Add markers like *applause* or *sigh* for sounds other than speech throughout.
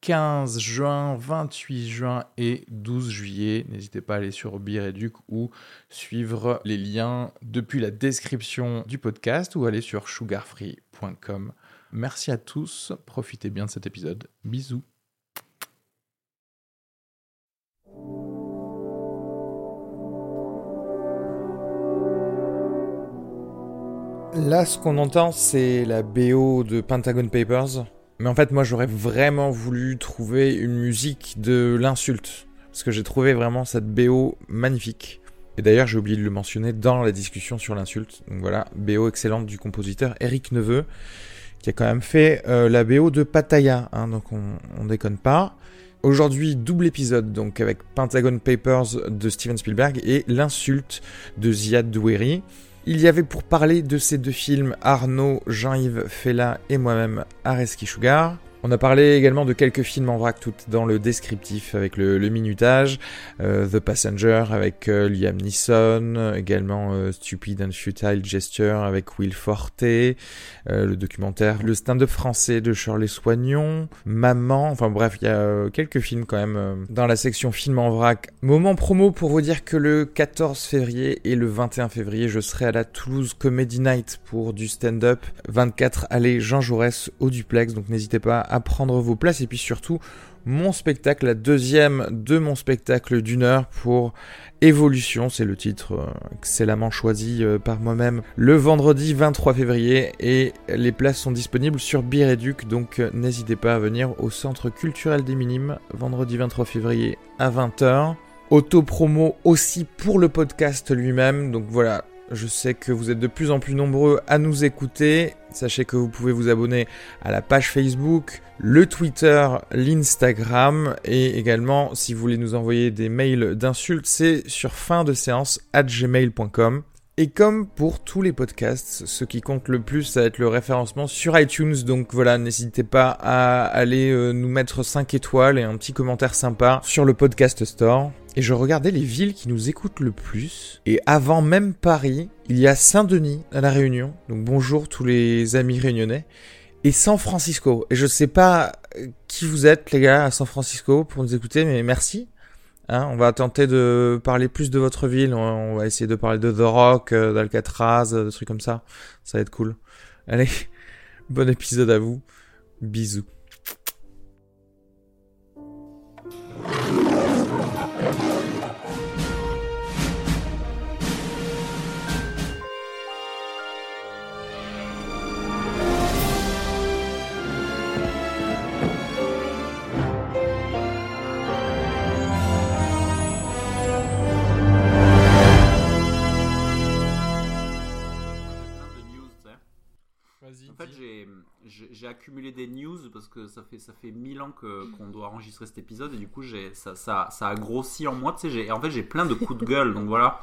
15 juin, 28 juin et 12 juillet. N'hésitez pas à aller sur Bireduc ou suivre les liens depuis la description du podcast ou aller sur sugarfree.com. Merci à tous, profitez bien de cet épisode. Bisous. Là, ce qu'on entend, c'est la BO de Pentagon Papers. Mais en fait, moi, j'aurais vraiment voulu trouver une musique de l'insulte. Parce que j'ai trouvé vraiment cette BO magnifique. Et d'ailleurs, j'ai oublié de le mentionner dans la discussion sur l'insulte. Donc voilà, BO excellente du compositeur Eric Neveu, qui a quand même fait euh, la BO de Pattaya. Hein, donc on, on déconne pas. Aujourd'hui, double épisode, donc avec Pentagon Papers de Steven Spielberg et l'insulte de Ziad Doueri. Il y avait pour parler de ces deux films Arnaud, Jean-Yves Fella et moi-même Areski Sugar. On a parlé également de quelques films en vrac, tout dans le descriptif avec le, minutage, euh, The Passenger avec euh, Liam Neeson, également euh, Stupid and Futile Gesture avec Will Forte, le documentaire Le stand-up français de Shirley Soignon, Maman, enfin bref, il y a quelques films quand même dans la section film en vrac. Moment promo pour vous dire que le 14 février et le 21 février, je serai à la Toulouse Comedy Night pour du stand-up. 24 allée Jean Jaurès au duplex, donc n'hésitez pas à prendre vos places. Et puis surtout mon spectacle, la deuxième de mon spectacle d'une heure pour Évolution, c'est le titre euh, excellemment choisi euh, par moi-même, le vendredi 23 février. Et les places sont disponibles sur Bireduc, donc euh, n'hésitez pas à venir au Centre culturel des Minimes, vendredi 23 février à 20h. Auto-promo aussi pour le podcast lui-même, donc voilà, je sais que vous êtes de plus en plus nombreux à nous écouter. Sachez que vous pouvez vous abonner à la page Facebook, le Twitter, l'Instagram et également si vous voulez nous envoyer des mails d'insultes, c'est sur fin de séance at gmail.com. Et comme pour tous les podcasts, ce qui compte le plus, ça va être le référencement sur iTunes. Donc voilà, n'hésitez pas à aller euh, nous mettre 5 étoiles et un petit commentaire sympa sur le podcast store. Et je regardais les villes qui nous écoutent le plus. Et avant même Paris, il y a Saint-Denis à la Réunion. Donc bonjour tous les amis réunionnais. Et San Francisco. Et je sais pas euh, qui vous êtes les gars à San Francisco pour nous écouter, mais merci. Hein, on va tenter de parler plus de votre ville. On, on va essayer de parler de The Rock, euh, d'Alcatraz, euh, de trucs comme ça. Ça va être cool. Allez, *laughs* bon épisode à vous. Bisous. J'ai- j'ai accumulé des news parce que ça fait ça fait mille ans que qu'on doit enregistrer cet épisode et du coup j'ai ça, ça, ça a grossi en moi. Tu sais, j'ai- en fait j'ai plein de coups de gueule donc voilà.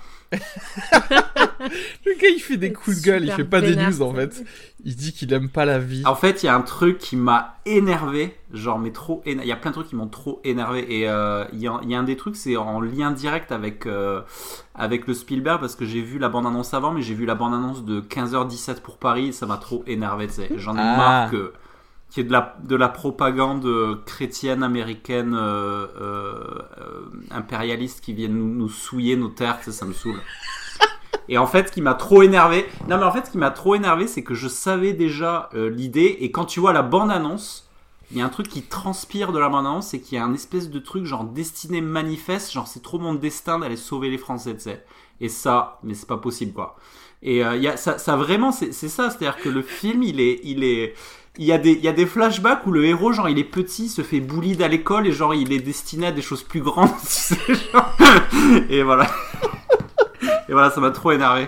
Le gars, il fait des coups de gueule, il fait pas des news en fait. Il dit qu'il aime pas la vie. En fait, il y a un truc qui m'a énervé, genre mais trop éner- Il y a plein de trucs qui m'ont trop énervé et euh, il y, a, il y a un des trucs c'est en lien direct avec euh, avec le Spielberg parce que j'ai vu la bande annonce avant, mais j'ai vu la bande annonce de 15h17 pour Paris, et ça m'a trop énervé. tu sais. J'en ai Ah. marre que qu'il y ait de la de la propagande chrétienne américaine euh, euh, euh, impérialiste qui vienne nous, nous souiller nos terres, ça me saoule. *laughs* Et en fait, ce qui m'a trop énervé, non mais en fait, ce qui m'a trop énervé, c'est que je savais déjà euh, l'idée, et quand tu vois la bande-annonce, il y a un truc qui transpire de la bande-annonce, c'est qu'il y a un espèce de truc genre destiné manifeste, genre c'est trop mon destin d'aller sauver les Français, tu sais. Et ça, mais c'est pas possible quoi. Et euh, y a, ça, ça vraiment, c'est c'est ça, c'est-à-dire que le film, il est, il est, il y a des, il y a des flashbacks où le héros, genre, il est petit, se fait bully à l'école et genre, il est destiné à des choses plus grandes. *laughs* Et voilà. Et voilà, ça m'a trop énervé.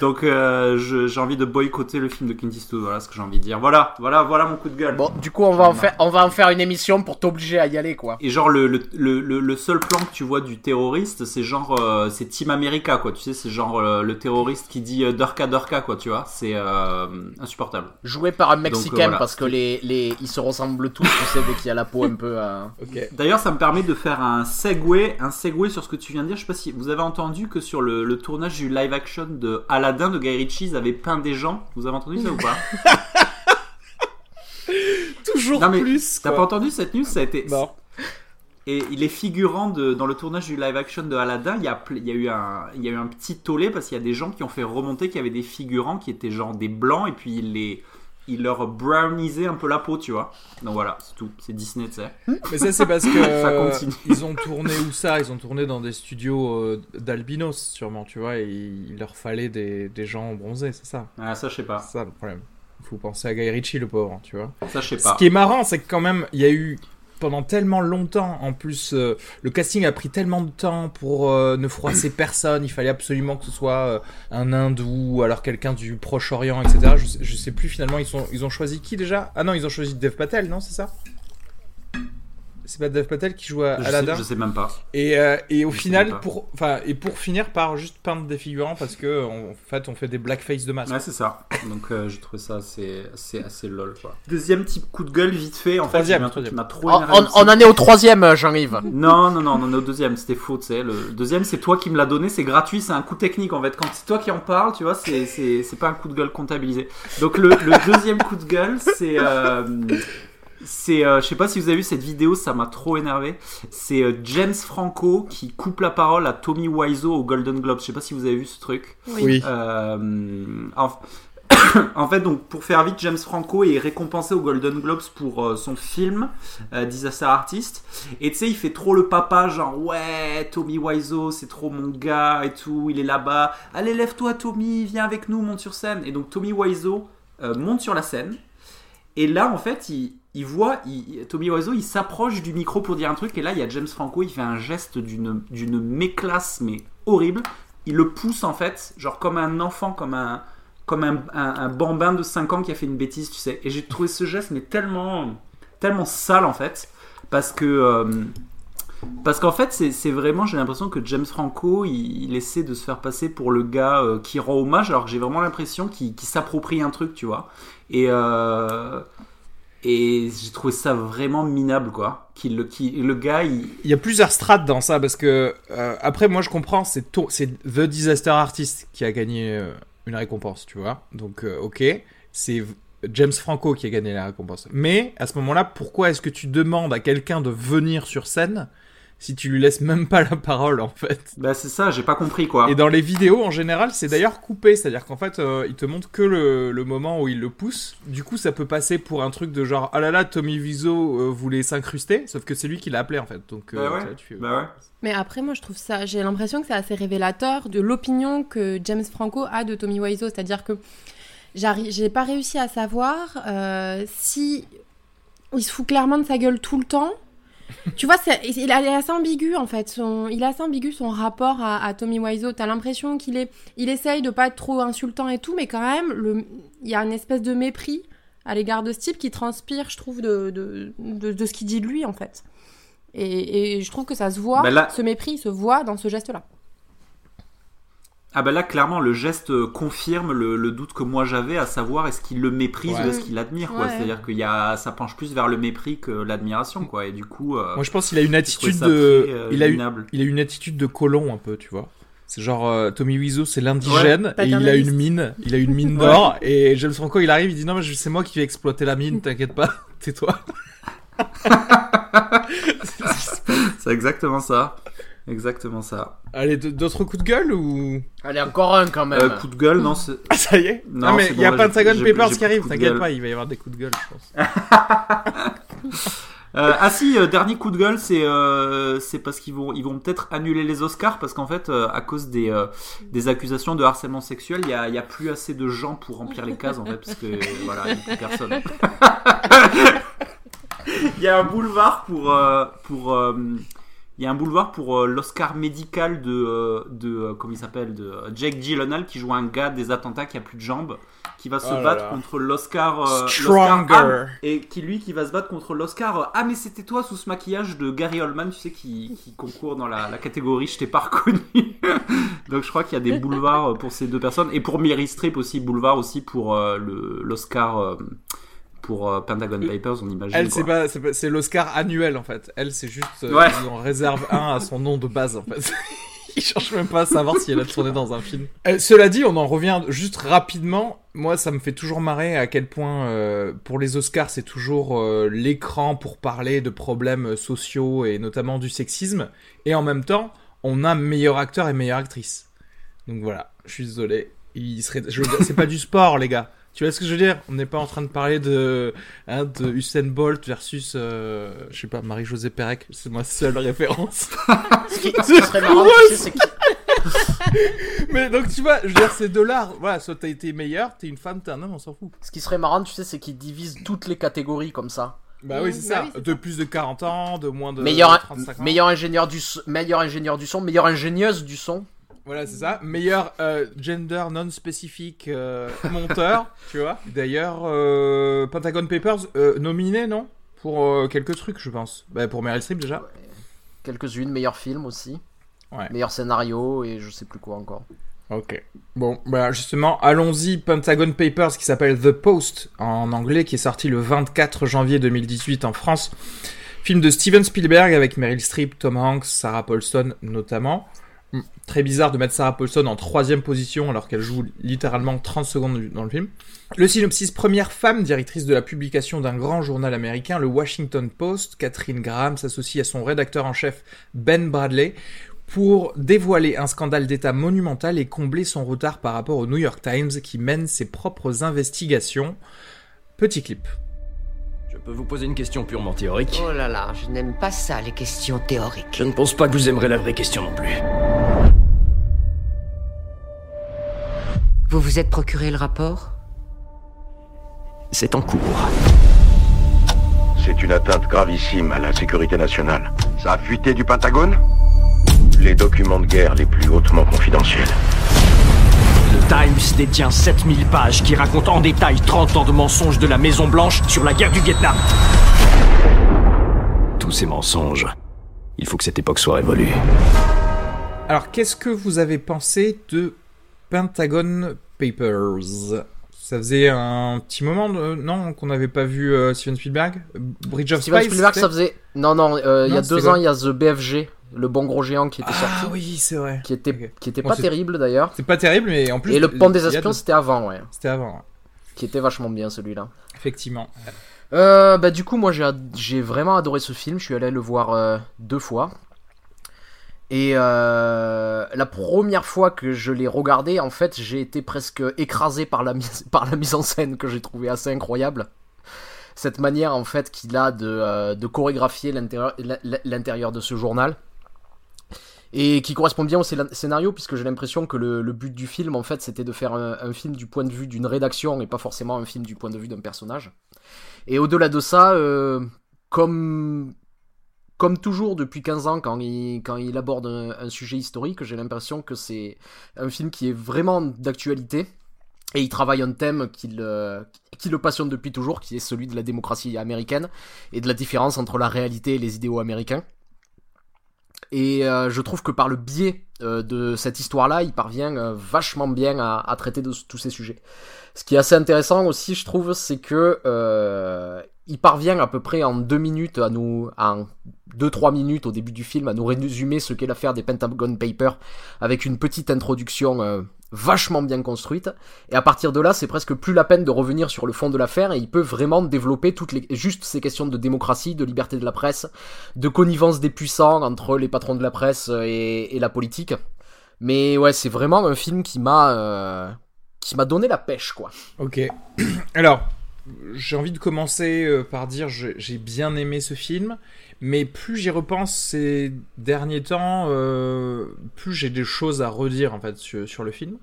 Donc euh, je- j'ai envie de boycotter le film de Clint Eastwood. Voilà ce que j'ai envie de dire. Voilà, voilà, voilà mon coup de gueule. Bon, du coup, on va, en faire, on va en faire une émission pour t'obliger à y aller, quoi. Et genre le, le, le, le- le seul plan que tu vois du terroriste, c'est genre euh, c'est Team America quoi. Tu sais, c'est genre euh, le terroriste qui dit euh, Durka Durka quoi. Tu vois, c'est euh, insupportable. Joué par un Mexicain, voilà. parce que les, les, ils se ressemblent tous, tu sais, dès qu'il y a la peau un peu... euh, *laughs* Ok. D'ailleurs, ça me permet de faire un segue, un segue sur ce que tu viens de dire. Je sais pas si vous avez entendu que sur le, le tournage du live action de Aladdin de Guy Ritchie, ils avaient peint des gens. Vous avez entendu ça ou pas? *laughs* Toujours Non, mais plus. T'as pas entendu cette news? Ça a été. Non. Et il est figurant de, dans le tournage du live action de Aladdin. Il y a, ple- il y a eu un, il y a eu un petit tollé parce qu'il y a des gens qui ont fait remonter qu'il y avait des figurants qui étaient genre des blancs et puis les, ils leur brownisaient un peu la peau, tu vois. Donc voilà, c'est tout. C'est Disney, tu sais. Mais ça, c'est parce que *laughs* Ça euh, ils ont tourné où ça? Ils ont tourné dans des studios euh, d'albinos, sûrement, tu vois, et il leur fallait des, des gens bronzés, c'est ça? Ah, ça, je sais C'est pas. ça le problème. Il faut penser à Guy Ritchie, le pauvre, tu vois. Ça, je sais Ce pas. qui est marrant, c'est que quand même, il y a eu pendant tellement longtemps, en plus, euh, le casting a pris tellement de temps pour euh, ne froisser *coughs* personne. Il fallait absolument que ce soit euh, un hindou, ou alors quelqu'un du Proche-Orient, etc. Je sais, sais plus finalement, ils, ils ont choisi qui déjà? Ah non, ils ont choisi Dev Patel, non C'est ça? C'est pas Dev Patel qui joue à Je sais, Aladdin je sais même pas. et, euh, et au Je sais final, même pas. pour, enfin, et pour finir par juste peindre des figurants parce que en fait, on fait des blackface de masse. Ouais, c'est ça. Donc euh, j'ai trouvé ça assez, assez, assez lol, quoi. Deuxième petit coup de gueule, vite fait. En fait, Troisième, eu un truc qui troisième. m'a trop On, énervé. on- on en est au troisième, euh, Jean-Yves. *laughs* Non, non, non, on en est au deuxième, c'était faux, tu sais. Le deuxième, c'est toi qui me l'as donné, c'est gratuit, c'est un coup technique en fait. Quand c'est toi qui en parles, tu vois, c'est, c'est, c'est pas un coup de gueule comptabilisé. Donc le, le deuxième coup de gueule, c'est. euh, c'est, euh, je sais pas si vous avez vu cette vidéo, ça m'a trop énervé. C'est euh, James Franco qui coupe la parole à Tommy Wiseau au Golden Globe. Je sais pas si vous avez vu ce truc. Oui. Euh, en, *coughs* en fait, donc pour faire vite, James Franco est récompensé au Golden Globes pour euh, son film euh, Disaster Artist. Et tu sais, il fait trop le papa, genre ouais, Tommy Wiseau, c'est trop mon gars et tout, il est là-bas. Allez, lève-toi, Tommy, viens avec nous, monte sur scène. Et donc Tommy Wiseau euh, monte sur la scène. Et là, en fait, il, il voit, il- Tommy Wiseau, il s'approche du micro pour dire un truc. Et là, il y a James Franco, il fait un geste d'une méclasse, mais horrible. Il le pousse, en fait, genre comme un enfant, comme un, comme un, un, bambin de 5 ans qui a fait une bêtise, tu sais. Et j'ai trouvé ce geste, mais tellement, tellement sale, en fait. Parce que. euh, parce qu'en fait, c'est vraiment, j'ai l'impression que James Franco, il, essaie de se faire passer pour le gars euh, qui rend hommage, alors que j'ai vraiment l'impression qu'il qu'il s'approprie un truc, tu vois. Et, euh, et j'ai trouvé ça vraiment minable, quoi. Qu'il le, qu'il- le gars, il, Il y a plusieurs strates dans ça parce que euh, après moi je comprends c'est The Disaster Artist qui a gagné euh, une récompense tu vois donc euh, ok c'est James Franco qui a gagné la récompense mais à ce moment-là pourquoi est-ce que tu demandes à quelqu'un de venir sur scène si tu lui laisses même pas la parole en fait bah c'est ça, j'ai pas compris, quoi. et dans les vidéos en général c'est d'ailleurs coupé c'est à dire qu'en fait euh, il te montre que le, le moment où il le pousse du coup ça peut passer pour un truc de genre ah là là Tommy Wiseau euh, voulait s'incruster sauf que c'est lui qui l'a appelé en fait donc euh, Bah ouais, tu Bah ouais. Mais après, moi, je trouve ça. J'ai l'impression que c'est assez révélateur de l'opinion que James Franco a de Tommy Wiseau. C'est-à-dire que j'ai pas réussi à savoir euh, si il se fout clairement de sa gueule tout le temps. Tu vois, c'est- il est assez ambigu en fait. Son, il est assez ambigu son rapport à, à Tommy Wiseau. T'as l'impression qu'il est, il essaye de pas être trop insultant et tout, mais quand même, le, il y a une espèce de mépris à l'égard de ce type qui transpire, je trouve, de, de, de, de ce qu'il dit de lui en fait. Et, et je trouve que ça se voit, Bah là- ce mépris il se voit dans ce geste-là. Ah bah là, clairement, le geste euh, confirme le, le doute que moi j'avais, à savoir est-ce qu'il le méprise Ouais. ou est-ce qu'il l'admire, quoi. Ouais. C'est-à-dire qu'il y a, ça penche plus vers le mépris que l'admiration, quoi. Et du coup, euh, Moi, je pense qu'il a une attitude de, très, euh, il a une, il a une attitude de colon un peu, tu vois. C'est genre euh, Tommy Wiseau, c'est l'indigène Ouais, et il a une mine, il a une mine *laughs* d'or et James Franco, il arrive, il dit non mais c'est moi qui vais exploiter la mine, t'inquiète pas, *laughs* tais-toi. *laughs* C'est exactement ça. Exactement ça. Allez, d'autres coups de gueule ou? Allez, encore un quand même. Euh, coup de gueule, non, c'est- ah, ça y est Non, Ah mais il y a bon, Pentagon j'ai- j'ai- Papers qui de arrive, de t'inquiète pas, il va y avoir des coups de gueule, je pense. *laughs* Euh, ah si, euh, dernier coup de gueule, c'est euh, c'est parce qu'ils vont ils vont peut-être annuler les Oscars parce qu'en fait euh, à cause des euh, des accusations de harcèlement sexuel, il y a, il y a plus assez de gens pour remplir les cases en fait parce que *laughs* voilà, il y a plus personne. *laughs* Il y a un boulevard pour euh, pour euh, il y a un boulevard pour euh, l'Oscar médical de, euh, de euh, comment il s'appelle, de euh, Jake Gyllenhaal qui joue un gars des attentats qui a plus de jambes, qui va se Oh battre là. contre l'Oscar, Stronger. Ah, et qui lui qui va se battre contre l'Oscar. ah mais c'était toi sous ce maquillage de Gary Oldman, tu sais qui, qui concourt dans la, la catégorie je t'ai pas reconnu. *laughs* Donc je crois qu'il y a des boulevards pour ces deux personnes et pour Meryl Streep aussi boulevard aussi pour le l'Oscar. Pour euh, Pentagon Papers, on imagine. Elle, c'est pas, c'est pas- c'est l'Oscar annuel en fait. Elle, c'est juste, euh, Ouais. ils en réservent un à son nom de base en fait. *laughs* Ils cherchent même pas à savoir si elle a tourné dans un film. Euh, cela dit, on en revient juste rapidement. Moi, ça me fait toujours marrer à quel point, euh, pour les Oscars, c'est toujours euh, l'écran pour parler de problèmes sociaux et notamment du sexisme. Et en même temps, on a meilleur acteur et meilleure actrice. Donc voilà, je suis désolé. Il serait, c'est pas du sport, les gars. Tu vois ce que je veux dire? On n'est pas en train de parler de, hein, de Usain Bolt versus, euh, je sais pas, Marie-Josée Pérec. C'est ma seule référence. *laughs* Ce qui, qui serait marrant, tu sais, c'est que- *laughs* Mais donc tu vois, je veux dire, c'est de l'art. Voilà, soit t'as été meilleur, t'es une femme, t'es un homme, on s'en fout. ce qui serait marrant, tu sais, c'est qu'ils divisent toutes les catégories comme ça. Bah oui, c'est bah ça. oui, c'est de plus de 40 ans, de moins de meilleur, 35 ans. meilleur ingénieur du son, meilleur ingénieur du son, meilleure ingénieuse du son. Voilà, c'est ça. Meilleur euh, gender non spécifique euh, *laughs* monteur, tu vois. D'ailleurs, euh, Pentagon Papers euh, nominé, non? Pour euh, quelques trucs, je pense. Bah, pour Meryl Streep déjà. Quelques-unes, meilleur film aussi. Ouais. Meilleur scénario et je sais plus quoi encore. Ok. Bon, bah justement, allons-y. Pentagon Papers qui s'appelle The Post en anglais, qui est sorti le 24 janvier 2018 en France. Film de Steven Spielberg avec Meryl Streep, Tom Hanks, Sarah Paulson notamment. Très bizarre de mettre Sarah Paulson en troisième position alors qu'elle joue littéralement 30 secondes dans le film. Le synopsis première femme directrice de la publication d'un grand journal américain, le Washington Post, Catherine Graham s'associe à son rédacteur en chef Ben Bradley pour dévoiler un scandale d'État monumental et combler son retard par rapport au New York Times qui mène ses propres investigations. Petit clip. Je peux vous poser une question purement théorique Oh là là, je n'aime pas ça, les questions théoriques. Je ne pense pas que vous aimerez la vraie question non plus. Vous vous êtes procuré le rapport? C'est en cours. C'est une atteinte gravissime à la sécurité nationale. Ça a fuité du Pentagone? Les documents de guerre les plus hautement confidentiels. Times détient 7000 pages qui racontent en détail 30 ans de mensonges de la Maison Blanche sur la guerre du Vietnam. Tous ces mensonges, il faut que cette époque soit révolue. Alors, qu'est-ce que vous avez pensé de Pentagon Papers? Ça faisait un petit moment, de- non, qu'on n'avait pas vu euh, Steven Spielberg? Bridge of Steven Spies Spielberg, ça faisait. Non, non, euh, il y a deux ans, il y a The BFG, le bon gros géant qui était Ah sorti. oui, c'est vrai. Qui était, qui était Bon, pas terrible d'ailleurs. C'est pas terrible, mais en plus... Et le pont des de- espions, c'était avant, ouais. C'était avant, ouais. Qui était vachement bien celui-là. effectivement. Euh, bah, du coup, moi j'ai j'ai vraiment adoré ce film. Je suis allé le voir euh, deux fois. Et euh, la première fois que je l'ai regardé, en fait, j'ai été presque écrasé par la, mise, *laughs* par la mise en scène que j'ai trouvé assez incroyable. Cette manière, en fait, qu'il a de, euh, de chorégraphier l'intérieur l'intérieur de ce journal. Et qui correspond bien au scéna- scénario, puisque j'ai l'impression que le, but du film, en fait, c'était de faire un, un film du point de vue d'une rédaction et pas forcément un film du point de vue d'un personnage. Et au-delà de ça, euh, comme, comme toujours depuis 15 ans, quand il, quand il aborde un, un sujet historique, j'ai l'impression que c'est un film qui est vraiment d'actualité. Et il travaille un thème qui le, qui le passionne depuis toujours, qui est celui de la démocratie américaine et de la différence entre la réalité et les idéaux américains. Et euh, je trouve que par le biais euh, de cette histoire-là, il parvient euh, vachement bien à, traiter de tous ces sujets. Ce qui est assez intéressant aussi, je trouve, c'est que il parvient à peu près en deux minutes à nous, en deux trois minutes au début du film, à nous résumer ce qu'est l'affaire des Pentagon Papers avec une petite introduction euh, vachement bien construite. Et à partir de là, c'est presque plus la peine de revenir sur le fond de l'affaire et il peut vraiment développer toutes les, juste ces questions de démocratie, de liberté de la presse, de connivence des puissants entre les patrons de la presse et, et la politique. Mais ouais, c'est vraiment un film qui m'a euh, qui m'a donné la pêche, quoi. Ok. *clears throat* Alors, j'ai envie de commencer euh, par dire j'ai bien aimé ce film, mais plus j'y repense ces derniers temps, euh, plus j'ai des choses à redire en fait sur le film.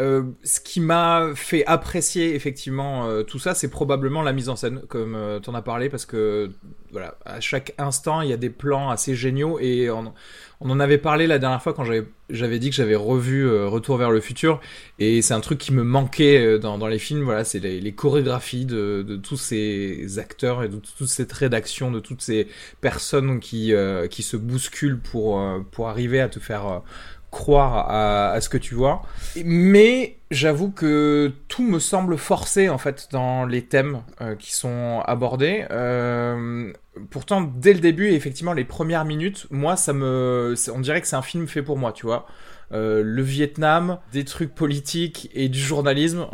Euh, ce qui m'a fait apprécier effectivement euh, tout ça, c'est probablement la mise en scène, comme euh, t'en as parlé, parce que voilà, à chaque instant, il y a des plans assez géniaux et on, en avait parlé la dernière fois quand j'avais dit que j'avais revu euh, Retour vers le futur et c'est un truc qui me manquait dans, les films. Voilà, c'est les, chorégraphies de, tous ces acteurs et de toute cette rédaction, de toutes ces personnes qui se bousculent pour pour arriver à te faire croire à, ce que tu vois. Mais j'avoue que tout me semble forcé en fait dans les thèmes euh, qui sont abordés. Euh, pourtant, dès le début, et effectivement, les premières minutes, moi, ça me, on dirait que c'est un film fait pour moi, tu vois. Euh, le Vietnam, des trucs politiques et du journalisme.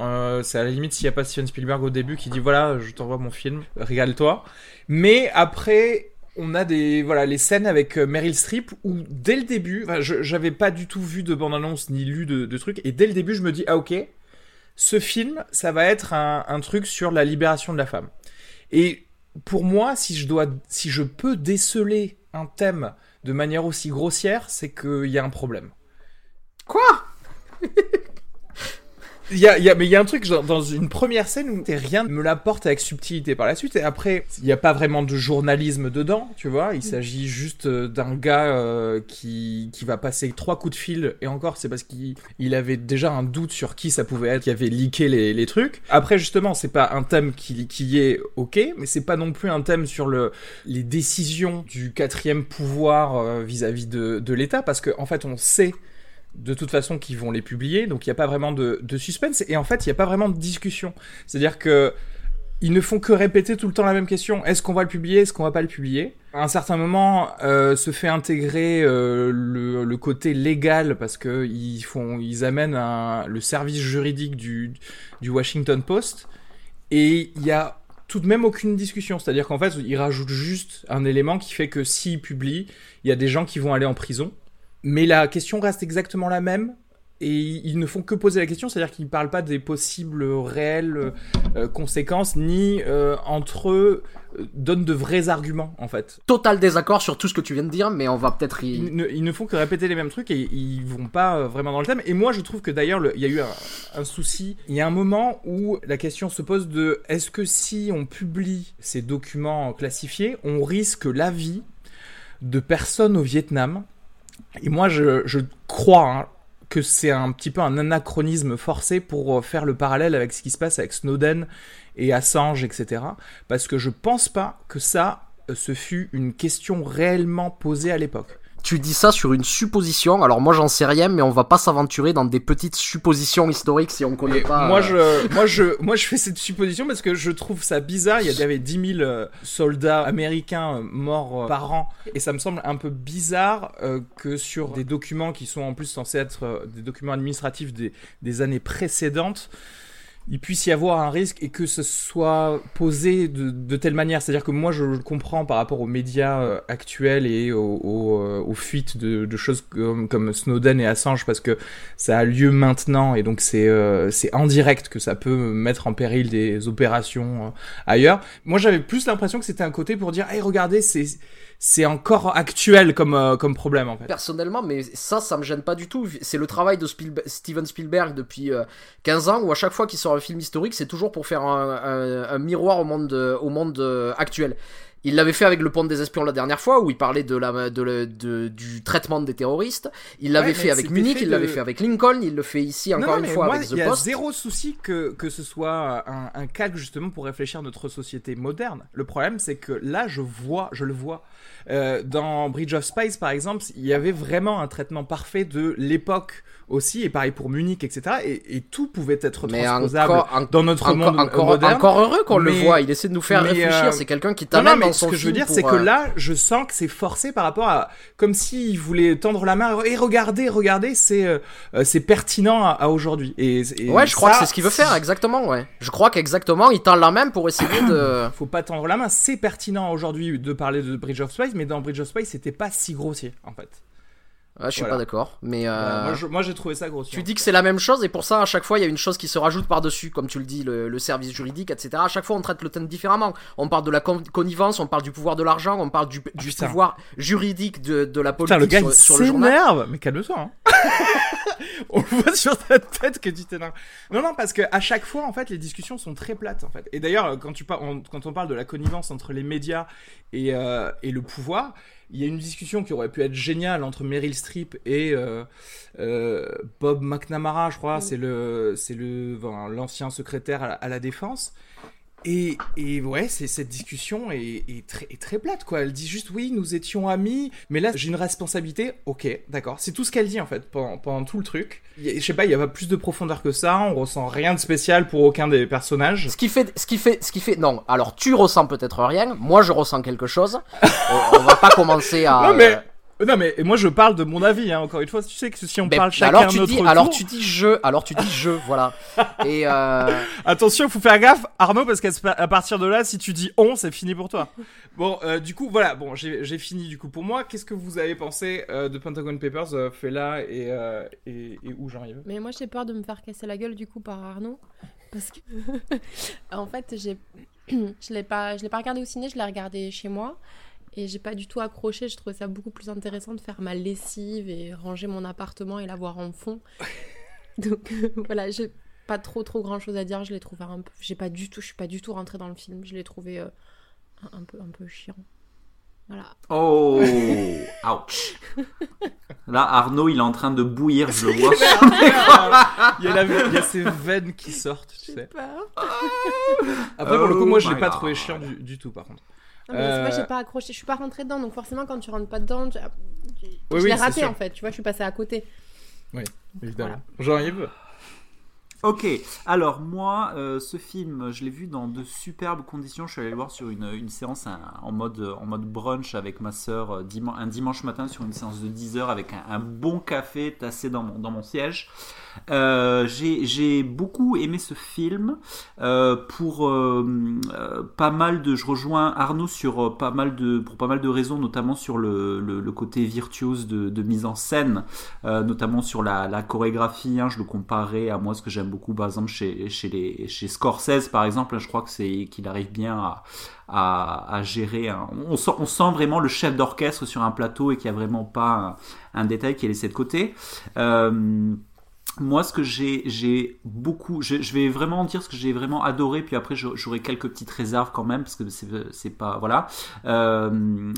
C'est à la limite s'il n'y a pas Steven Spielberg au début qui dit voilà, je t'envoie mon film, régale-toi. Mais après, on a des voilà les scènes avec euh, Meryl Streep où dès le début, enfin, je- j'avais pas du tout vu de bande-annonce ni lu de, de trucs et dès le début je me dis ah ok, ce film ça va être un, un truc sur la libération de la femme. Et pour moi, si je dois, si je peux déceler un thème de manière aussi grossière, c'est qu'il y a un problème. Quoi? *laughs* Il y a, y a, mais il y a un truc genre, dans une première scène où rien ne me l'apporte avec subtilité par la suite. Et après, il n'y a pas vraiment de journalisme dedans, tu vois. Il s'agit juste euh, d'un gars euh, qui, qui va passer trois coups de fil. Et encore, c'est parce qu'il il avait déjà un doute sur qui ça pouvait être, qui avait leaké les, les trucs. Après, justement, c'est pas un thème qui, qui est ok, mais c'est pas non plus un thème sur le, les décisions du quatrième pouvoir euh, vis-à-vis de, de l'État. Parce qu'en en fait, on sait de toute façon qu'ils vont les publier, donc il n'y a pas vraiment de, suspense, et en fait il n'y a pas vraiment de discussion. C'est-à-dire que ils ne font que répéter tout le temps la même question. Est-ce qu'on va le publier? Est-ce qu'on va pas le publier? À un certain moment, euh, se fait intégrer euh, le, côté légal parce que ils amènent le service juridique du, du Washington Post, et il y a tout de même aucune discussion. C'est-à-dire qu'en fait, ils rajoutent juste un élément qui fait que s'ils publient, il y a des gens qui vont aller en prison. Mais la question reste exactement la même. Et ils ne font que poser la question, c'est-à-dire qu'ils ne parlent pas des possibles réelles euh, conséquences, ni euh, entre eux euh, donnent de vrais arguments, en fait. Total désaccord sur tout ce que tu viens de dire, mais on va peut-être y... Ils ne, ils ne font que répéter les mêmes trucs et ils vont pas vraiment dans le thème. Et moi, je trouve que d'ailleurs, le- il y a eu un, un souci. Il y a un moment où la question se pose de est-ce que si on publie ces documents classifiés, on risque la vie de personnes au Vietnam Et moi, je, crois hein, que c'est un petit peu un anachronisme forcé pour euh, faire le parallèle avec ce qui se passe avec Snowden et Assange, etc. Parce que je pense pas que ça, euh, ce fut une question réellement posée à l'époque. Tu dis ça sur une supposition, alors moi j'en sais rien, mais on va pas s'aventurer dans des petites suppositions historiques si on connaît Et pas. moi, euh, je, moi, je, moi, je fais cette supposition parce que je trouve ça bizarre. Il y avait 10 000 euh, soldats américains euh, morts par an. Et ça me semble un peu bizarre euh, que sur des documents qui sont en plus censés être des documents administratifs des, des années précédentes, il puisse y avoir un risque et que ce soit posé de, de telle manière. C'est-à-dire que moi, je le comprends par rapport aux médias euh, actuels et aux, aux, euh, aux fuites de, de choses comme, comme Snowden et Assange parce que ça a lieu maintenant et donc c'est euh, c'est en direct que ça peut mettre en péril des opérations euh, ailleurs. Moi, j'avais plus l'impression que c'était un côté pour dire, hey, regardez, c'est c'est encore actuel comme euh, comme problème en fait. Personnellement, mais ça, ça me gêne pas du tout. C'est le travail de Steven Spielberg depuis euh, 15 ans, où à chaque fois qu'il sort un film historique, c'est toujours pour faire un, miroir au monde, au monde euh, actuel. Il l'avait fait avec Le Pont des Espions la dernière fois, où il parlait de la, de, la- de- du traitement des terroristes. Il l'avait Ouais, fait mais avec Munich, fait il l'avait fait avec Lincoln, il le fait ici encore non, une mais fois moi, avec The il y a Post. zéro souci que, que ce soit un, un calque justement pour réfléchir à notre société moderne. Le problème, c'est que là, je vois, je le vois. Euh, dans Bridge of Spies, par exemple, il y avait vraiment un traitement parfait de l'époque aussi, et pareil pour Munich, etc. Et, et tout pouvait être Mais transposable encore, en- dans notre encore, monde encore, moderne. encore heureux qu'on le mais- voit, il essaie de nous faire mais, réfléchir, euh, c'est quelqu'un qui t'amène ce que je veux dire, c'est que euh, là, je sens que c'est forcé par rapport à, comme s'il voulait tendre la main et regardez, regardez, c'est euh, c'est pertinent à, à aujourd'hui. Et, et Ouais, je crois que c'est ce qu'il veut faire, exactement, ouais. Je crois qu'exactement, il tend la main pour essayer de... *coughs* Faut pas tendre la main. C'est pertinent aujourd'hui de parler de Bridge of Spies, mais dans Bridge of Spies, c'était pas si grossier en fait. Ah, je suis Voilà. pas d'accord, mais euh, moi, j'ai trouvé ça gros. tu dis que c'est la même chose et pour ça à chaque fois il y a une chose qui se rajoute par dessus, comme tu le dis, le, le service juridique, etc. À chaque fois on traite le thème différemment. On parle de la con- connivence, on parle du pouvoir de l'argent, on parle du, du Ah, putain. pouvoir juridique de, de la Putain, politique le gars, sur, il sur le journal. Mais calme-toi. Hein. *laughs* On voit sur ta tête que tu t'énerves. Non, non, parce que à chaque fois, en fait, les discussions sont très plates, en fait. Et d'ailleurs, quand tu on, quand on parle de la connivence entre les médias et, euh, et le pouvoir, il y a une discussion qui aurait pu être géniale entre Meryl Streep et euh, euh, Bob McNamara, je crois. Mm. C'est le, c'est le, enfin, l'ancien secrétaire à la, à la défense. Et, et ouais, c'est cette discussion est, est très, est très plate, quoi. Elle dit juste oui, nous étions amis, mais là j'ai une responsabilité. Ok, d'accord. C'est tout ce qu'elle dit en fait pendant, pendant tout le truc. Je sais pas, il y a pas plus de profondeur que ça. On ressent rien de spécial pour aucun des personnages. Ce qui fait, ce qui fait, ce qui fait, non. Alors tu ressens peut-être rien, moi je ressens quelque chose. on, *laughs* on va pas commencer à. Non mais, non mais, et moi je parle de mon avis. Hein, encore une fois, tu sais que si on parle chacun alors tu notre dis, tour. alors tu dis je, alors tu dis je, voilà. *laughs* Et euh, Attention, il faut faire gaffe, Arnaud, parce qu'à partir de là, si tu dis on, c'est fini pour toi. Bon, euh, du coup, voilà, bon, j'ai j'ai fini du coup pour moi. Qu'est-ce que vous avez pensé euh, de Pentagon Papers, euh, Fela et, euh, et, et où Jean-Yves? Mais moi, j'ai peur de me faire casser la gueule du coup par Arnaud. Parce que, *laughs* en fait, j'ai. *clears throat* Je l'ai pas, je l'ai pas regardé au ciné, je l'ai regardé chez moi et j'ai pas du tout accroché. Je trouvais ça beaucoup plus intéressant de faire ma lessive et ranger mon appartement et l'avoir en fond. *laughs* Donc voilà, j'ai pas trop trop grand chose à dire. Je l'ai trouvé un peu, j'ai pas du tout, je suis pas du tout rentrée dans le film. Je l'ai trouvé euh, un, un peu un peu chiant. Voilà. Oh, ouch. *laughs* Là, Arnaud, il est en train de bouillir, je le *laughs* vois. il, y a la- il y a ces veines qui sortent, tu sais. peur. Après, pour le coup, moi, je Oh l'ai my pas God. trouvé chiant du, du tout, par contre. Non, mais Euh, pas, j'ai pas accroché, je suis pas rentrée dedans, donc forcément quand tu rentres pas dedans, tu- je oui, l'ai c'est raté sûr. en fait, tu vois, je suis passée à côté. Évidemment. Jean-Yves? Ok, alors moi, euh, ce film, je l'ai vu dans de superbes conditions. Je suis allé le voir sur une, une séance un- en mode, en mode brunch avec ma soeur un dimanche matin sur une séance de 10 heures avec un, un bon café tassé dans mon, dans mon siège. Euh, J'ai beaucoup aimé ce film euh, pour euh, pas mal de. Je rejoins Arnaud sur pas mal de pour pas mal de raisons, notamment sur le, côté virtuose de, mise en scène, notamment sur la, chorégraphie. hein, je le comparais à moi ce que j'aime beaucoup, par exemple chez chez les chez Scorsese par exemple. je crois que c'est qu'il arrive bien à gérer. on, sent, vraiment le chef d'orchestre sur un plateau et qu'il n'y a vraiment pas un, détail qui est laissé de côté. Moi, ce que j'ai, beaucoup, je, vais vraiment dire ce que j'ai vraiment adoré, puis après j'au- j'aurai quelques petites réserves quand même parce que c'est, pas, voilà. Euh,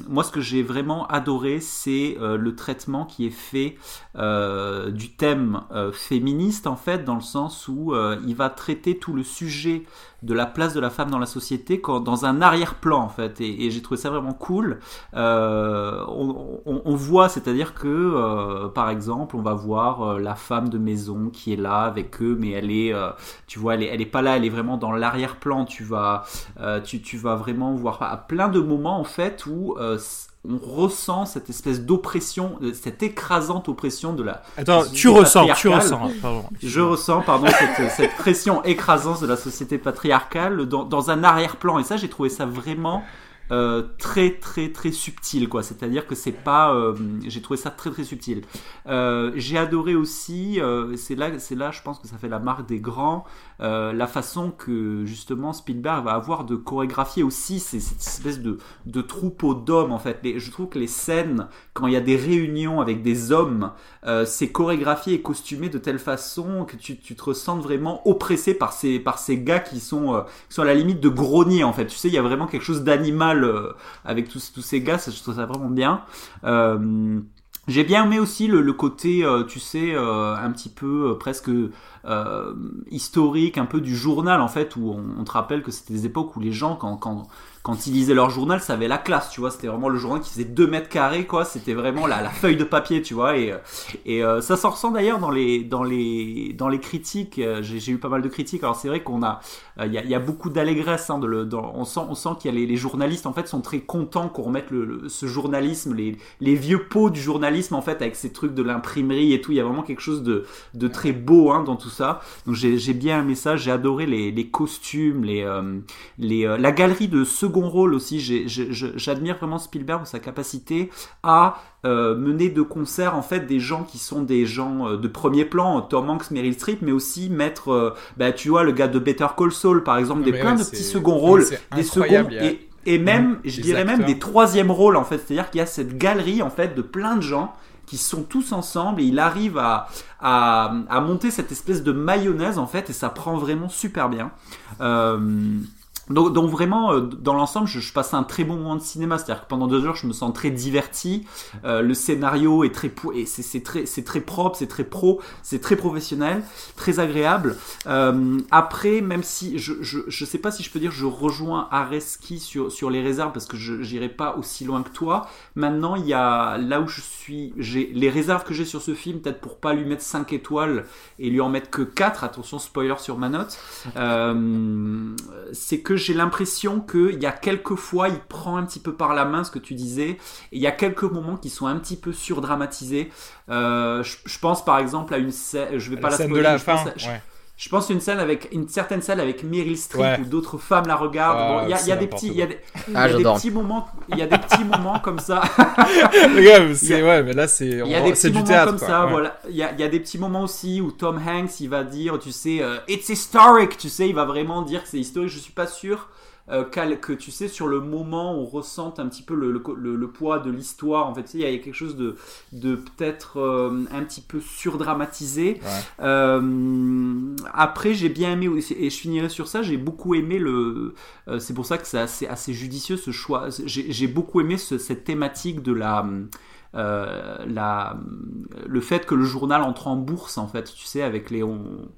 moi, ce que j'ai vraiment adoré, c'est euh, le traitement qui est fait euh, du thème féministe en fait, dans le sens où il va traiter tout le sujet de la place de la femme dans la société dans un arrière-plan en fait, et, j'ai trouvé ça vraiment cool. On, voit, c'est-à-dire que par exemple, on va voir la femme de maison qui est là avec eux, mais elle est, euh, tu vois, elle est, elle est pas là, elle est vraiment dans l'arrière-plan. Tu vas, euh, tu, tu vas vraiment voir à plein de moments en fait où euh, on ressent cette espèce d'oppression, cette écrasante oppression de la. Attends, tu ressens, tu ressens. Pardon. Je ressens, pardon, cette, cette pression écrasante de la société patriarcale dans, dans un arrière-plan. Et ça, j'ai trouvé ça vraiment euh, très, très, très subtil, quoi. C'est-à-dire que c'est pas. euh, j'ai trouvé ça très, très subtil. Euh, j'ai adoré aussi, c'est là, c'est là, je pense que ça fait la marque des grands, euh, la façon que justement Spielberg va avoir de chorégraphier aussi cette espèce de, troupeau d'hommes en fait. Les- je trouve que les scènes, quand il y a des réunions avec des hommes, euh, c'est chorégraphié et costumé de telle façon que tu, te ressentes vraiment oppressé par ces, gars qui sont, euh, qui sont à la limite de grogner en fait. Tu sais, il y a vraiment quelque chose d'animal avec tous, ces gars, ça, je trouve ça vraiment bien. J'ai bien aimé aussi le, côté, tu sais, un petit peu presque historique, un peu du journal en fait, où on, te rappelle que c'était des époques où les gens, quand, quand ils lisaient leur journal, ça avait la classe, tu vois. C'était vraiment le journal qui faisait 2 mètres carrés, quoi. C'était vraiment la, feuille de papier, tu vois. Et, euh, euh, ça s'en ressent d'ailleurs dans les, dans les, dans les critiques. Euh, J'ai eu pas mal de critiques. Alors c'est vrai qu'on a, il y, a, beaucoup d'allégresse. Hein, on sent, on qu'il y a les, journalistes en fait sont très contents qu'on remette le, ce journalisme, les, vieux pots du journalisme en fait avec ces trucs de l'imprimerie et tout. Il y a vraiment quelque chose de, de très beau hein, dans tout ça. Donc j'ai bien aimé ça. J'ai adoré les, costumes, les, la galerie de second rôle aussi. J'admire vraiment Spielberg pour sa capacité à euh, mener de concert en fait des gens qui sont des gens euh, de premier plan, Tom Hanks, Meryl Streep, mais aussi mettre, euh, bah, tu vois, le gars de Better Call Saul par exemple, des Mais plein ouais, de petits second rôles, des seconds a- et, et même, Mhm, je dirais même des troisième rôles en fait, c'est-à-dire qu'il y a cette galerie en fait de plein de gens qui sont tous ensemble et il arrive à, à, à monter cette espèce de mayonnaise en fait et ça prend vraiment super bien. Euh, donc, vraiment, euh, dans l'ensemble, je, passe un très bon moment de cinéma. C'est-à-dire que pendant deux heures, je me sens très diverti. Euh, le scénario est très, c'est très, très propre, c'est très pro, c'est très professionnel, très agréable. Euh, après, même si je, je, je sais pas si je peux dire, je rejoins Areski sur sur les réserves parce que je j'irai pas aussi loin que toi. Maintenant, il y a là où je suis, j'ai les réserves que j'ai sur ce film, peut-être pour pas lui mettre 5 étoiles et lui en mettre que 4 Attention, spoiler sur ma note. C'est que j'ai l'impression qu'il y a quelques fois, il prend un petit peu par la main ce que tu disais, et il y a quelques moments qui sont un petit peu surdramatisés. Euh, je, je pense par exemple à une scène, je vais pas la de spoiler, la pense ouais. Je pense à une scène avec une certaine scène avec Meryl Streep Ouais. où d'autres femmes la regardent. Ah, Bon, il y a, il y a des petits, il y a des, il y Ah, a des j'adore. petits moments, il y a des petits moments comme ça. *laughs* Les gars, Il y c'est ouais, mais là c'est Il y a des c'est petits du moments théâtre comme quoi. ça, Ouais. voilà. Il y, a, il y a des petits moments aussi où Tom Hanks, il va dire, tu sais, euh, it's historic, tu sais, il va vraiment dire que c'est historique. Je suis pas sûr euh, que, tu sais, sur le moment, on ressente un petit peu le, le, le- le poids de l'histoire. En fait, tu sais, il y a quelque chose de, de peut-être euh, un petit peu surdramatisé. Ouais. Euh, après, j'ai bien aimé et je finirai sur ça. J'ai beaucoup aimé le. c'est pour ça que c'est assez, assez judicieux ce choix. J'ai beaucoup aimé ce- cette thématique de la. la, le fait que le journal entre en bourse en fait, tu sais, avec les on-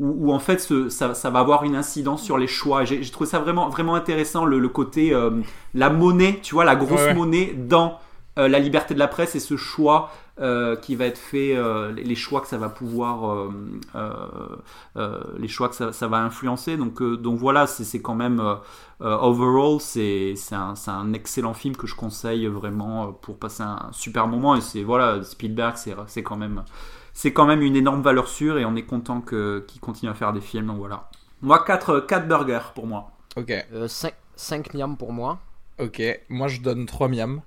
où, où, en fait ce- ça, ça va avoir une incidence sur les choix. J'ai trouvé ça vraiment vraiment intéressant le, le côté euh, la monnaie, tu vois, la grosse Ouais, ouais. monnaie dans euh, la liberté de la presse et ce choix euh, qui va être fait, euh, les- choix que ça va pouvoir, les choix que ça, ça va influencer. Donc, donc voilà, c'est c'est quand même, overall, c'est c'est un, c'est un excellent film que je conseille vraiment pour passer un super moment. Et c'est voilà, Spielberg, c'est c'est quand même, c'est quand même une énorme valeur sûre et on est content que- qu'il continue à faire des films. Donc voilà. Moi, 4 quatre burgers pour moi. Ok, 5, 5 miams pour moi. ok. Moi je donne 3 miams.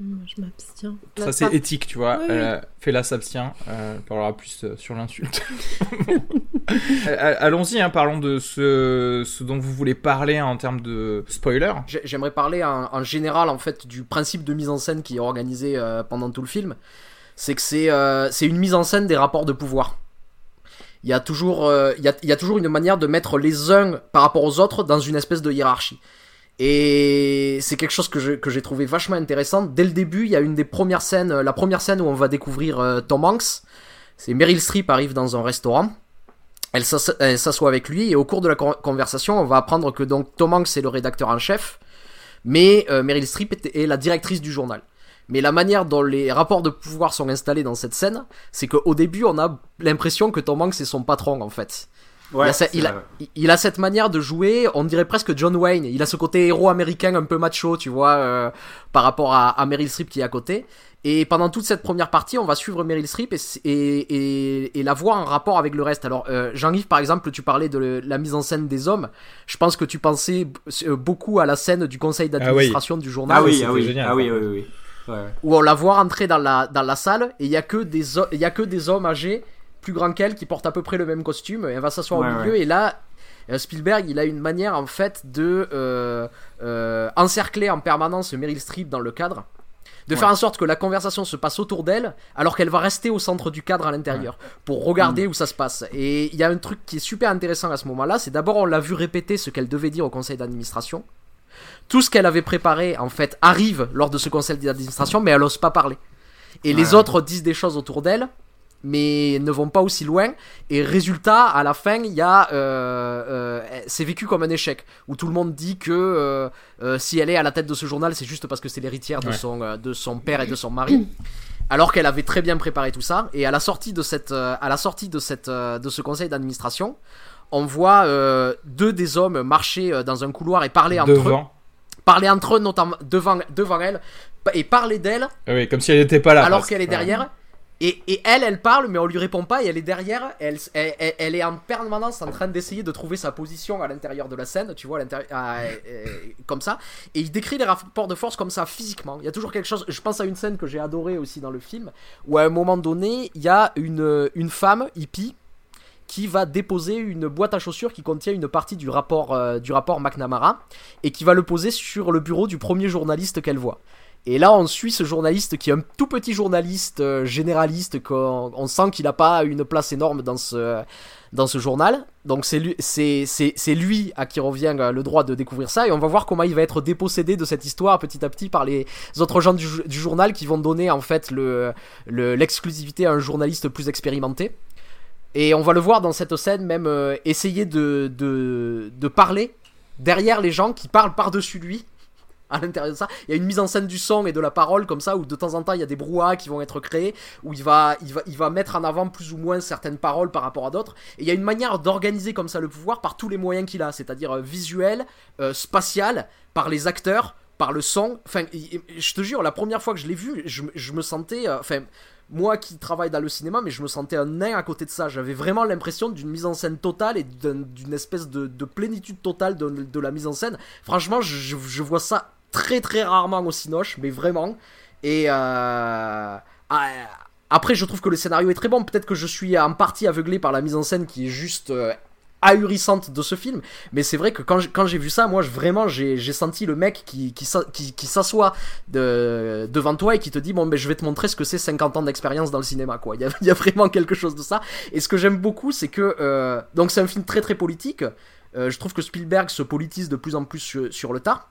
Hum, Je m'abstiens. Ça c'est éthique, tu vois. Oui, oui. Euh, Fela s'abstient. Euh, on parlera plus euh, sur l'insulte. *laughs* Euh, Allons-y, hein, parlons de ce, ce dont vous voulez parler en termes de spoiler. J'ai- J'aimerais parler en, en général en fait du principe de mise en scène qui est organisé euh, pendant tout le film. C'est que c'est euh, une mise en scène des rapports de pouvoir. Il y, a toujours, euh, il, y a, il y a toujours une manière de mettre les uns par rapport aux autres dans une espèce de hiérarchie. Et c'est quelque chose que j'ai trouvé vachement intéressant. Dès le début, il y a une des premières scènes, la première scène où on va découvrir euh, Tom Hanks. C'est Meryl Streep arrive dans un restaurant. Elle s'ass- elle s'assoit avec lui et au cours de la con- conversation, on va apprendre que donc Tom Hanks est le rédacteur en chef, mais euh, Meryl Streep est la directrice du journal. Mais la manière dont les rapports de pouvoir sont installés dans cette scène, c'est qu'au début, on a l'impression que Tom Hanks est son patron en fait. il, a, ce- c'est il a- il- a cette manière de jouer, on dirait presque John Wayne. Il a ce côté héros américain un peu macho, tu vois, euh, par rapport à, à Meryl Streep qui est à côté. Et pendant toute cette première partie, on va suivre Meryl Streep et, et, et, et la voir en rapport avec le reste. Alors, euh, Jean-Yves, par exemple, tu parlais de le- la mise en scène des hommes. Je pense que tu pensais euh, beaucoup à la scène du conseil d'administration du journal Ah oui, ah oui, génial, ah oui, oui, oui. Ouais, où on la voit rentrer dans la, dans la salle et il y a que des y a que des hommes âgés plus grands qu'elle qui portent à peu près le même costume et elle va s'asseoir Ouais, au milieu et là euh, Spielberg il a une manière en fait de euh, euh, encercler en permanence Meryl Streep dans le cadre de faire en sorte que la conversation se passe autour d'elle alors qu'elle va rester au centre du cadre à l'intérieur pour regarder Mm. où ça se passe. Et il y a un truc qui est super intéressant à ce moment là c'est d'abord on l'a vu répéter ce qu'elle devait dire au conseil d'administration tout ce qu'elle avait préparé en fait arrive lors de ce conseil d'administration mais elle ose pas parler. Et les autres disent des choses autour d'elle mais ne vont pas aussi loin. Et résultat à la fin il y a euh, euh, c'est vécu comme un échec où tout le monde dit que euh, euh, si elle est à la tête de ce journal c'est juste parce que c'est l'héritière de Ouais. son de son père et de son mari. Alors qu'elle avait très bien préparé tout ça. Et à la sortie de cette euh, à la sortie de cette euh, de ce conseil d'administration on voit euh, deux des hommes marcher dans un couloir et parler entre eux. Parler entre eux notamment devant devant elle et parler d'elle Ah oui, comme si elle n'était pas là. alors qu'elle est derrière. Et, et elle, elle parle, mais on lui répond pas, et elle est derrière, elle, elle, elle- elle est en permanence en train d'essayer de trouver sa position à l'intérieur de la scène, tu vois, à euh, comme ça. Et il décrit les rapports de force comme ça, physiquement. Il y a toujours quelque chose, je pense à une scène que j'ai adorée aussi dans le film, où à un moment donné, il y a une, une femme hippie qui va déposer une boîte à chaussures qui contient une partie du rapport, euh, du rapport McNamara et qui va le poser sur le bureau du premier journaliste qu'elle voit. Et là, on suit ce journaliste qui est un tout petit journaliste euh, généraliste, qu'on on sent qu'il n'a pas une place énorme dans ce, dans ce journal. Donc c'est lui, lui à qui revient euh, le droit de découvrir ça, et on va voir comment il va être dépossédé de cette histoire petit à petit par les autres gens du, jou- du journal qui vont donner en fait le- l'exclusivité à un journaliste plus expérimenté. Et on va le voir dans cette scène même euh, essayer de, de, parler derrière les gens qui parlent par-dessus lui. *laughs* À l'intérieur de ça, il y a une mise en scène du son et de la parole comme ça, où de temps en temps il y a des brouhahas qui vont être créés, où il va, il va, il va mettre en avant plus ou moins certaines paroles par rapport à d'autres. Et il y a une manière d'organiser comme ça le pouvoir par tous les moyens qu'il a, c'est-à-dire euh, visuel, euh, spatial, par les acteurs, par le son. Enfin, je te jure, la première fois que je l'ai vu, je, je me sentais, enfin, moi qui travaille dans le cinéma, mais je me sentais un nain à côté de ça. J'avais vraiment l'impression d'une mise en scène totale et d'un- d'une espèce de, de plénitude totale de, la mise en scène. Franchement, je vois ça très très rarement au Cinoche, mais vraiment. Et euh, ah, après, je trouve que le scénario est très bon. Peut-être que je suis en partie aveuglé par la mise en scène qui est juste euh, ahurissante de ce film. Mais c'est vrai que quand j'ai- quand j'ai vu ça, moi, vraiment, j'ai j'ai senti le mec qui, qui, qui, s'assoit de, devant toi et qui te dit Bon, ben, je vais te montrer ce que c'est 50 ans d'expérience dans le cinéma. quoi. *laughs* Il y a, vraiment quelque chose de ça. Et ce que j'aime beaucoup, c'est que. euh, donc, c'est un film très très politique. Euh, je trouve que Spielberg se politise de plus en plus sur, sur le tas.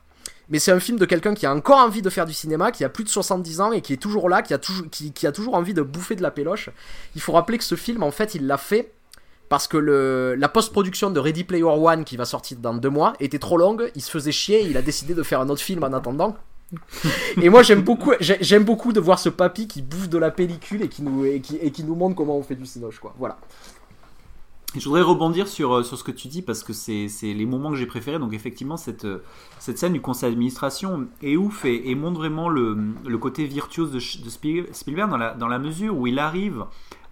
Mais c'est un film de quelqu'un qui a encore envie de faire du cinéma, qui a plus de 70 ans et qui est toujours là, qui a toujours, qui, qui a toujours envie de bouffer de la péloche. Il faut rappeler que ce film, en fait, il l'a fait parce que le, la post-production de Ready Player One, qui va sortir dans deux mois, était trop longue. Il se faisait chier et il a décidé de faire un autre film en attendant. *laughs* et moi j'aime beaucoup j'ai- j'aime beaucoup de voir ce papy qui bouffe de la pellicule et qui nous et qui, et qui nous montre comment on fait du cinoche quoi voilà Je voudrais rebondir sur, euh, sur ce que tu dis parce que c'est les moments que j'ai préférés. Donc effectivement, cette, euh, cette scène du conseil d'administration est ouf et, et montre vraiment le, le côté virtuose de, de Spiel- Spielberg dans la, dans la mesure où il arrive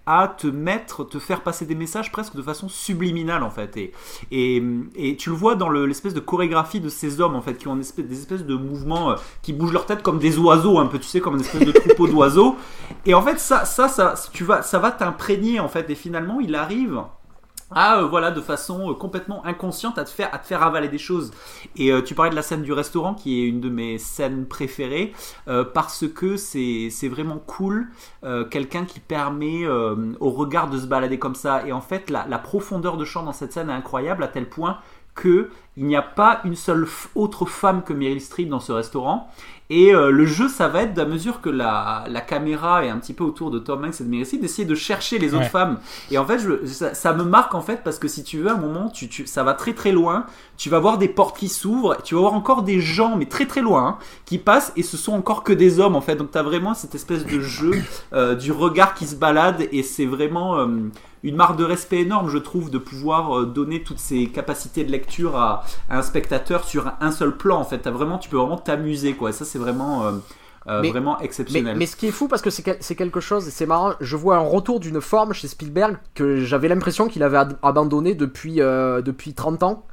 à te mettre, te faire passer des messages presque de façon subliminale en fait. Et, et, et tu le vois dans le- l'espèce de chorégraphie de ces hommes en fait qui ont des espèces de mouvements euh, qui bougent leur tête comme des oiseaux un peu, tu sais, comme une espèce de troupeau d'oiseaux. Et en fait, ça, ça, ça, tu vas, ça va t'imprégner en fait. Et finalement, il arrive à euh, voilà de façon euh, complètement inconsciente à te faire à te faire avaler des choses. Et euh, tu parlais de la scène du restaurant qui est une de mes scènes préférées parce que c'est c'est vraiment cool quelqu'un qui permet au regard de se balader comme ça. Et en fait la, la profondeur de champ dans cette scène est incroyable à tel point que il n'y a pas une seule autre femme que Meryl Streep dans ce restaurant et euh, le jeu, ça va être, à mesure que la, la caméra est un petit peu autour de Tom Hanks et de Meryl Streep, d'essayer de chercher les autres Ouais. femmes. Et en fait, je, ça, ça me marque en fait parce que si tu veux, à un moment, tu, tu, ça va très très loin. Tu vas voir des portes qui s'ouvrent, tu vas voir encore des gens, mais très très loin, hein, qui passent et ce sont encore que des hommes en fait. Donc tu as vraiment cette espèce de jeu euh, du regard qui se balade et c'est vraiment euh, une marque de respect énorme, je trouve, de pouvoir euh, donner toutes ces capacités de lecture à, à un spectateur sur un seul plan. En fait, vraiment, tu peux vraiment t'amuser quoi. Et ça, c'est vraiment, euh, euh, Mais- vraiment exceptionnel. mais ce qui est fou parce que c'est quel- c'est quelque chose, et c'est marrant, je vois un retour d'une forme chez Spielberg que j'avais l'impression qu'il avait abandonné depuis, euh, depuis 30 ans.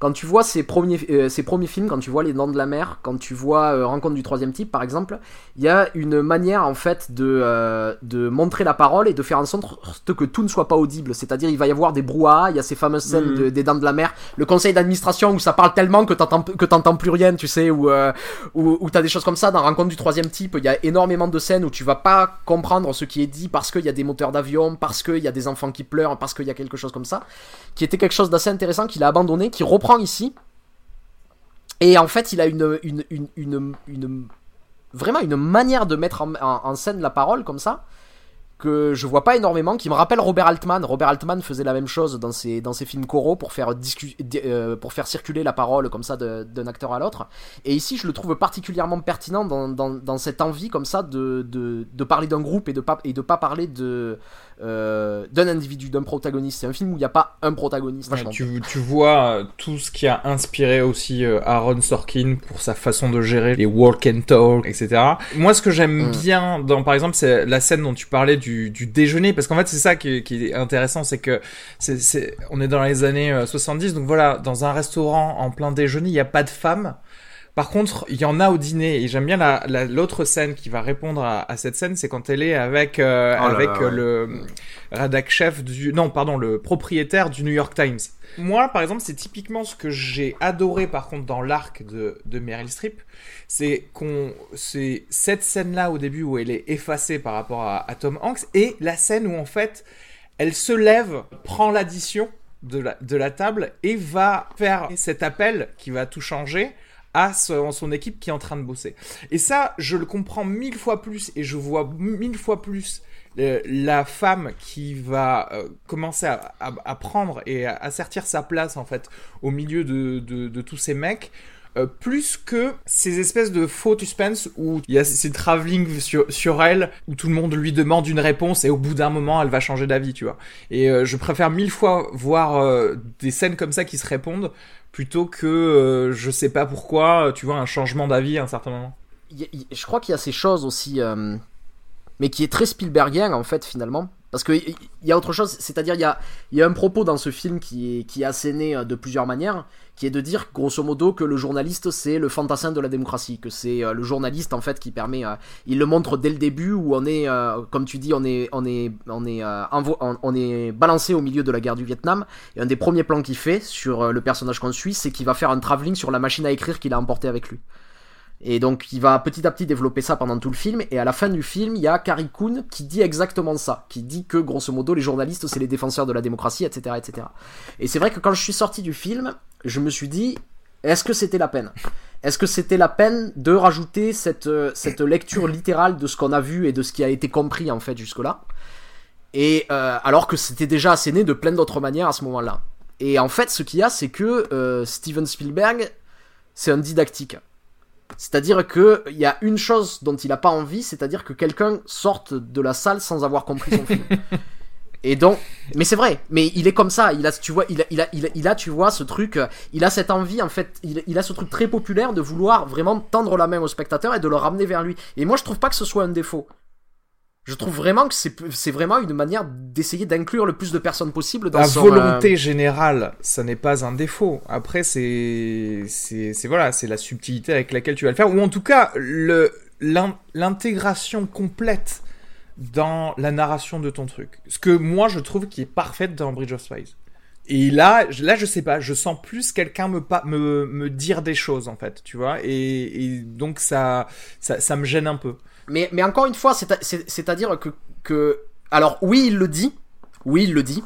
Quand tu vois ses premiers, euh, ses premiers films, quand tu vois Les Dents de la Mer, quand tu vois euh, Rencontre du troisième type par exemple, il y a une manière en fait de, euh, de montrer la parole et de faire en sorte que tout ne soit pas audible. C'est-à-dire il va y avoir des brouhahas, il y a ces fameuses scènes Mhm. de- des Dents de la Mer, le conseil d'administration où ça parle tellement que t'entends que t'entends plus rien, tu sais, où, euh, où, où t'as des choses comme ça. Dans Rencontre du troisième type, il y a énormément de scènes où tu vas pas comprendre ce qui est dit parce qu'il y a des moteurs d'avion, parce qu'il y a des enfants qui pleurent, parce qu'il y a quelque chose comme ça, qui était quelque chose d'assez intéressant qu'il a abandonné, qui reprend ici. Et en fait, il a une, une, une, une, une- vraiment une manière de mettre en, scène la parole comme ça que je vois pas énormément, qui me rappelle Robert Altman. Robert Altman faisait la même chose dans ses, dans ses films choraux pour faire, euh, pour faire circuler la parole comme ça d'un acteur à l'autre. Et ici, je le trouve particulièrement pertinent dans, dans, cette envie comme ça de, de, de parler d'un groupe et de pas, et de pas parler de, euh, d'un individu, d'un protagoniste. C'est un film où il n'y a pas un protagoniste. Ouais, tu, tu, vois euh, tout ce qui a inspiré aussi euh, Aaron Sorkin pour sa façon de gérer les walk and talk, etc. Moi, ce que j'aime Mm. bien dans, par exemple, c'est la scène dont tu parlais du, du déjeuner, parce qu'en fait, c'est ça qui, qui est intéressant, c'est que c'est, c'est, on est dans les années euh, 70, donc voilà, dans un restaurant en plein déjeuner, il n'y a pas de femmes. Par contre, il y en a au dîner et j'aime bien la, la- l'autre scène qui va répondre à, à cette scène, c'est quand elle est avec euh, Oh là avec là, euh, ouais. le rédac chef du non pardon le propriétaire du New York Times. Moi, par exemple, c'est typiquement ce que j'ai adoré par contre dans l'arc de, de Meryl Streep, c'est qu'on c'est cette scène là au début où elle est effacée par rapport à, à Tom Hanks et la scène où en fait elle se lève, prend l'addition de la, de la table et va faire cet appel qui va tout changer à son, équipe qui est en train de bosser. Et ça, je le comprends mille fois plus et je vois mille fois plus euh, la femme qui va euh, commencer à, prendre et à assertir sa place en fait au milieu de tous ces mecs. Euh, plus que ces espèces de faux suspense où il y a ces travelling sur, elle, où tout le monde lui demande une réponse et au bout d'un moment elle va changer d'avis, tu vois. Et euh, je préfère mille fois voir euh, des scènes comme ça qui se répondent plutôt que je sais pas pourquoi, tu vois, un changement d'avis à un certain moment. Je crois qu'il y a ces choses aussi, mais qui est très Spielbergien en fait finalement. Parce qu'il y a autre chose, c'est-à-dire il y a, y a un propos dans ce film qui est, qui est asséné de plusieurs manières, qui est de dire grosso modo que le journaliste c'est le fantassin de la démocratie, que c'est euh, le journaliste en fait qui permet, euh, il le montre dès le début où on est, euh, comme tu dis, on est, on est, on est, on, est balancé au milieu de la guerre du Vietnam. Et un des premiers plans qu'il fait sur le personnage qu'on suit, c'est qu'il va faire un travelling sur la machine à écrire qu'il a emporté avec lui. Et donc il va petit à petit développer ça pendant tout le film. Et à la fin du film, il y a Carrie Coon qui dit exactement ça, qui dit que grosso modo les journalistes c'est les défenseurs de la démocratie, etc., etc. Et c'est vrai que quand je suis sorti du film, je me suis dit, est-ce que c'était la peine? Est-ce que c'était la peine de rajouter cette euh, cette lecture littérale de ce qu'on a vu et de ce qui a été compris en fait jusque là Et euh, alors que c'était déjà asséné de plein d'autres manières à ce moment-là. Et en fait, ce qu'il y a, c'est que euh, Steven Spielberg, c'est un didactique. C'est-à-dire que il y a une chose dont il a pas envie, c'est-à-dire que quelqu'un sorte de la salle sans avoir compris son film. *laughs* Et donc, mais c'est vrai, mais il est comme ça, il a, tu vois, il a, il a, il a, il a, tu vois, ce truc, il a cette envie, en fait, il, il a ce truc très populaire de vouloir vraiment tendre la main au spectateur et de le ramener vers lui. Et moi, je trouve pas que ce soit un défaut. Je trouve vraiment que c'est, vraiment une manière d'essayer d'inclure le plus de personnes possible dans La son, volonté euh, générale, ça n'est pas un défaut. Après, c'est, voilà, c'est la subtilité avec laquelle tu vas le faire, ou en tout cas le l'intégration complète dans la narration de ton truc. Ce que moi je trouve qui est parfaite dans Bridge of Spies. Et là, là, je sais pas, je sens plus quelqu'un me, me, me dire des choses en fait, tu vois, et, et donc ça, ça, me gêne un peu. Mais, mais encore une fois, c'est-à-dire que, que. Alors, oui, il le dit. Oui, il le dit.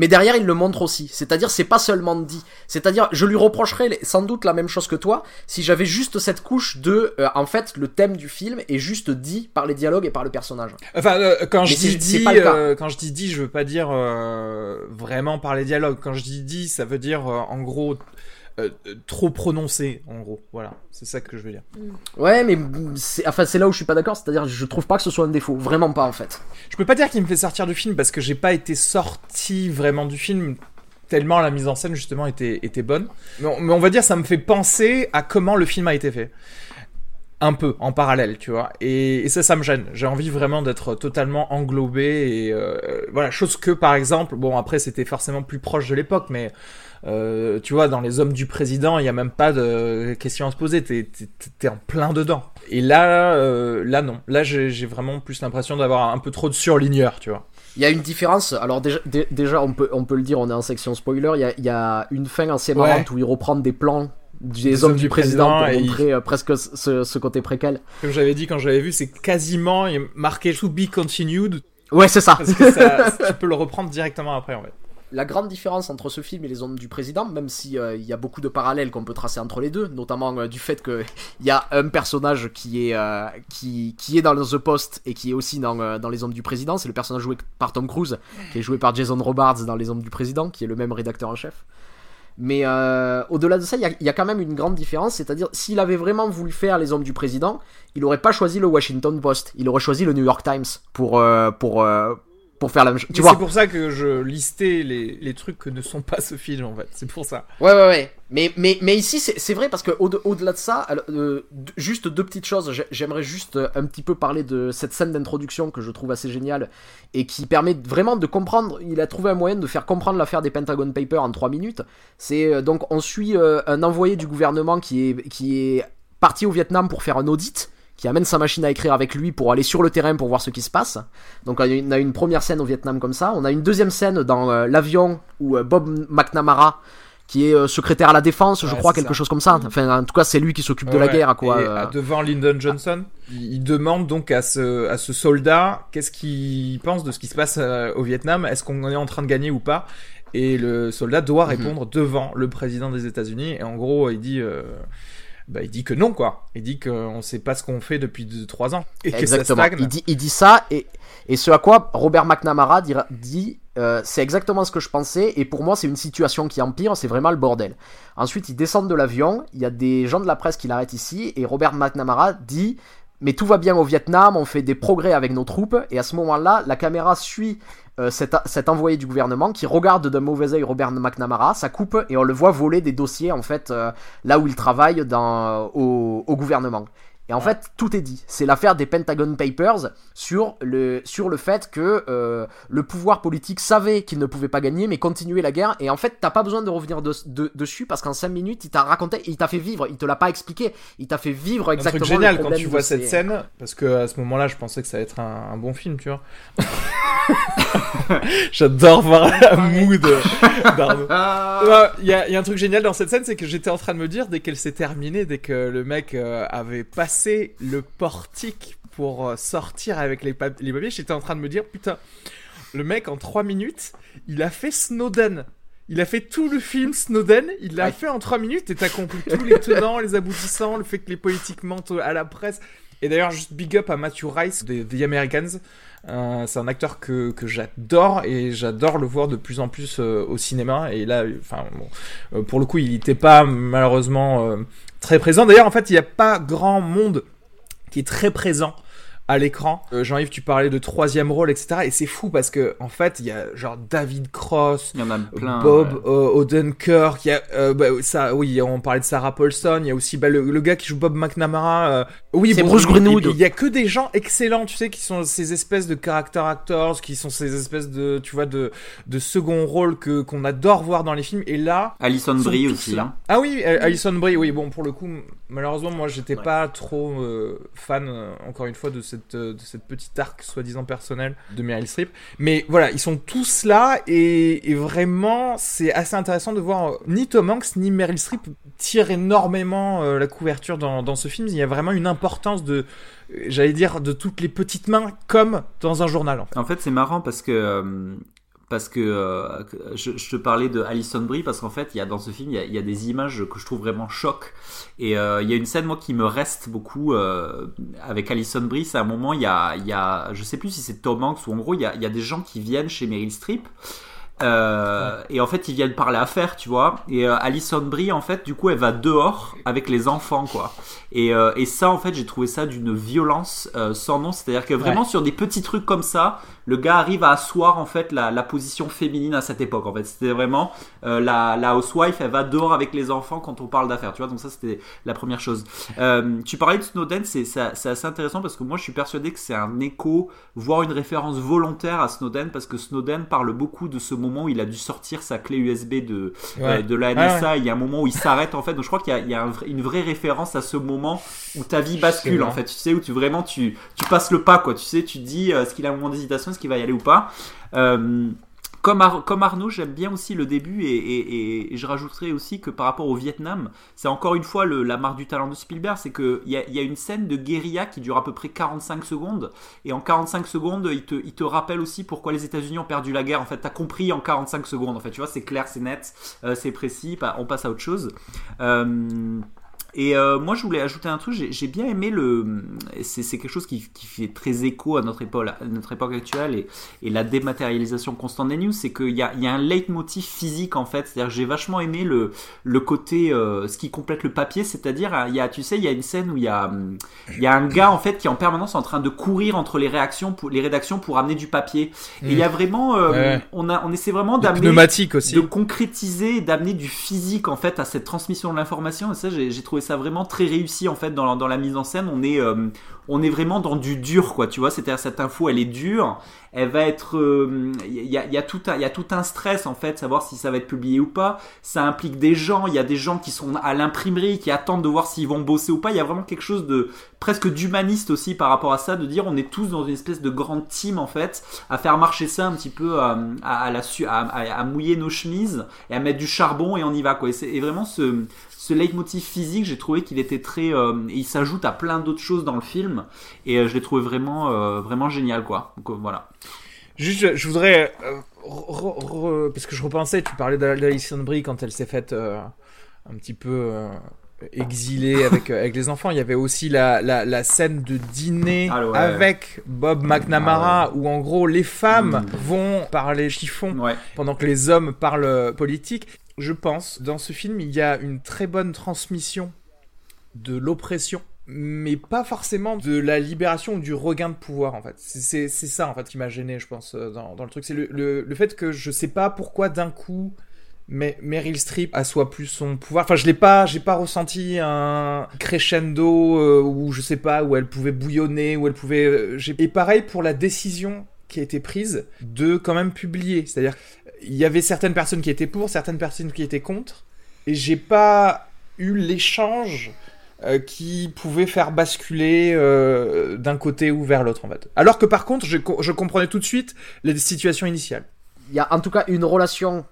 Mais derrière, il le montre aussi. C'est-à-dire, c'est pas seulement dit. C'est-à-dire, je lui reprocherais sans doute la même chose que toi si j'avais juste cette couche de. euh, en fait, le thème du film est juste dit par les dialogues et par le personnage. Enfin, euh, quand je dis dit, euh, quand je dis dit, je veux pas dire euh, vraiment par les dialogues. Quand je dis dit, ça veut dire euh, en gros euh, trop prononcé, en gros. Voilà, c'est ça que je veux dire. Ouais, mais c'est enfin, c'est là où je suis pas d'accord. C'est-à-dire, je trouve pas que ce soit un défaut. Vraiment pas, en fait. Je peux pas dire qu'il me fait sortir du film parce que j'ai pas été sorti vraiment du film tellement la mise en scène justement était, était bonne. Mais on, mais on va dire ça me fait penser à comment le film a été fait. Un peu, en parallèle, tu vois. Et, et ça, ça me gêne. J'ai envie vraiment d'être totalement englobé et euh, voilà, chose que par exemple, bon après c'était forcément plus proche de l'époque, mais euh, tu vois, dans les hommes du président, il y a même pas de question à se poser. T'es, t'es, t'es en plein dedans. Et là, euh, là non. Là, j'ai, j'ai vraiment plus l'impression d'avoir un peu trop de surligneur, tu vois. Il y a une différence. Alors, déjà, dé- déjà on, peut, on peut le dire, on est en section spoiler. Il y a, il y a une fin assez Ouais. marrante où il reprend des plans des, hommes du président, et pour montrer euh, presque ce, ce côté préquel. Comme j'avais dit quand j'avais vu, c'est quasiment marqué to be continued Ouais, c'est ça. parce que ça, *laughs* tu peux le reprendre directement après en fait. La grande différence entre ce film et les hommes du président, même si euh, y a beaucoup de parallèles qu'on peut tracer entre les deux, notamment euh, du fait que *laughs* il y a un personnage qui est euh, qui, qui est dans The Post et qui est aussi dans, euh, dans les hommes du président, c'est le personnage joué par Tom Cruise, qui est joué par Jason Robards dans les hommes du président, qui est le même rédacteur en chef. Mais au-delà de ça, il y y a quand même une grande différence, c'est-à-dire s'il avait vraiment voulu faire les hommes du président, il aurait pas choisi le Washington Post, il aurait choisi le New York Times pour pour pour faire la même chose. Tu Mais vois c'est pour ça que je listais les, les trucs que ne sont pas ce film en fait. C'est pour ça. Ouais, ouais, ouais. Mais, mais, mais ici, c'est vrai parce que au- au-delà de ça, alors, euh, juste deux petites choses. J'ai- J'aimerais juste euh, un petit peu parler de cette scène d'introduction que je trouve assez géniale et qui permet vraiment de comprendre. Il a trouvé un moyen de faire comprendre l'affaire des Pentagon Papers en trois minutes. C'est euh, donc on suit euh, un envoyé du gouvernement qui est, qui est parti au Vietnam pour faire un audit qui amène sa machine à écrire avec lui pour aller sur le terrain pour voir ce qui se passe. Donc on a une première scène au Vietnam comme ça. On a une deuxième scène dans euh, l'avion où euh, Bob McNamara, qui est euh, secrétaire à la défense, je Ouais, crois, quelque ça. chose comme ça. Enfin, en tout cas, c'est lui qui s'occupe de la Ouais, guerre, quoi. et, euh. devant Lyndon Johnson, il, il demande donc à ce, à ce soldat qu'est-ce qu'il pense de ce qui se passe au Vietnam, est-ce qu'on est en train de gagner ou pas? Et le soldat doit Mhm. répondre devant le président des États-Unis. Et en gros, il dit, euh, bah, il dit que non, quoi. Il dit qu'on sait pas ce qu'on fait depuis 3 ans et que Exactement. ça. Il dit, il dit ça et, et ce à quoi Robert McNamara dira- dit euh, c'est exactement ce que je pensais et pour moi c'est une situation qui empire, c'est vraiment le bordel. Ensuite ils descendent de l'avion, il y a des gens de la presse qui l'arrêtent ici et Robert McNamara dit mais tout va bien au Vietnam, on fait des progrès avec nos troupes et à ce moment-là la caméra suit euh, cet, envoyé du gouvernement qui regarde d'un mauvais œil Robert McNamara, ça coupe et on le voit voler des dossiers en fait euh, là où il travaille au gouvernement. Et en fait, tout est dit. C'est l'affaire des Pentagon Papers sur le, sur le fait que euh, le pouvoir politique savait qu'il ne pouvait pas gagner, mais continuait la guerre. Et en fait, t'as pas besoin de revenir de- de- dessus parce qu'en 5 minutes, il t'a raconté, il t'a fait vivre. Il te l'a pas expliqué. Il t'a fait vivre Un exactement truc génial le quand tu vois cette scène, parce que à ce moment-là, je pensais que ça allait être un, un bon film, tu vois. *laughs* J'adore voir la mood d'Arnaud. *laughs* Ouais, Il y, a, il y a un truc génial dans cette scène, c'est que j'étais en train de me dire, dès qu'elle s'est terminée, dès que le mec euh, avait passé le portique pour euh, sortir avec les, pap- les papiers, j'étais en train de me dire, putain, le mec en 3 minutes, il a fait Snowden. Il a fait tout le film Snowden, il l'a Ouais. fait en 3 minutes et t'as compris tous les tenants, les aboutissants, le fait que les politiques mentent à la presse. Et d'ailleurs, juste big up à Matthew Rice de The Americans. Euh, c'est un acteur que, j'adore et j'adore le voir de plus en plus euh, au cinéma. Et là, enfin, bon, euh, pour le coup, il n'était pas malheureusement très présent. D'ailleurs, en fait, il n'y a pas grand monde qui est très présent à l'écran. Euh, Jean-Yves, tu parlais de troisième rôle, etc. Et c'est fou parce que, en fait, il y a genre David Cross, Il y en a plein. Bob ouais. Odenkirk, il y a euh, bah, ça, oui, on parlait de Sarah Paulson, il y a aussi bah, le, le gars qui joue Bob McNamara. euh, oui, C'est Bruce Greenwood. Il y a que des gens excellents, tu sais, qui sont ces espèces de character actors, qui sont ces espèces de, tu vois, de de second rôle que qu'on adore voir dans les films. Et là, Alison Brie aussi. là. hein. Ah oui, Alison Brie, oui, bon, pour le coup, malheureusement, moi, j'étais Ouais. pas trop euh, fan, encore une fois, de cette, euh, de cette petite arc soi-disant personnelle de Meryl Streep. Mais voilà, ils sont tous là, et, vraiment, c'est assez intéressant de voir euh, ni Tom Hanks ni Meryl Streep tirent énormément euh, la couverture dans, ce film. Il y a vraiment une importance de, j'allais dire, de toutes les petites mains, comme dans un journal, en fait. C'est marrant parce que parce que euh, je, je te parlais de Alison Brie parce qu'en fait, il y a dans ce film, il y a, il y a des images que je trouve vraiment choc. Et euh, il y a une scène moi qui me reste beaucoup euh, avec Alison Brie. C'est un moment, il y a, il y a, je sais plus si c'est Tom Hanks ou en gros, il y a, il y a des gens qui viennent chez Meryl Streep. Euh, Et en fait, ils viennent parler affaires, tu vois. Et euh, Alison Brie, en fait, du coup, elle va dehors avec les enfants, quoi. Et, euh, et ça, en fait, j'ai trouvé ça d'une violence sans nom. C'est-à-dire que vraiment, sur des petits trucs comme ça, le gars arrive à asseoir, en fait, la, la position féminine à cette époque, en fait. C'était vraiment la, la housewife, elle va dehors avec les enfants quand on parle d'affaires, tu vois. Donc ça, c'était la première chose. Tu parlais de Snowden, c'est assez intéressant parce que moi, je suis persuadé que c'est un écho, voire une référence volontaire à Snowden parce que Snowden parle beaucoup de ce moment où il a dû sortir sa clé USB de, euh, de la Ouais, NSA. Il y a un moment où il s'arrête en fait. Donc je crois qu'il y a, il y a un vrai- une vraie référence à ce moment où ta vie bascule en fait. Tu sais où tu vraiment tu, tu passes le pas quoi. Tu sais, tu dis euh, est-ce qu'il a un moment d'hésitation, est-ce qu'il va y aller ou pas? Euh, comme, comme Arnaud, j'aime bien aussi le début et, je rajouterais aussi que par rapport au Vietnam, c'est encore une fois la marque du talent de Spielberg, c'est qu'il y a, y a une scène de guérilla qui dure à peu près 45 secondes et en 45 secondes, il te, il te rappelle aussi pourquoi les États-Unis ont perdu la guerre. En fait, t'as compris en 45 secondes. En fait, tu vois, c'est clair, c'est net, euh, c'est précis. Bah, on passe à autre chose. Euh, Et euh, moi, je voulais ajouter un truc. J'ai j'ai bien aimé le. C'est quelque chose qui, qui fait très écho à notre époque, à notre époque actuelle et, et la dématérialisation constante des news. C'est qu'il y y a un leitmotiv physique en fait. C'est-à-dire, j'ai vachement aimé le le côté euh, ce qui complète le papier. C'est-à-dire, il y a, tu sais, il y a une scène où il y a il y a un gars en fait qui est en permanence en train de courir entre les réactions, pour, les rédactions pour amener du papier. Et il y a vraiment, euh, Ouais. on a, on essaie vraiment d'amener aussi. de concrétiser d'amener du physique en fait à cette transmission de l'information et ça j'ai j'ai ça vraiment très réussi en fait dans la, dans la mise en scène. On est euh, on est vraiment dans du dur quoi tu vois. C'est-à-dire cette info elle est dure. Elle va être euh, il y, a, il y a tout un y a tout un stress en fait savoir si ça va être publié ou pas. Ça implique des gens. Il y a des gens qui sont à l'imprimerie qui attendent de voir s'ils vont bosser ou pas. Il y a vraiment quelque chose de presque d'humaniste aussi par rapport à ça de dire on est tous dans une espèce de grande team en fait à faire marcher ça un petit peu à, à, la à, mouiller nos chemises et à mettre du charbon et on y va quoi. Et, vraiment ce ce leitmotiv physique j'ai trouvé qu'il était très euh, il s'ajoute à plein d'autres choses dans le film et euh, je l'ai trouvé vraiment euh, vraiment génial quoi donc euh, voilà Juste, je- voudrais. re- re- parce que je repensais, tu parlais d'Al- d'Alison Brie quand elle s'est faite un petit peu exilée avec, avec les enfants. Il y avait aussi la, la, la scène de dîner Ah ouais. avec Bob McNamara où en gros les femmes Mm. vont parler chiffon ouais pendant que les hommes parlent politique. Je pense, dans ce film, il y a une très bonne transmission de l'oppression, mais pas forcément de la libération ou du regain de pouvoir, en fait. C'est- ça, en fait, qui m'a gêné, je pense, euh, dans, dans le truc. C'est le, le, le fait que je sais pas pourquoi, d'un coup, mais Meryl Streep assoit plus son pouvoir. Enfin, je l'ai pas, j'ai pas ressenti un crescendo euh, où je sais pas où elle pouvait bouillonner, où elle pouvait. euh, Et pareil pour la décision qui a été prise de quand même publier. C'est-à-dire, il y avait certaines personnes qui étaient pour, certaines personnes qui étaient contre, et j'ai pas eu l'échange qui pouvait faire basculer euh, d'un côté ou vers l'autre en fait. Alors que par contre, je, co- je comprenais tout de suite les situations initiales. Il y a en tout cas une relation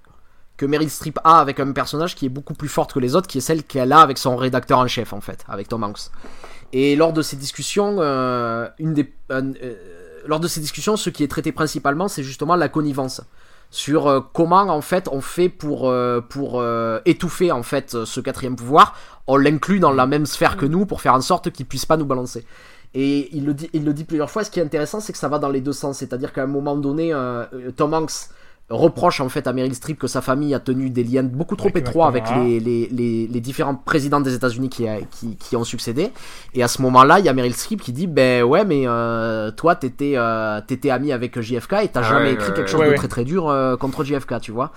que Meryl Streep a avec un personnage qui est beaucoup plus forte que les autres, qui est celle qu'elle a avec son rédacteur en chef, en fait, avec Tom Hanks. Et lors de ces discussions, euh, euh, lors de ces discussions, ce qui est traité principalement, c'est justement la connivence sur euh, comment en fait on fait pour euh, pour euh, étouffer en fait ce quatrième pouvoir. On l'inclut dans la même sphère que nous pour faire en sorte qu'il puisse pas nous balancer. Et il le dit, il le dit plusieurs fois. Ce qui est intéressant, c'est que ça va dans les deux sens. C'est-à-dire qu'à un moment donné, Tom Hanks reproche en fait à Meryl Streep que sa famille a tenu des liens beaucoup trop Avec étroits avec McNamara. les, les, les, les différents présidents des États-Unis qui, qui, qui ont succédé. Et à ce moment-là, il y a Meryl Streep qui dit Ben ouais, mais euh, toi, t'étais euh, t'étais ami avec JFK et t'as Ah jamais ouais, écrit ouais, quelque ouais. chose Ouais, de ouais. très très dur euh, contre JFK, tu vois.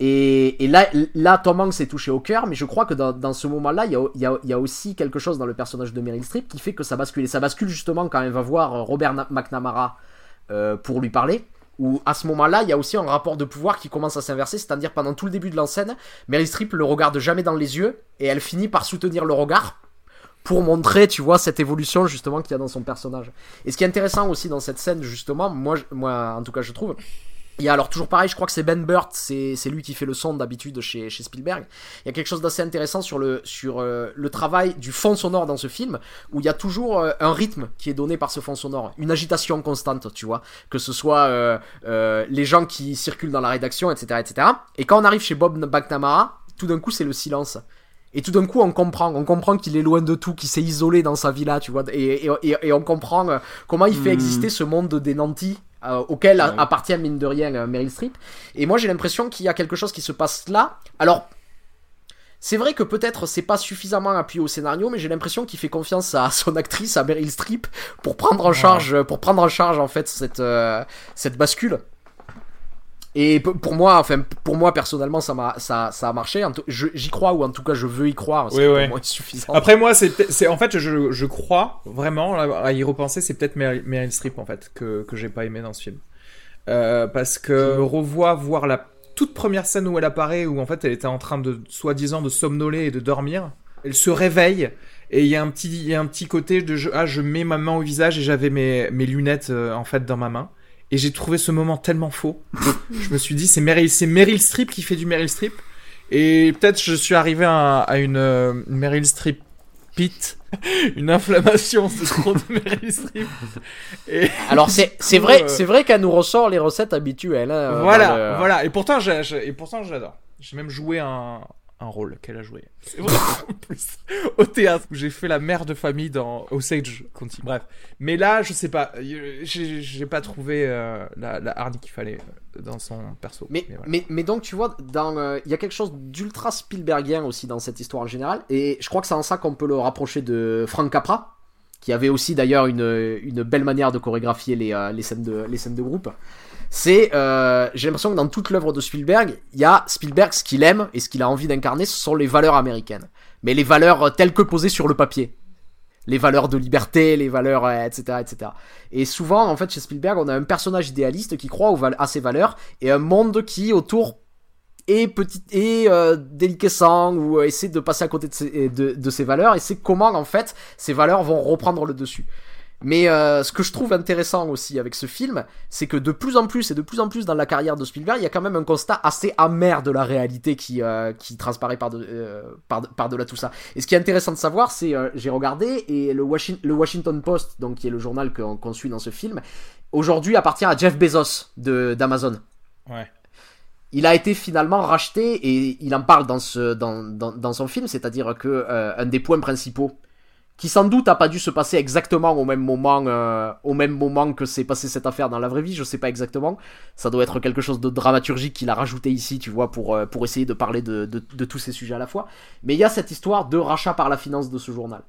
Et, et là, là, Tom Hanks s'est touché au cœur, mais je crois que dans, dans ce moment-là, il y a, il y, a, il y a aussi quelque chose dans le personnage de Meryl Streep qui fait que ça bascule. Et ça bascule justement quand elle va voir Robert Na- McNamara euh, pour lui parler. Où à ce moment-là, il y a aussi un rapport de pouvoir qui commence à s'inverser, c'est-à-dire pendant tout le début de scène, Meryl Streep le regarde jamais dans les yeux et elle finit par soutenir le regard pour montrer, tu vois, cette évolution justement qu'il y a dans son personnage. Et ce qui est intéressant aussi dans cette scène, justement, moi en tout cas, je trouve, il y a alors toujours pareil, je crois que c'est Ben Burt, c'est c'est lui qui fait le son d'habitude chez, chez Spielberg. Il y a quelque chose d'assez intéressant sur le sur euh, le travail du fond sonore dans ce film, où il y a toujours euh, un rythme qui est donné par ce fond sonore, une agitation constante, tu vois, que ce soit euh, euh, les gens qui circulent dans la rédaction, etc., etc. Et quand on arrive chez Bob McNamara, tout d'un coup c'est le silence. Et tout d'un coup, on comprend, on comprend qu'il est loin de tout, qu'il s'est isolé dans sa villa, tu vois, et, et, et- et on comprend euh, comment il fait Hmm. exister ce monde des nantis euh, auquel Ouais. appartient mine de rien euh, Meryl Streep. Et moi, j'ai l'impression qu'il y a quelque chose qui se passe là. Alors, c'est vrai que peut-être c'est pas suffisamment appuyé au scénario, mais j'ai l'impression qu'il fait confiance à *laughs* son actrice, à Meryl Streep, pour prendre en charge, pour prendre en charge en fait cette euh, cette bascule. Et pour moi, enfin pour moi personnellement, ça m'a ça, ça a marché. J'y crois ou en tout cas je veux y croire. Oui, pour ouais. moi suffisant. Après moi, c'est c'est en fait, je, je crois vraiment à y repenser, c'est peut-être Meryl, Meryl Streep en fait que que j'ai pas aimé dans ce film, Euh, parce que revois voir la toute première scène où elle apparaît, où en fait elle était en train de soi-disant de somnoler et de dormir. Elle se réveille et il y a un petit il y a un petit côté de je, ah je mets ma main au visage et j'avais mes mes lunettes euh, en fait dans ma main. Et j'ai trouvé ce moment tellement faux. je me suis dit, c'est Meryl, c'est Meryl Streep qui fait du Meryl Streep. Et peut-être je suis arrivé à, à une, euh, une Meryl Streep pit, *laughs* une inflammation de trop de Meryl Streep. Et Alors c'est c'est vrai euh, c'est vrai qu'elle nous ressort les recettes habituelles. hein, voilà, le- voilà. Et pourtant, j'ai, j'ai- et pourtant, j'adore. J'ai même joué un, un rôle qu'elle a joué. C'est vrai, *laughs* en plus. Au théâtre, où j'ai fait la mère de famille dans Osage County. Bref. Mais là, je sais pas. euh, J'ai j'ai pas trouvé euh, la, la hargne qu'il fallait euh, dans son perso. Mais, voilà. mais, mais donc, tu vois, euh, il y a quelque chose d'ultra Spielbergien aussi dans cette histoire en général. Et je crois que c'est en ça qu'on peut le rapprocher de Frank Capra, qui avait aussi d'ailleurs une, une belle manière de chorégraphier les, euh, les, scènes, de, les scènes de groupe. C'est, euh, j'ai l'impression que dans toute l'œuvre de Spielberg, il y a Spielberg, ce qu'il aime et ce qu'il a envie d'incarner, ce sont les valeurs américaines. Mais les valeurs euh, telles que posées sur le papier. Les valeurs de liberté, les valeurs, euh, etc., etc. Et souvent, en fait, chez Spielberg, on a un personnage idéaliste qui croit aux à ces valeurs et un monde qui, autour, est petit et euh, déliquescent ou euh, essaie de passer à côté de ces, de, ces valeurs et c'est comment en fait ces valeurs vont reprendre le dessus. Mais euh, ce que je trouve intéressant aussi avec ce film, c'est que de plus en plus et de plus en plus dans la carrière de Spielberg, il y a quand même un constat assez amer de la réalité qui, euh, qui transparaît par, de, euh, par, par delà tout ça. Et ce qui est intéressant de savoir, c'est j'ai regardé et le, Washing- le Washington Post, donc qui est le journal qu'on qu'on suit dans ce film, aujourd'hui appartient à Jeff Bezos d'Amazon. Ouais. Il a été finalement racheté et il en parle dans, ce, dans, dans, dans son film, c'est-à-dire que euh, un des points principaux, qui sans doute a pas dû se passer exactement au même moment, euh, au même moment que s'est passé cette affaire dans la vraie vie, je sais pas exactement. Ça doit être quelque chose de dramaturgique qu'il a rajouté ici, tu vois, pour, euh, pour essayer de parler de, de, tous ces sujets à la fois. Mais il y a cette histoire de rachat par la finance de ce journal.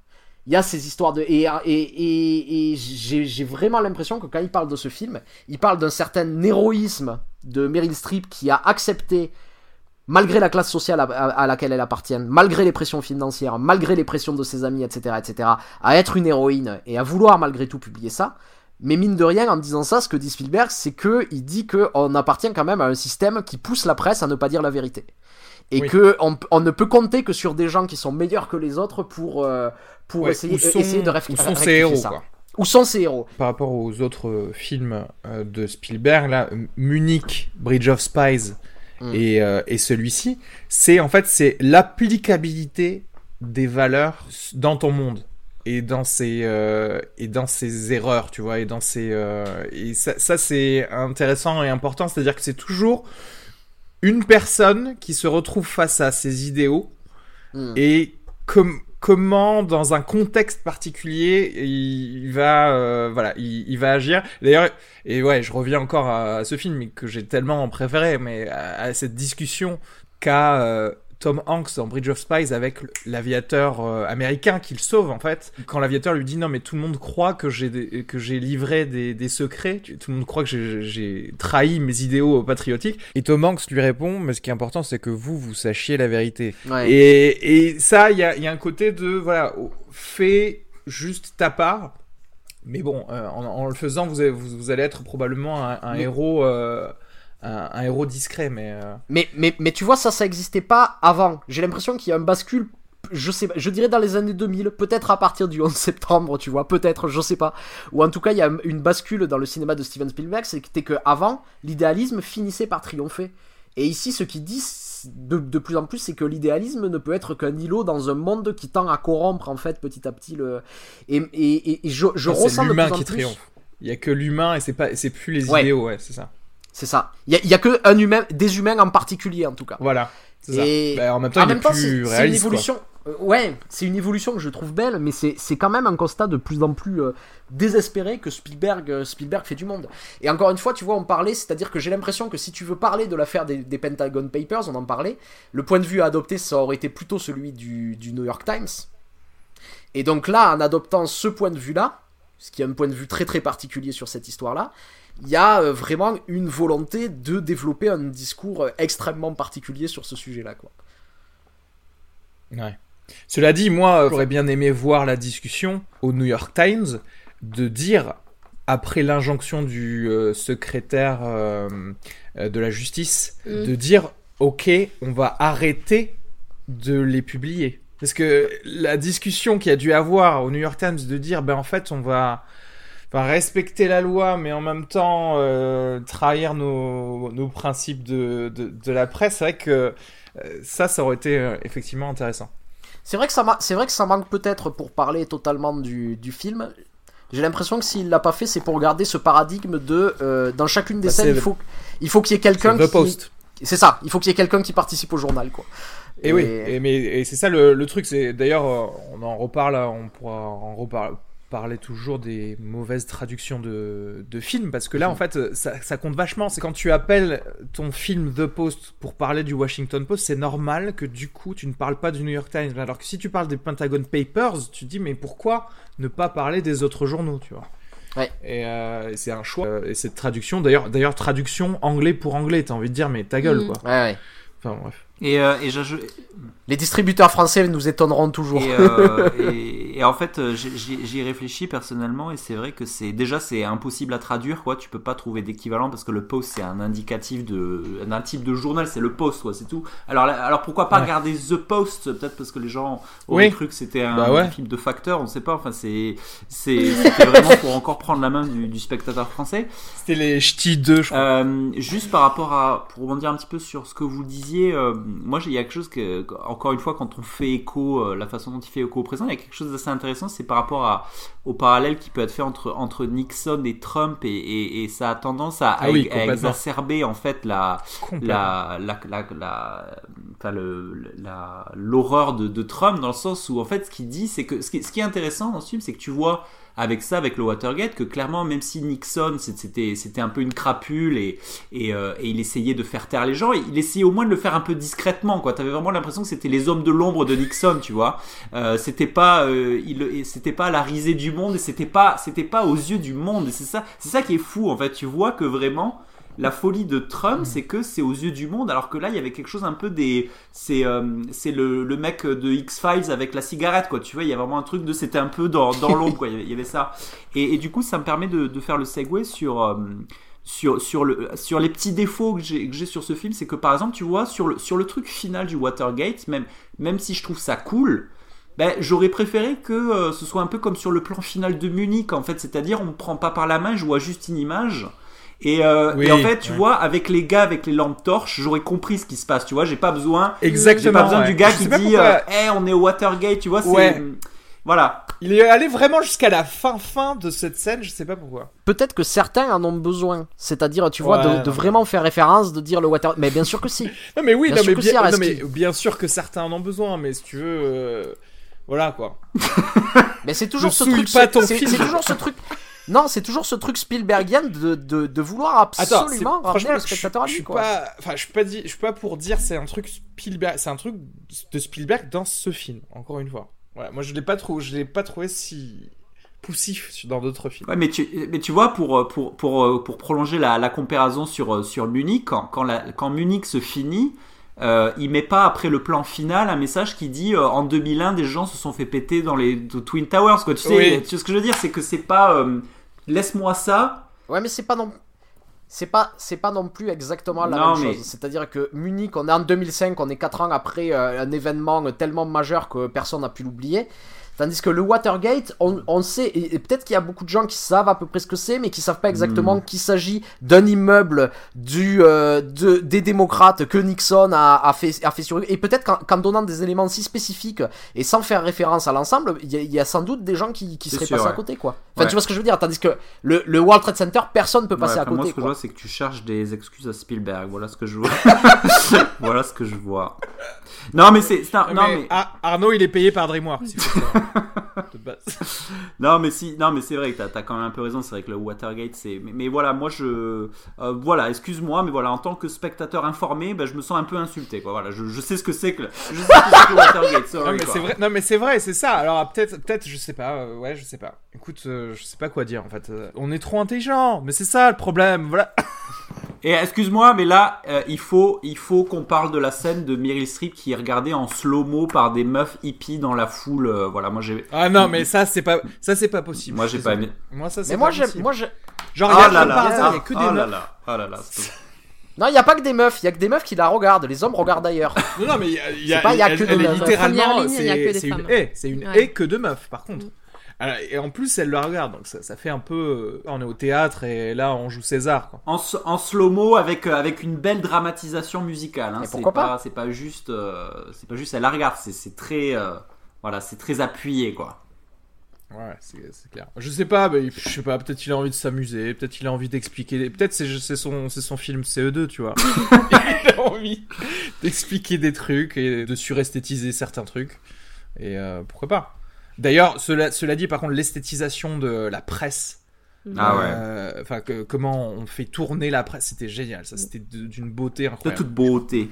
Il y a ces histoires de... Et, et, et, et j'ai j'ai vraiment l'impression que quand il parle de ce film, il parle d'un certain héroïsme de Meryl Streep qui a accepté, malgré la classe sociale à, à- à laquelle elle appartient, malgré les pressions financières, malgré les pressions de ses amis, etc., etc., à être une héroïne et à vouloir malgré tout publier ça. Mais mine de rien, en disant ça, ce que dit Spielberg, c'est que il dit que on appartient quand même à un système qui pousse la presse à ne pas dire la vérité. Et Oui. que on, on ne peut compter que sur des gens qui sont meilleurs que les autres pour, euh, pour Ouais, essayer, sont- essayer de réf- où sont ces héros, ça. quoi. Où sont ces héros? Par rapport aux autres euh, films euh, de Spielberg, là, Munich, Bridge of Spies Mm. et, euh, et celui-ci, c'est en fait c'est l'applicabilité des valeurs dans ton monde et dans ses euh, et dans ses erreurs, tu vois, et dans ses euh, et ça, ça c'est intéressant et important, c'est-à-dire que c'est toujours une personne qui se retrouve face à ses idéaux Hmm. et com- comment dans un contexte particulier il, va euh, voilà il, va agir. D'ailleurs et ouais je reviens encore à, ce film que j'ai tellement préféré mais à, à cette discussion qu'a euh, Tom Hanks dans Bridge of Spies avec l'aviateur euh, américain qu'il sauve en fait quand l'aviateur lui dit non mais tout le monde croit que j'ai que j'ai livré des, des secrets tout le monde croit que j'ai- trahi mes idéaux patriotiques et Tom Hanks lui répond mais ce qui est important c'est que vous vous sachiez la vérité Ouais. et, et ça, il y a, il y a un côté de, voilà, fais juste ta part. Mais bon, euh, en, en le faisant, vous, avez- vous, vous allez être probablement un, héros, euh, un, un héros discret. Mais euh, Mais, mais, mais tu vois, ça, ça existait pas avant. J'ai l'impression qu'il y a un bascule, je sais je dirais dans les années 2000, peut-être à partir du 11 septembre, tu vois, peut-être, je sais pas. Ou en tout cas, il y a une bascule dans le cinéma de Steven Spielberg, c'était que avant, l'idéalisme finissait par triompher. Et ici, ce qu'il dit de, de plus en plus, c'est que l'idéalisme ne peut être qu'un îlot dans un monde qui tend à corrompre, en fait, petit à petit le. Et, et, et- et je, je c'est ressens de plus l'humain en qui plus. triomphe. Il y a que l'humain et c'est pas, c'est plus les Ouais. idéaux, ouais, c'est ça. C'est ça. Il y a, a que un humain, des humains en particulier, en tout cas. Voilà. C'est Et ça. Bah, en même temps, en il même est temps, plus c'est c'est une quoi. évolution. euh, ouais, c'est une évolution que je trouve belle, mais c'est c'est quand même un constat de plus en plus euh, désespéré que Spielberg, euh, Spielberg fait du monde. Et encore une fois, tu vois, on parlait, c'est-à-dire que j'ai l'impression que si tu veux parler de l'affaire des, des Pentagon Papers, on en parlait, le point de vue à adopter, ça aurait été plutôt celui du, du New York Times. Et donc là, en adoptant ce point de vue-là, ce qui est un point de vue très très particulier sur cette histoire-là, il y a euh, vraiment une volonté de développer un discours euh, extrêmement particulier sur ce sujet-là, quoi. Ouais. Cela dit, moi, euh, j'aurais bien aimé voir la discussion au New York Times de dire, après l'injonction du euh, secrétaire euh, de la justice, Mm. de dire, ok, on va arrêter de les publier. Parce que la discussion qu'il y a dû avoir au New York Times de dire, ben en fait, on va, enfin, respecter la loi, mais en même temps euh, trahir nos, nos principes de, de, de la presse, c'est vrai que euh, ça, ça aurait été euh, effectivement intéressant. C'est vrai que ça, c'est vrai que ça manque peut-être pour parler totalement du, du film. J'ai l'impression que s'il l'a pas fait, c'est pour garder ce paradigme de dans chacune des Bah, scènes, il faut il faut qu'il y ait quelqu'un qui c'est ça, il faut qu'il y ait quelqu'un qui participe au journal quoi. Et, oui, et, mais et c'est ça le, le truc. C'est d'ailleurs, on en reparle, on pourra en reparler parler toujours des mauvaises traductions de, de films parce que là en fait ça, ça compte vachement c'est quand tu appelles ton film The Post pour parler du Washington Post c'est normal que du coup tu ne parles pas du New York Times alors que si tu parles des Pentagon Papers tu te dis mais pourquoi ne pas parler des autres journaux tu vois? Ouais. et, euh, et c'est un choix Euh, et cette traduction d'ailleurs d'ailleurs traduction anglais pour anglais t'as envie de dire mais ta gueule Mm. quoi Ouais, ouais. enfin bref Et, euh, et j'ajoute- Les distributeurs français nous étonneront toujours. Et, euh, *laughs* et, et en fait, euh, j'y j'y ai réfléchi personnellement et c'est vrai que c'est déjà c'est impossible à traduire quoi. Tu peux pas trouver d'équivalent parce que le post c'est un indicatif de d'un type de journal, c'est le post quoi, c'est tout. Alors alors pourquoi pas Ouais. garder the post? Peut-être parce que les gens auraient Oui. cru que c'était un, Bah ouais. un film de facteur, on sait pas. Enfin c'est c'est c'était vraiment pour encore prendre la main du, du spectateur français. c'était les ch'tis 2 je crois Euh, juste par rapport à, pour rebondir un petit peu sur ce que vous disiez, euh, moi il y a quelque chose que, encore une fois, quand on fait écho, euh, la façon dont il fait écho au présent, il y a quelque chose d'assez intéressant, c'est par rapport à, au parallèle qui peut être fait entre, entre Nixon et Trump et, et, et ça a tendance à, Ah oui, à- à complètement. exacerber en fait la, Complètement. la, la, la, la- enfin, le, la, l'horreur de, de Trump dans le sens où en fait ce qu'il dit c'est que ce qui, ce qui est intéressant dans ce film c'est que tu vois avec ça avec le Watergate que clairement même si Nixon c'était c'était un peu une crapule et et, euh, et il essayait de faire taire les gens il essayait au moins de le faire un peu discrètement quoi. T'avais vraiment l'impression que c'était les hommes de l'ombre de Nixon tu vois. Euh, c'était pas euh, c'était pas la risée du monde et c'était pas c'était pas aux yeux du monde c'est ça c'est ça qui est fou en fait. Tu vois que vraiment la folie de Trump, c'est que c'est aux yeux du monde, alors que là, il y avait quelque chose un peu des. C'est euh, c'est le, le mec de X-Files avec la cigarette, quoi. Tu vois, il y a vraiment un truc de. C'était un peu dans, dans l'ombre, quoi. Il y avait- il y avait ça. Et, et du coup, ça me permet de, de faire le segue sur. euh, sur, sur, le, sur les petits défauts que j'ai que j'ai sur ce film, c'est que par exemple, tu vois, sur le, sur le truc final du Watergate, même, même si je trouve ça cool, ben, j'aurais préféré que euh, ce soit un peu comme sur le plan final de Munich, en fait, c'est-à-dire on me prend pas par la main, je vois juste une image. Et, euh, Oui, et en fait, tu ouais. vois, avec les gars, avec les lampes torches, j'aurais compris ce qui se passe. Tu vois, j'ai pas besoin, exactement j'ai pas besoin ouais. du gars Je qui dit, pourquoi- euh, hey, on est au Watergate. Tu vois, c'est Ouais. voilà. Il est allé vraiment jusqu'à la fin fin de cette scène, je sais pas pourquoi. Peut-être que certains en ont besoin. C'est-à-dire, tu vois, de, vraiment faire référence, de dire le water. Mais bien sûr que si. *laughs* Non mais oui, Bien non, sûr mais que bien, si, Araski. non, mais bien sûr que certains en ont besoin, mais si tu veux, euh, voilà quoi. *laughs* Mais c'est toujours Je ce truc. pas c'est- ton c'est film. c'est toujours ce truc. Non, c'est toujours ce truc Spielbergien de, de, de vouloir absolument Attends, c'est- ramener le je- spectateur à je lui, suis quoi. pas, enfin, je suis pas je suis pas pour dire c'est un truc Spielberg, c'est un truc de Spielberg dans ce film. Encore une fois, voilà, moi je l'ai pas trouvé, je l'ai pas trouvé si poussif dans d'autres films. Ouais, mais tu, mais tu vois, pour, euh, pour, pour, pour prolonger la, la comparaison sur, euh, sur Munich, quand, quand, la- quand Munich se finit, euh, il met pas après le plan final un message qui dit euh, en 2001 des gens se sont fait péter dans les de Twin Towers quoi tu sais Oui. tu sais ce que je veux dire? C'est que c'est pas euh, laisse-moi ça Ouais, mais c'est pas non. C'est pas, c'est pas non plus exactement la Non, même mais- chose. C'est-à-dire que Munich, on est en 2005, on est 4 ans après euh, un événement tellement majeur que personne n'a pu l'oublier. Tandis que le Watergate, on, on sait, et, et peut-être qu'il y a beaucoup de gens qui savent à peu près ce que c'est, mais qui savent pas exactement qu'il s'agit d'un immeuble du, euh, de, des démocrates que Nixon a, a fait, a fait sur Et peut-être qu'en, qu'en donnant des éléments si spécifiques et sans faire référence à l'ensemble, il y, a- il y a sans doute des gens qui, qui seraient sûr, passés à côté, quoi. Enfin, Ouais. tu vois ce que je veux dire? Tandis que le, le World Trade Center, personne peut passer Ouais, à côté, moi ce que je vois c'est que tu cherches des excuses à Spielberg. Voilà ce que je vois. *laughs* Voilà ce que je vois. Non mais c'est c'est un- non mais mais Ar- Arnaud, il est payé par DreamWorks. *laughs* De base. *laughs* Non mais si, non mais c'est vrai que t'as as quand même un peu raison. C'est vrai que le Watergate, c'est. Mais, mais voilà, moi je, euh, voilà, excuse-moi, mais voilà, en tant que spectateur informé, ben, je me sens un peu insulté, quoi. Voilà, je, je sais ce que c'est que, le- je sais ce que c'est que le Watergate. Sorry, Non mais c'est vrai, non mais c'est vrai, c'est ça. Alors peut-être, peut-être, je sais pas. euh, ouais, je sais pas. Écoute, euh, je sais pas quoi dire en fait. On est trop intelligent, mais c'est ça le problème. Voilà. *laughs* Et excuse-moi, mais là, euh, il faut, il faut qu'on parle de la scène de Meryl Streep qui est regardée en slow-mo par des meufs hippies dans la foule. euh, voilà, moi j'ai, Ah non, mais ça c'est pas, ça c'est pas possible. moi je j'ai pas aimé. Moi ça c'est Mais pas moi, j'aime, possible. moi, je... Genre il y a Ah là comme là, par hasard, il y a que des ah là meufs. là, ah là là, c'est- Non, il y a pas que des meufs, il y a que des meufs qui la regardent. Les hommes regardent ailleurs. Non non mais il y a, il y a, C'est pas, il y a elle- que elle est meufs. littéralement, Première ligne, il y a que c'est des c'est une femmes. haie, c'est une Ouais. haie que de meufs par contre. Alors, et en plus elle le regarde, donc ça, ça fait un peu, euh, on est au théâtre et là on joue César. Quoi. en, slow-mo avec euh, avec une belle dramatisation musicale. Hein. Et C'est pourquoi pas C'est pas juste, euh, c'est pas juste elle la regarde. C'est très, euh, voilà, c'est très appuyé quoi. Ouais, c'est clair. Je sais pas, mais je sais pas, peut-être il a envie de s'amuser, peut-être il a envie d'expliquer, peut-être c'est c'est son, c'est son film CE2, tu vois. *laughs* il a envie d'expliquer des trucs et de suresthétiser certains trucs. Et euh, pourquoi pas. D'ailleurs, cela, cela dit, par contre, l'esthétisation de la presse Ah ouais. euh, Enfin, comment on fait tourner la presse, c'était génial. Ça, c'était de- d'une beauté De incroyable. toute beauté.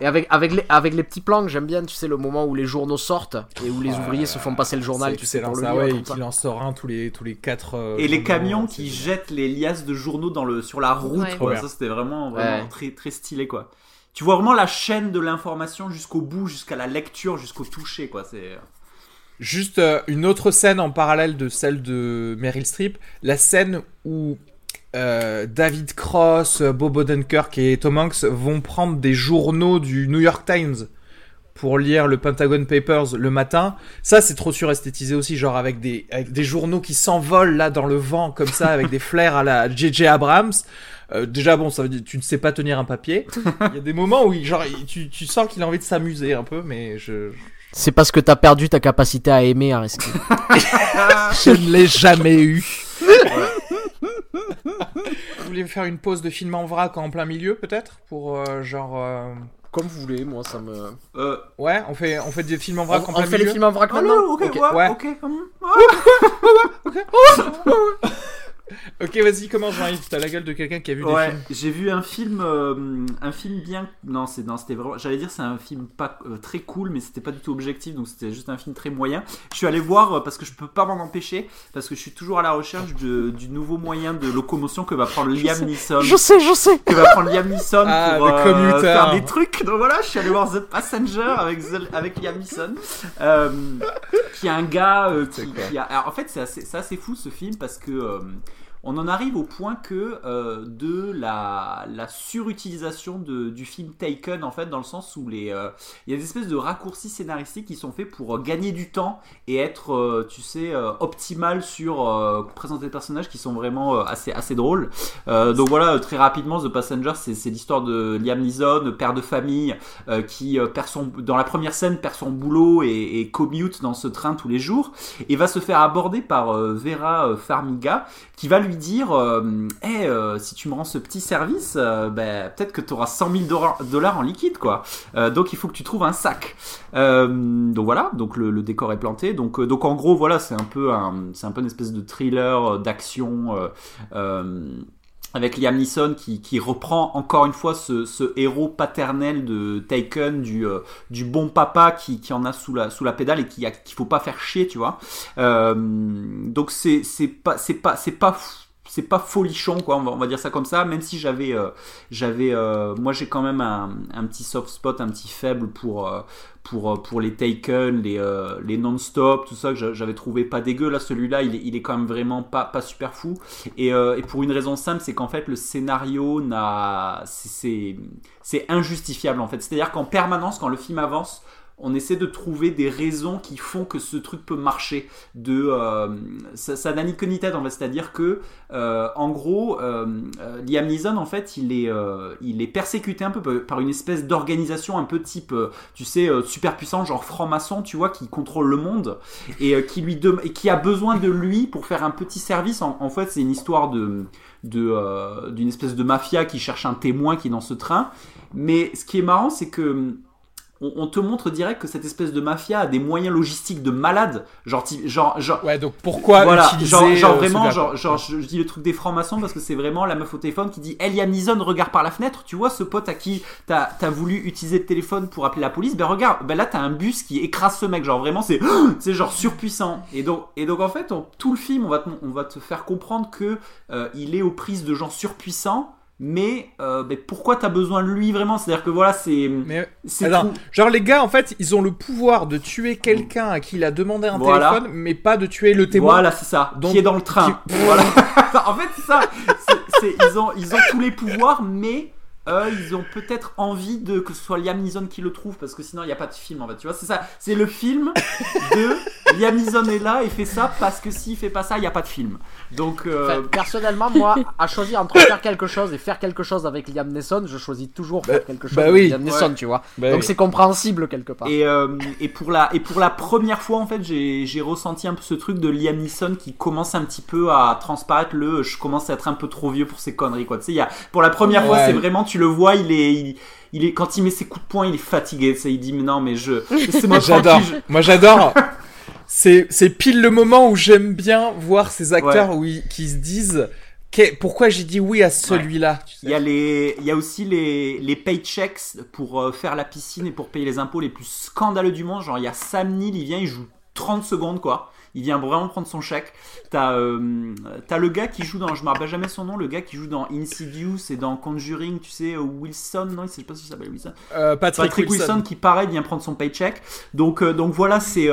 Et avec, avec, les, avec les petits plans que j'aime bien, tu sais, le moment où les journaux sortent et où les ouvriers se font passer le journal, tu sais, pour le ça, lire. ouais, et qu'il en sort un tous les tous les quatre. euh, Et les camions qui jettent les liasses de journaux dans le, sur la route, Ouais. quoi. Ouais. Ça, c'était vraiment, vraiment Ouais. très, très stylé, quoi. Tu vois vraiment la chaîne de l'information jusqu'au bout, jusqu'à la lecture, jusqu'au toucher, quoi. C'est. Juste euh, une autre scène en parallèle de celle de Meryl Streep, la scène où euh, David Cross, euh, Bob Odenkirk et Tom Hanks vont prendre des journaux du New York Times pour lire le Pentagon Papers le matin. Ça, c'est trop suresthétisé aussi, genre avec des, avec des journaux qui s'envolent là dans le vent comme ça, avec des *laughs* flares à la J.J. Abrams. Euh, déjà, bon, ça veut dire tu ne sais pas tenir un papier. *laughs* Il y a des moments où, il- genre, tu, tu sens qu'il a envie de s'amuser un peu, mais je, C'est parce que t'as perdu ta capacité à aimer, Ariski. *laughs* Je ne l'ai jamais eu. Vous voulez faire une pause de film en vrac en plein milieu, peut-être Pour euh, genre. euh, Comme vous voulez, moi ça me. Euh, Ouais, on fait, on fait des films en On, vrac en on plein fait milieu les films en vrac Oh maintenant non, ok, Ok. ouais, ouais. ok. hum, *laughs* *laughs* Ok, vas-y, commence, Jean-Yves. T'as la gueule de quelqu'un qui a vu des Ouais, films. j'ai vu un film, euh, un film bien. Non, c'est non, c'était vraiment. J'allais dire c'est un film pas euh, très cool, mais c'était pas du tout objectif, donc c'était juste un film très moyen. Je suis allé voir euh, parce que je peux pas m'en empêcher, parce que je suis toujours à la recherche de- du nouveau moyen de locomotion que va prendre Liam Neeson. Je sais, je sais Que va prendre Liam Neeson Ah, pour euh, faire des trucs. Donc voilà, je suis allé voir The Passenger avec The- avec Liam Neeson, euh, qui est un gars euh, qui, a. alors, en fait, c'est assez, c'est assez fou ce film parce que. On en arrive au point que euh, de la, surutilisation du film Taken, en fait, dans le sens où euh, il y a des espèces de raccourcis scénaristiques qui sont faits pour euh, gagner du temps et être, tu sais, optimal sur présenter des personnages qui sont vraiment assez, assez drôles. Donc voilà, très rapidement, The Passenger, c'est l'histoire de Liam Neeson, père de famille, qui perd son, dans la première scène perd son boulot et, et commute dans ce train tous les jours et va se faire aborder par Vera Farmiga qui va lui dire euh, si tu me rends ce petit service, ben, peut-être que tu auras 100 000 dollars- en liquide, quoi. Euh, donc il faut que tu trouves un sac. Donc voilà, donc le, décor est planté. Donc, donc en gros, voilà, c'est un peu un, c'est un peu une espèce de thriller d'action. Avec Liam Neeson qui, qui reprend encore une fois ce, ce héros paternel de Taken, du, euh, du bon papa qui, qui en a sous la, sous la pédale et qui a- qu'il faut pas faire chier, tu vois. Euh, donc c'est pas c'est pas c'est pas c'est pas folichon quoi on va, on va dire ça comme ça même si j'avais euh, j'avais euh, moi j'ai quand même un, un petit soft spot un petit faible pour euh, pour euh, pour les Taken les euh, les non-stop tout ça que j'a- j'avais trouvé pas dégueu. Là celui-là il est, il est quand même vraiment pas pas super fou. Et, euh, et pour une raison simple c'est qu'en fait le scénario n'a c'est- injustifiable en fait. C'est à dire qu'en permanence quand le film avance on essaie de trouver des raisons qui font que ce truc peut marcher. De, euh, ça n'a ni tête, en fait. C'est-à-dire que, euh, en gros, euh, euh, Liam Neeson, en fait, il est, il est persécuté un peu par une espèce d'organisation un peu type, tu sais, super puissant, genre franc-maçon, tu vois, qui contrôle le monde et qui lui et qui a besoin de lui pour faire un petit service. En, fait, c'est une histoire de d'une espèce de mafia qui cherche un témoin qui est dans ce train. Mais ce qui est marrant, c'est que on, on te montre direct que cette espèce de mafia a des moyens logistiques de malade. Genre, genre, genre, Ouais, donc pourquoi voilà, utiliser genre, genre euh, ce vraiment, genre, genre, je, je dis le truc des francs-maçons parce que c'est vraiment la meuf au téléphone qui dit Elle, Liam Neeson, regarde par la fenêtre, tu vois ce pote à qui t'as as voulu utiliser le téléphone pour appeler la police, ben regarde, ben là t'as un bus qui écrase ce mec, genre vraiment c'est *gasps* c'est genre surpuissant. Et donc, et donc en fait, on- tout le film, on va te, on va te faire comprendre que euh, il est aux prises de gens surpuissants. Mais, euh, ben, pourquoi t'as besoin de lui vraiment? C'est-à-dire que voilà, c'est Mais tout- genre les gars, en fait, ils ont le pouvoir de tuer quelqu'un à qui il a demandé un Voilà. téléphone, mais pas de tuer le témoin. Voilà, c'est ça. Donc, qui est dans le train. qui- *laughs* Voilà. en fait, c'est ça. Ils, ont, ils ont tous les pouvoirs, mais euh, ils ont peut-être envie de que ce soit Liam Neeson qui le trouve parce que sinon il n'y a pas de film en fait. Tu vois, c'est ça. C'est le film de Liam Neeson est là et fait ça parce que s'il fait pas ça, il n'y a pas de film. Donc, euh, Enfin, personnellement, moi, à choisir entre faire quelque chose et faire quelque chose avec Liam Neeson, je choisis toujours faire quelque chose bah avec oui. Liam Neeson, Ouais. tu vois. Bah Donc oui. c'est compréhensible quelque part. et, euh, et, pour la, et pour la première fois, en fait, j'ai j'ai ressenti un peu ce truc de Liam Neeson qui commence un petit peu à transparaître le je commence à être un peu trop vieux pour ces conneries. Quoi. Tu sais, il y a, pour la première fois, c'est vraiment, tu le vois, il est. Il, il est, quand il met ses coups de poing, il est fatigué. Tu sais, il dit mais non, mais je. Laissez-moi *laughs* J'adore. Moi j'adore. *laughs* C'est c'est pile le moment où j'aime bien voir ces acteurs où ils- qui se disent pourquoi j'ai dit oui à celui-là. tu sais. Il y a les, il y a aussi les, les paychecks pour euh, faire la piscine et pour payer les impôts les plus scandaleux du monde. Genre, il y a Sam Neill, il vient, il joue 30 secondes, quoi. Il vient vraiment prendre son chèque. T'as, euh, t'as le gars qui joue dans, je me rappelle jamais son nom, le gars qui joue dans Insidious et dans Conjuring, tu sais, euh, Wilson, non, je sais pas si ça s'appelle Wilson. Euh, Patrick, Patrick Wilson. Wilson. qui pareil vient prendre son paycheck. Donc, euh, donc voilà, c'est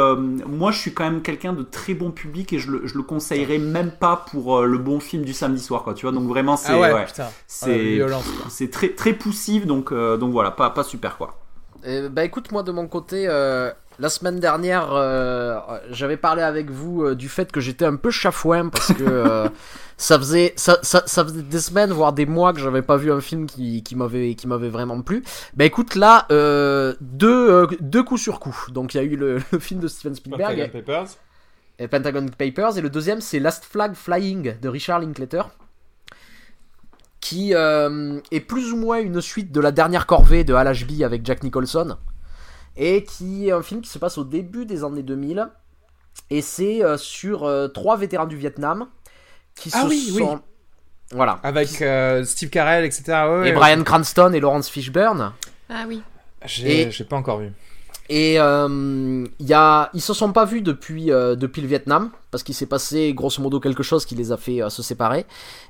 moi je suis quand même quelqu'un de très bon public et je le, je le conseillerais même pas pour le bon film du samedi soir, quoi. Tu vois, donc vraiment c'est Ah ouais, ouais, putain. c'est Ah, très très poussif, donc donc voilà, pas pas super quoi. Euh, bah écoute, moi de mon côté, euh, la semaine dernière, euh, j'avais parlé avec vous euh, du fait que j'étais un peu chafouin parce que euh, *laughs* ça, faisait, ça, ça, ça faisait des semaines, voire des mois que j'avais pas vu un film qui, qui m'avait qui m'avait vraiment plu. Bah écoute, là, euh, deux, euh, deux coups sur coup. Donc il y a eu le, *laughs* le film de Steven Spielberg Pentagon Papers. et Pentagon Papers, et le deuxième c'est Last Flag Flying de Richard Linklater, qui euh, est plus ou moins une suite de la dernière corvée de Hal Ashby avec Jack Nicholson, et qui est un film qui se passe au début des années 2000, et c'est euh, sur euh, trois vétérans du Vietnam qui Ah se oui, oui. sont... Voilà. Avec euh, Steve Carell, etc. Ouais, ouais, Et Brian Cranston et Lawrence Fishburne. Ah oui. J'ai Et- j'ai pas encore vu. Et euh, il ils se sont pas vus depuis, euh, depuis le Vietnam, parce qu'il s'est passé grosso modo quelque chose qui les a fait euh, se séparer.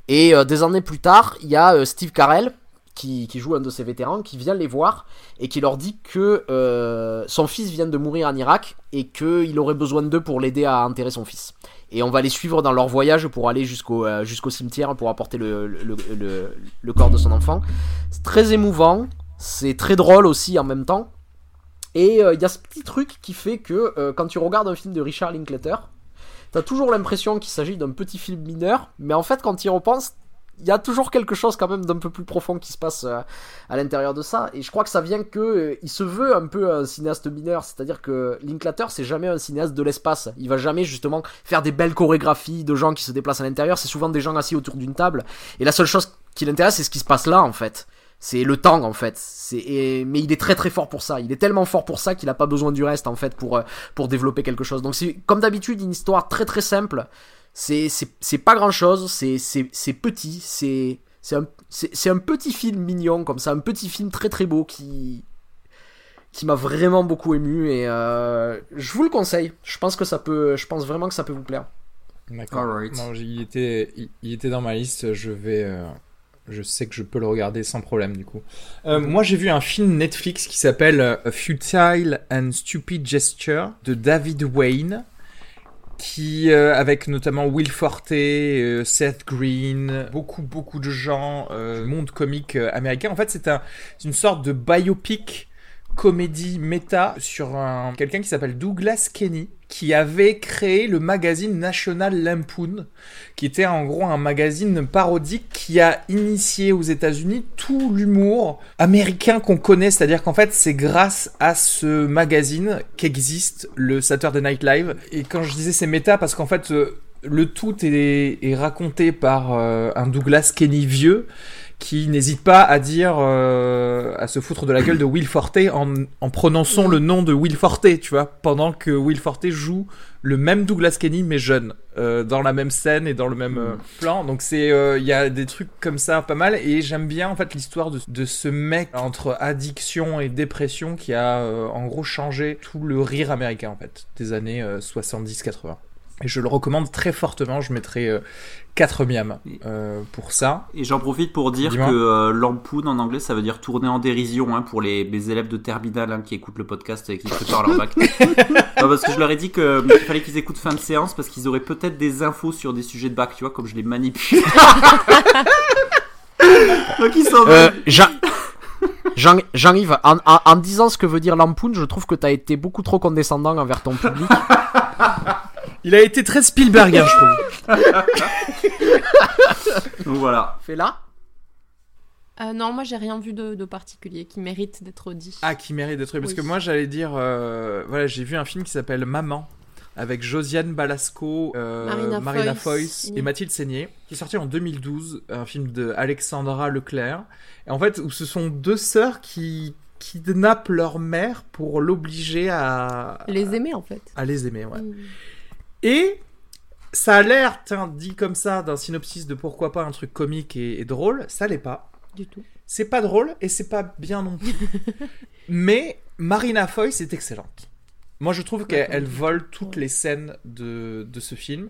Et euh, des années plus tard, il y a euh, Steve Carell, qui, joue un de ces vétérans, qui vient les voir et qui leur dit que euh, son fils vient de mourir en Irak et qu'il aurait besoin d'eux pour l'aider à enterrer son fils. Et on va les suivre dans leur voyage pour aller jusqu'au euh, cimetière pour apporter le, le, le corps de son enfant. C'est très émouvant, c'est très drôle aussi en même temps. Et euh, il y a ce petit truc qui fait que euh, quand tu regardes un film de Richard Linklater, t'as toujours l'impression qu'il s'agit d'un petit film mineur, mais en fait, quand tu y repenses, il y a toujours quelque chose quand même d'un peu plus profond qui se passe euh, à l'intérieur de ça. Et je crois que ça vient que il se veut un peu un cinéaste mineur, c'est-à-dire que Linklater, c'est jamais un cinéaste de l'espace. Il va jamais justement faire des belles chorégraphies de gens qui se déplacent à l'intérieur. C'est souvent des gens assis autour d'une table. Et la seule chose qui l'intéresse, c'est ce qui se passe là, en fait. C'est le temps en fait. C'est mais il est très très fort pour ça. Il est tellement fort pour ça qu'il a pas besoin du reste en fait pour euh, pour développer quelque chose. Donc c'est comme d'habitude une histoire très très simple. C'est pas grand chose. C'est c'est c'est petit. C'est c'est un c'est c'est un petit film mignon comme ça, un petit film très très beau qui qui m'a vraiment beaucoup ému et euh, je vous le conseille. Je pense que ça peut. Je pense vraiment que ça peut vous plaire. D'accord. Alright. Non, il était, il, il était dans ma liste. Je vais, euh, je sais que je peux le regarder sans problème du coup. Euh, moi, j'ai vu un film Netflix qui s'appelle euh, A Futile and Stupid Gesture de David Wayne, qui euh, avec notamment Will Forte, euh, Seth Green, beaucoup beaucoup de gens, euh, monde comique euh, américain. En fait, c'est un, une sorte de biopic comédie méta sur un quelqu'un qui s'appelle Douglas Kenny qui avait créé le magazine National Lampoon qui était en gros un magazine parodique qui a initié aux États-Unis tout l'humour américain qu'on connaît, c'est-à-dire qu'en fait c'est grâce à ce magazine qu'existe le Saturday Night Live. Et quand je disais c'est méta, parce qu'en fait euh, le tout est, raconté par euh, un Douglas Kenny vieux qui n'hésite pas à dire, euh, à se foutre de la gueule de Will Forte en, en prononçant le nom de Will Forte, tu vois, pendant que Will Forte joue le même Douglas Kenny mais jeune, euh, dans la même scène et dans le même euh, plan. Donc c'est, euh, il y a des trucs comme ça pas mal et j'aime bien en fait l'histoire de, de ce mec entre addiction et dépression qui a euh, en gros changé tout le rire américain en fait des années euh, 70-80. Et je le recommande très fortement. Je mettrai euh, 4 miams euh, pour ça. Et j'en profite pour dire que euh, lampoon en anglais ça veut dire tourner en dérision hein, pour les, les élèves de terminale hein, qui écoutent le podcast et qui préparent leur bac. *laughs* Non, parce que je leur ai dit qu'il fallait qu'ils écoutent fin de séance parce qu'ils auraient peut-être des infos sur des sujets de bac, tu vois, comme je les manipule. *laughs* Donc ils sont Euh, Jean- Jean- Jean-Yves, en, en- en disant ce que veut dire Lampoon, je trouve que t'as été beaucoup trop condescendant envers ton public. *laughs* Il a été très Spielbergien, je trouve. *laughs* Donc voilà. Fais là. Euh, non, moi j'ai rien vu de, de particulier qui mérite d'être dit. Ah, qui mérite d'être. Parce Oui. que moi, j'allais dire. euh, voilà, j'ai vu un film qui s'appelle Maman. Avec Josiane Balasco, euh, Marina Marina, Foïs. Foïs et Mathilde Seigné, qui est sorti en 2012, un film de Alexandra Leclerc. Et en fait, où ce sont deux sœurs qui kidnappent leur mère pour l'obliger à, Les aimer en fait. à les aimer. Ouais. Mm. Et ça a l'air, dit comme ça, d'un synopsis de pourquoi pas un truc comique et, et drôle. Ça l'est pas. Du tout. C'est pas drôle et c'est pas bien non plus. *laughs* Mais Marina Foïs est excellente. Moi, je trouve qu'elle elle vole toutes les scènes de, de ce film.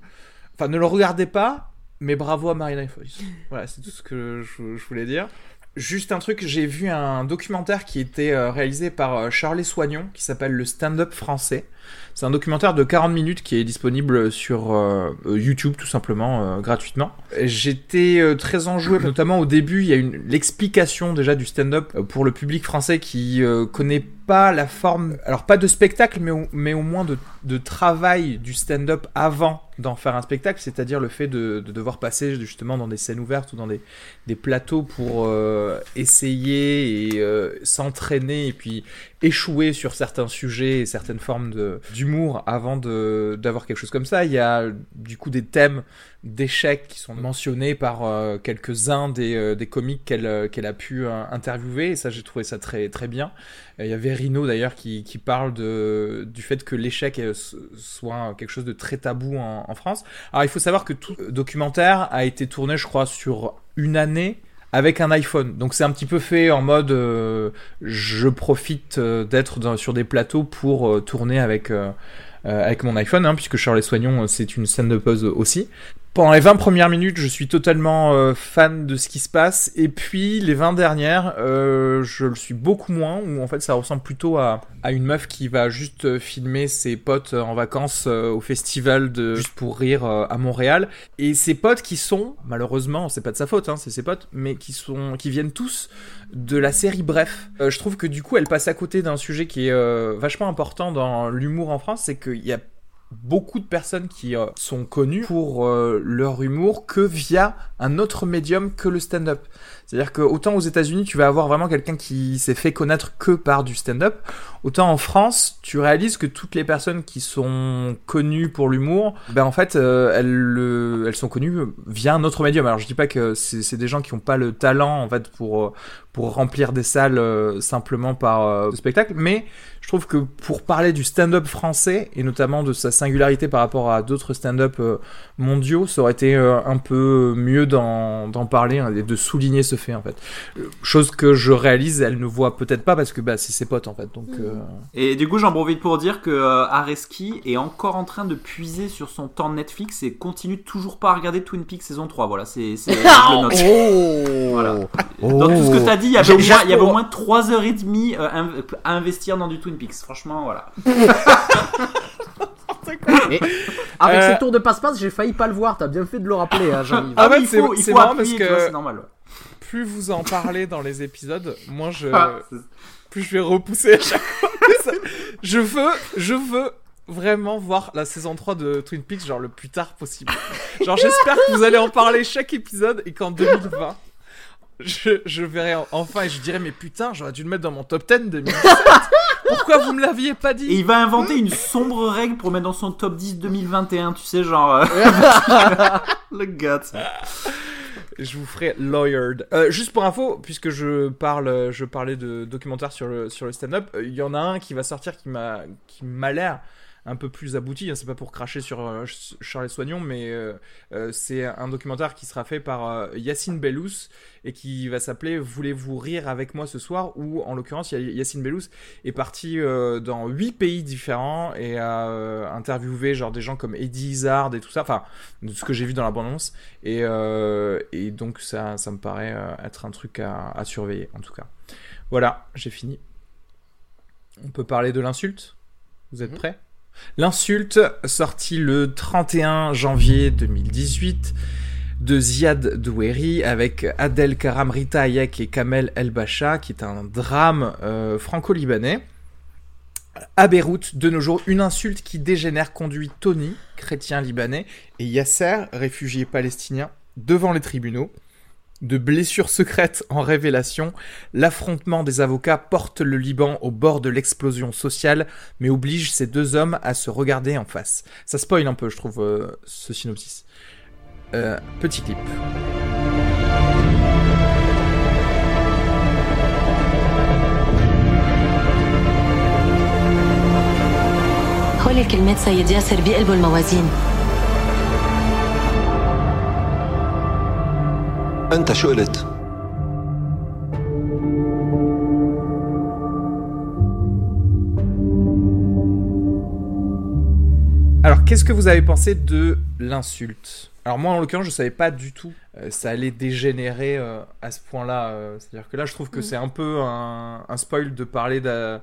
Enfin, ne le regardez pas, mais bravo à Marina Foïs. *laughs* Voilà, c'est tout ce que je, je voulais dire. Juste un truc, j'ai vu un documentaire qui était euh, réalisé par euh, Charlie Soignon, qui s'appelle Le Stand-up français. C'est un documentaire de 40 minutes qui est disponible sur euh, YouTube tout simplement, gratuitement. J'étais très enjoué, notamment au début, il y a une l'explication déjà du stand-up pour le public français qui connaît pas la forme, alors pas de spectacle, mais au, mais au moins de travail du stand-up avant d'en faire un spectacle, c'est-à-dire le fait de, de devoir passer justement dans des scènes ouvertes ou dans des, des plateaux pour euh, essayer et euh, s'entraîner et puis échouer sur certains sujets et certaines formes d'humour avant d'avoir quelque chose comme ça. Il y a du coup des thèmes d'échecs qui sont mentionnés par euh, quelques-uns des, euh, des comiques qu'elle euh, qu'elle a pu interviewer et ça j'ai trouvé ça très très bien. Il y avait Rino d'ailleurs qui, qui parle de, du fait que l'échec soit quelque chose de très tabou en, en France. Alors il faut savoir que tout documentaire a été tourné je crois sur une année avec un iPhone. Donc c'est un petit peu fait en mode je profite d'être sur des plateaux pour tourner avec, avec mon iPhone, hein, puisque Charles Soignon c'est une scène de pause aussi. Pendant les 20 premières minutes, je suis totalement euh, fan de ce qui se passe, et puis les 20 dernières, euh, je le suis beaucoup moins, où en fait ça ressemble plutôt à, à une meuf qui va juste euh, filmer ses potes en vacances au festival de Juste pour rire à Montréal, et ses potes qui sont, malheureusement, c'est pas de sa faute, hein, c'est ses potes, mais qui sont, qui viennent tous de la série Bref. Je trouve que du coup, elle passe à côté d'un sujet qui est vachement important dans l'humour en France, c'est qu'il y a beaucoup de personnes qui euh, sont connues pour euh, leur humour que via un autre médium que le stand-up. C'est-à-dire que autant aux États-Unis, tu vas avoir vraiment quelqu'un qui s'est fait connaître que par du stand-up, autant en France, tu réalises que toutes les personnes qui sont connues pour l'humour, ben en fait, euh, elles, le- elles sont connues via un autre médium. Alors je dis pas que c'est des gens qui ont pas le talent en fait pour pour remplir des salles simplement par euh, spectacle, mais je trouve que pour parler du stand-up français et notamment de sa singularité par rapport à d'autres stand-up euh, mondiaux, ça aurait été euh, un peu mieux d'en d'en parler hein, et de souligner ce fait en fait. Euh, Chose que je réalise, elle ne voit peut-être pas parce que bah, c'est ses potes en fait. Donc euh, Et du coup, j'en profite pour dire que euh, Areski est encore en train de puiser sur son temps Netflix et continue toujours pas à regarder Twin Peaks saison 3. Voilà, c'est. *laughs* Oh Voilà. Dans tout ce que t'as dit, il y avait, au moins, il y avait j'ai- au moins 3h30 euh, inv- à investir dans du Twin Peaks. Franchement, voilà. *laughs* Et avec Euh, ces tours de passe-passe, j'ai failli pas le voir. T'as bien fait de le rappeler, hein, Jean-Yves. Ah ouais, il c'est- faut, il c'est faut marrant appuyer, parce tu vois, que- c'est normal. ouais. plus vous en parlez dans les épisodes, moins je Ah, c'est- plus je vais repousser à chaque fois. *laughs* Ça- je veux, je veux vraiment voir la saison 3 de Twin Peaks genre le plus tard possible. Genre j'espère que vous allez en parler chaque épisode et qu'en 2020 je, je verrai en- enfin et je dirai mais putain j'aurais dû le mettre dans mon top 10 2017. Pourquoi vous me l'aviez pas Et dit il va inventer une sombre règle pour mettre dans son top 10 2021, tu sais, genre. euh, *laughs* Le gars. Je vous ferai lawyered. Euh, juste pour info, puisque je parle, je parlais de documentaire sur le sur le stand-up, euh, il y en a un qui va sortir qui m'a qui m'a l'air un peu plus abouti. hein, c'est pas pour cracher sur euh, Ch- Charles Soignon, mais euh, euh, c'est un documentaire qui sera fait par euh, Yacine Bellous et qui va s'appeler Voulez-vous rire avec moi ce soir? Ou en l'occurrence, Yacine Bellous est parti dans huit pays différents et a interviewé genre des gens comme Eddie Izzard et tout ça. Enfin, de ce que j'ai vu dans la bande-annonce. Et, et donc ça, ça me paraît être un truc à, à surveiller en tout cas. Voilà, j'ai fini. On peut parler de l'insulte? Vous êtes Mhm. prêts? L'insulte, sorti le 31 janvier 2018. de Ziad Doueri avec Adel Karam Rita Hayek et Kamel El Bacha, qui est un drame euh, franco-libanais. À Beyrouth, de nos jours, une insulte qui dégénère conduit Tony, chrétien libanais, et Yasser, réfugié palestinien, devant les tribunaux De blessures secrètes en révélation, l'affrontement des avocats porte le Liban au bord de l'explosion sociale, mais oblige ces deux hommes à se regarder en face. Ça spoil un peu, je trouve, euh, ce synopsis. Euh, petit clip. هول الكلمات سيد ياسر بيقلبوا الموازين أنت شو قلت؟ Alors, qu'est-ce que vous avez pensé de l'insulte Alors moi, en l'occurrence, je savais pas du tout euh, ça allait dégénérer euh, à ce point-là. euh, C'est-à-dire que là, je trouve que Mm. c'est un peu un, un spoil de parler de...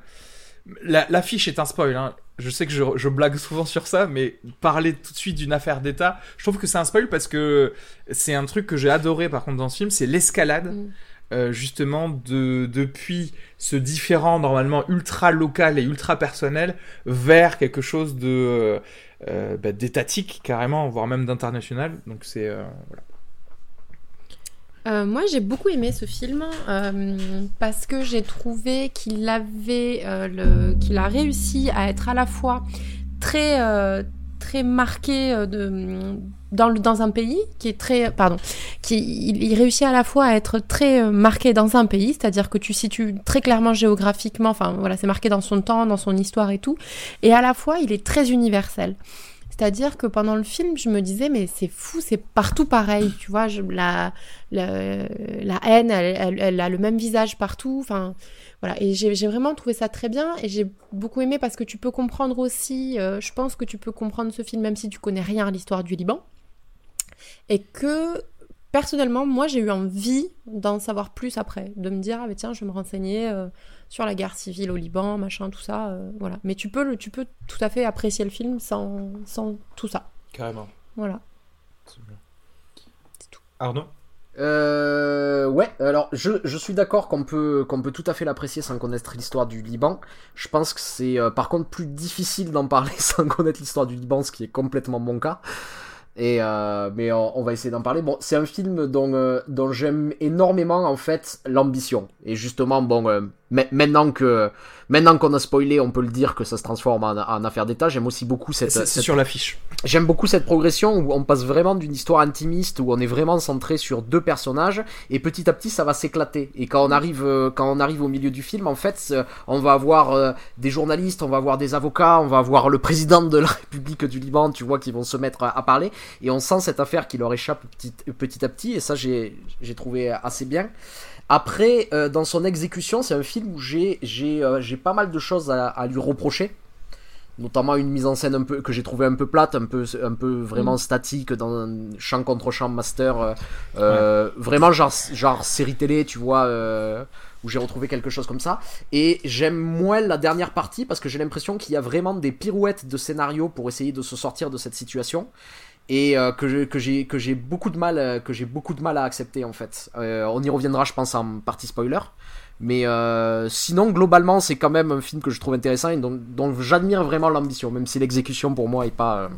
la- L'affiche est un spoil, hein. Je sais que je, je blague souvent sur ça, mais parler tout de suite d'une affaire d'État, je trouve que c'est un spoil parce que c'est un truc que j'ai adoré par contre dans ce film, c'est l'escalade. Mm. euh, justement de depuis ce différent normalement ultra local et ultra personnel vers quelque chose de euh, euh, bah, d'étatique carrément voire même d'international donc c'est euh, voilà. Euh, moi, j'ai beaucoup aimé ce film euh, parce que j'ai trouvé qu'il avait, euh, qu'il a réussi à être à la fois très, très marqué dans, un pays qui est très, pardon, qui il, réussit à la fois à être très marqué dans un pays, c'est-à-dire que tu situes très clairement géographiquement, enfin voilà, c'est marqué dans son temps, dans son histoire et tout, et à la fois il est très universel. C'est-à-dire que pendant le film, je me disais, mais c'est fou, c'est partout pareil, tu vois, la, la, haine, elle, a le même visage partout, enfin, voilà. Et j'ai j'ai vraiment trouvé ça très bien, et j'ai beaucoup aimé parce que tu peux comprendre aussi, euh, je pense que tu peux comprendre ce film même si tu connais rien à l'histoire du Liban, et que, personnellement, moi, j'ai eu envie d'en savoir plus après, de me dire, ah mais tiens, je vais me renseigner euh, sur la guerre civile au Liban, machin, tout ça, euh, voilà. Mais tu peux, le, tu peux tout à fait apprécier le film sans, sans tout ça, carrément voilà. Arnaud? Euh, ouais, alors je, je suis d'accord qu'on peut, qu'on peut tout à fait l'apprécier sans connaître l'histoire du Liban. Je pense que c'est euh, par contre plus difficile d'en parler *laughs* sans connaître l'histoire du Liban, ce qui est complètement mon cas. Et euh, mais on, on va essayer d'en parler. Bon, c'est un film dont, euh, dont j'aime énormément en fait l'ambition. Et justement, bon, euh, ma- maintenant que maintenant qu'on a spoilé, on peut le dire que ça se transforme en, en affaire d'État. J'aime aussi beaucoup cette, c'est cette sur l'affiche J'aime beaucoup cette progression où on passe vraiment d'une histoire intimiste où on est vraiment centré sur deux personnages et petit à petit ça va s'éclater. Et quand on arrive euh, quand on arrive au milieu du film, en fait, euh, on va avoir euh, des journalistes, on va avoir des avocats, on va avoir le président de la *laughs* République du Liban, tu vois, qui vont se mettre à, à parler et on sent cette affaire qui leur échappe petit, petit à petit et ça j'ai j'ai trouvé assez bien. Après, euh, dans son exécution, c'est un film où j'ai j'ai euh, j'ai pas mal de choses à, à lui reprocher notamment une mise en scène un peu que j'ai trouvé un peu plate, un peu un peu vraiment Mm. statique dans un champ contre champ master, euh, vraiment genre genre série télé, tu vois, où j'ai retrouvé quelque chose comme ça. Et j'aime moins la dernière partie parce que j'ai l'impression qu'il y a vraiment des pirouettes de scénario pour essayer de se sortir de cette situation. Et euh, que j'ai que j'ai beaucoup de mal euh, que j'ai beaucoup de mal à accepter en fait. Euh, on y reviendra, je pense, en partie spoiler. Mais euh, sinon, globalement, c'est quand même un film que je trouve intéressant et dont, dont j'admire vraiment l'ambition, même si l'exécution pour moi est pas. euh,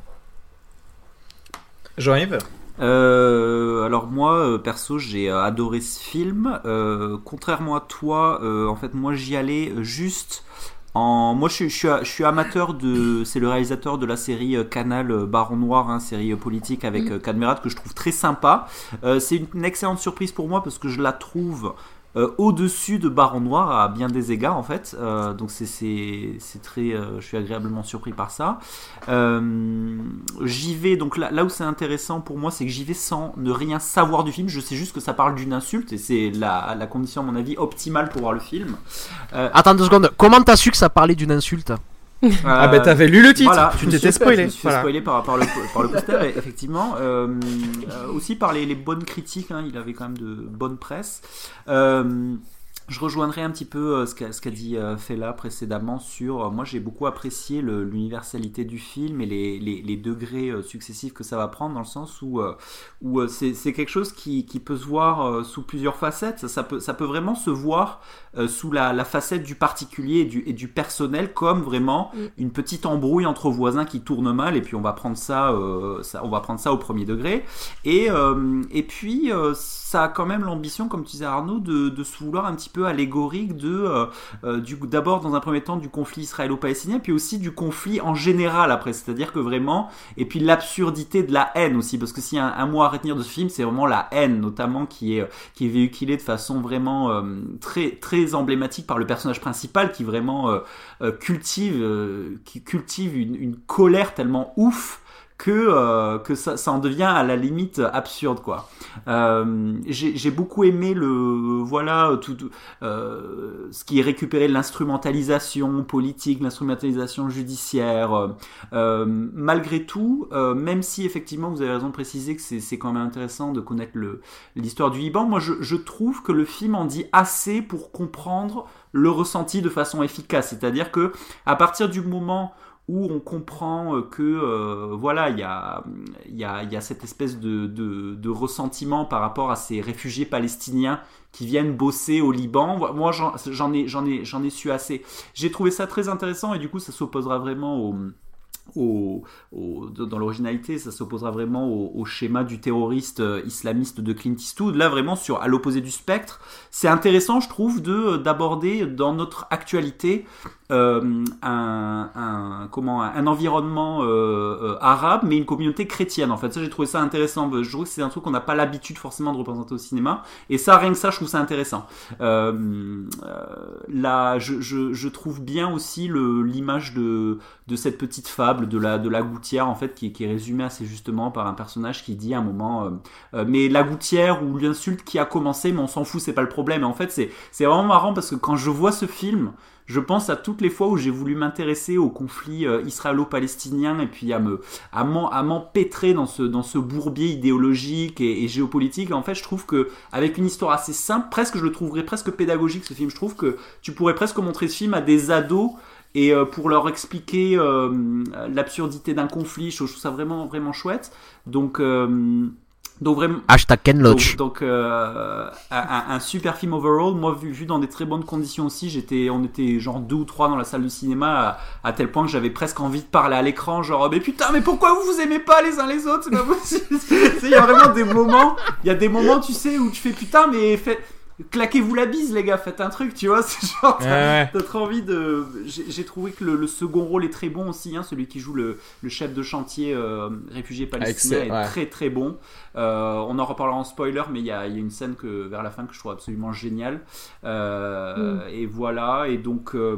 Jean-Yves Euh, alors moi, perso, j'ai adoré ce film. Euh, contrairement à toi, euh, en fait, moi, j'y allais juste en. Moi, je, suis- je suis, je suis amateur de. C'est le réalisateur de la série euh, Canal euh, Baron Noir, hein, série euh, politique avec Cadmerat que je trouve très sympa. Euh, c'est une, une excellente surprise pour moi parce que je la trouve. Euh, au-dessus de Baron Noir à bien des égards en fait Euh, donc c'est très euh, je suis agréablement surpris par ça j'y vais, donc là, où c'est intéressant pour moi, c'est que j'y vais sans ne rien savoir du film. Je sais juste que ça parle d'une insulte et c'est la, la condition, à mon avis, optimale pour voir le film. Attends deux secondes. Comment t'as su que ça parlait d'une insulte? Ah bah t'avais lu le titre voilà, tu t'étais spoilé Je me suis fait voilà. spoiler par, par le, par le poster, et effectivement. Euh, euh, aussi par les, les bonnes critiques, hein, il avait quand même de bonnes presse. Euh, je rejoindrai un petit peu euh, ce qu'a dit euh, Fela précédemment sur. euh, moi, j'ai beaucoup apprécié l'universalité du film et les, les- les degrés successifs que ça va prendre, dans le sens où, où c'est quelque chose qui, qui peut se voir sous plusieurs facettes. Ça, ça peut, ça peut vraiment se voir sous la, la facette du particulier et du, et du personnel, comme vraiment Mm. une petite embrouille entre voisins qui tourne mal, et puis on va prendre ça, euh, ça, on va prendre ça au premier degré. Et, euh, et puis, euh, ça a quand même l'ambition, comme tu disais Arnaud, de, de se vouloir un petit peu allégorique de, euh, euh, d'abord dans un premier temps du conflit israélo-palestinien, puis aussi du conflit en général après. C'est-à-dire que vraiment, et puis l'absurdité de la haine aussi, parce que s'il y a un, mot à retenir de ce film, c'est vraiment la haine, notamment qui est, qui est véhiculée de façon vraiment euh, très, très emblématique par le personnage principal, qui vraiment euh, euh, cultive, euh, qui cultive une colère tellement ouf que, euh, que ça, en devient à la limite absurde quoi. Euh, j'ai beaucoup aimé le voilà tout, euh, ce qui est récupéré de l'instrumentalisation politique, l'instrumentalisation judiciaire. malgré tout, même si effectivement vous avez raison de préciser que c'est quand même intéressant de connaître l'histoire du Liban, moi je, je trouve que le film en dit assez pour comprendre le ressenti de façon efficace. C'est-à-dire que à partir du moment où on comprend euh, que euh, voilà il y a, y, a, y a cette espèce de, de, ressentiment par rapport à ces réfugiés palestiniens qui viennent bosser au Liban. Moi j'en ai, j'en ai, j'en ai su assez. J'ai trouvé ça très intéressant et du coup ça s'opposera vraiment au au, au- dans l'originalité, ça s'opposera vraiment au, au schéma du terroriste euh, islamiste de Clint Eastwood. Là, vraiment, sur à l'opposé du spectre, c'est intéressant, je trouve, de d'aborder dans notre actualité euh, un, comment un environnement euh, euh, arabe, mais une communauté chrétienne. En fait, ça, j'ai trouvé ça intéressant. Je trouve que c'est un truc qu'on n'a pas l'habitude forcément de représenter au cinéma, et ça, rien que ça, je trouve ça intéressant. Là, je, je, trouve bien aussi l'image de de cette petite fable de la de la gouttière en fait qui, qui est résumée assez justement par un personnage qui dit à un moment mais la gouttière ou l'insulte qui a commencé mais on s'en fout c'est pas le problème en fait c'est vraiment marrant parce que quand je vois ce film je pense à toutes les fois où j'ai voulu m'intéresser au conflit euh, israélo-palestinien et puis à me m'empêtrer dans ce dans ce bourbier idéologique et, géopolitique. En fait je trouve que avec une histoire assez simple presque je le trouverais presque pédagogique ce film. Je trouve que tu pourrais presque montrer ce film à des ados et euh, pour leur expliquer euh, l'absurdité d'un conflit, je trouve ça vraiment vraiment chouette. Donc donc vraiment Hashtag Ken Loach. donc, donc, euh, un, un super film overall. Moi, vu, vu dans des très bonnes conditions aussi, j'étais, on était genre deux ou trois dans la salle de cinéma, à, à tel point que j'avais presque envie de parler à l'écran, genre mais putain, mais pourquoi vous vous aimez pas les uns les autres? C'est pas possible. *laughs* Il y a vraiment des moments, il y a des moments, tu sais, où tu fais putain, mais fait, claquez-vous la bise, les gars, faites un truc, tu vois. *laughs* C'est genre, t'as, Ouais, ouais. t'as trop envie de. J'ai, j'ai trouvé que le, le second rôle est très bon aussi, hein, celui qui joue le, le chef de chantier euh, réfugié palestinien Excellent, est ouais. très très bon. Euh, on en reparlera en spoiler, mais il y a, il y a une scène que, vers la fin que je trouve absolument géniale. Euh, Et voilà, et donc, euh,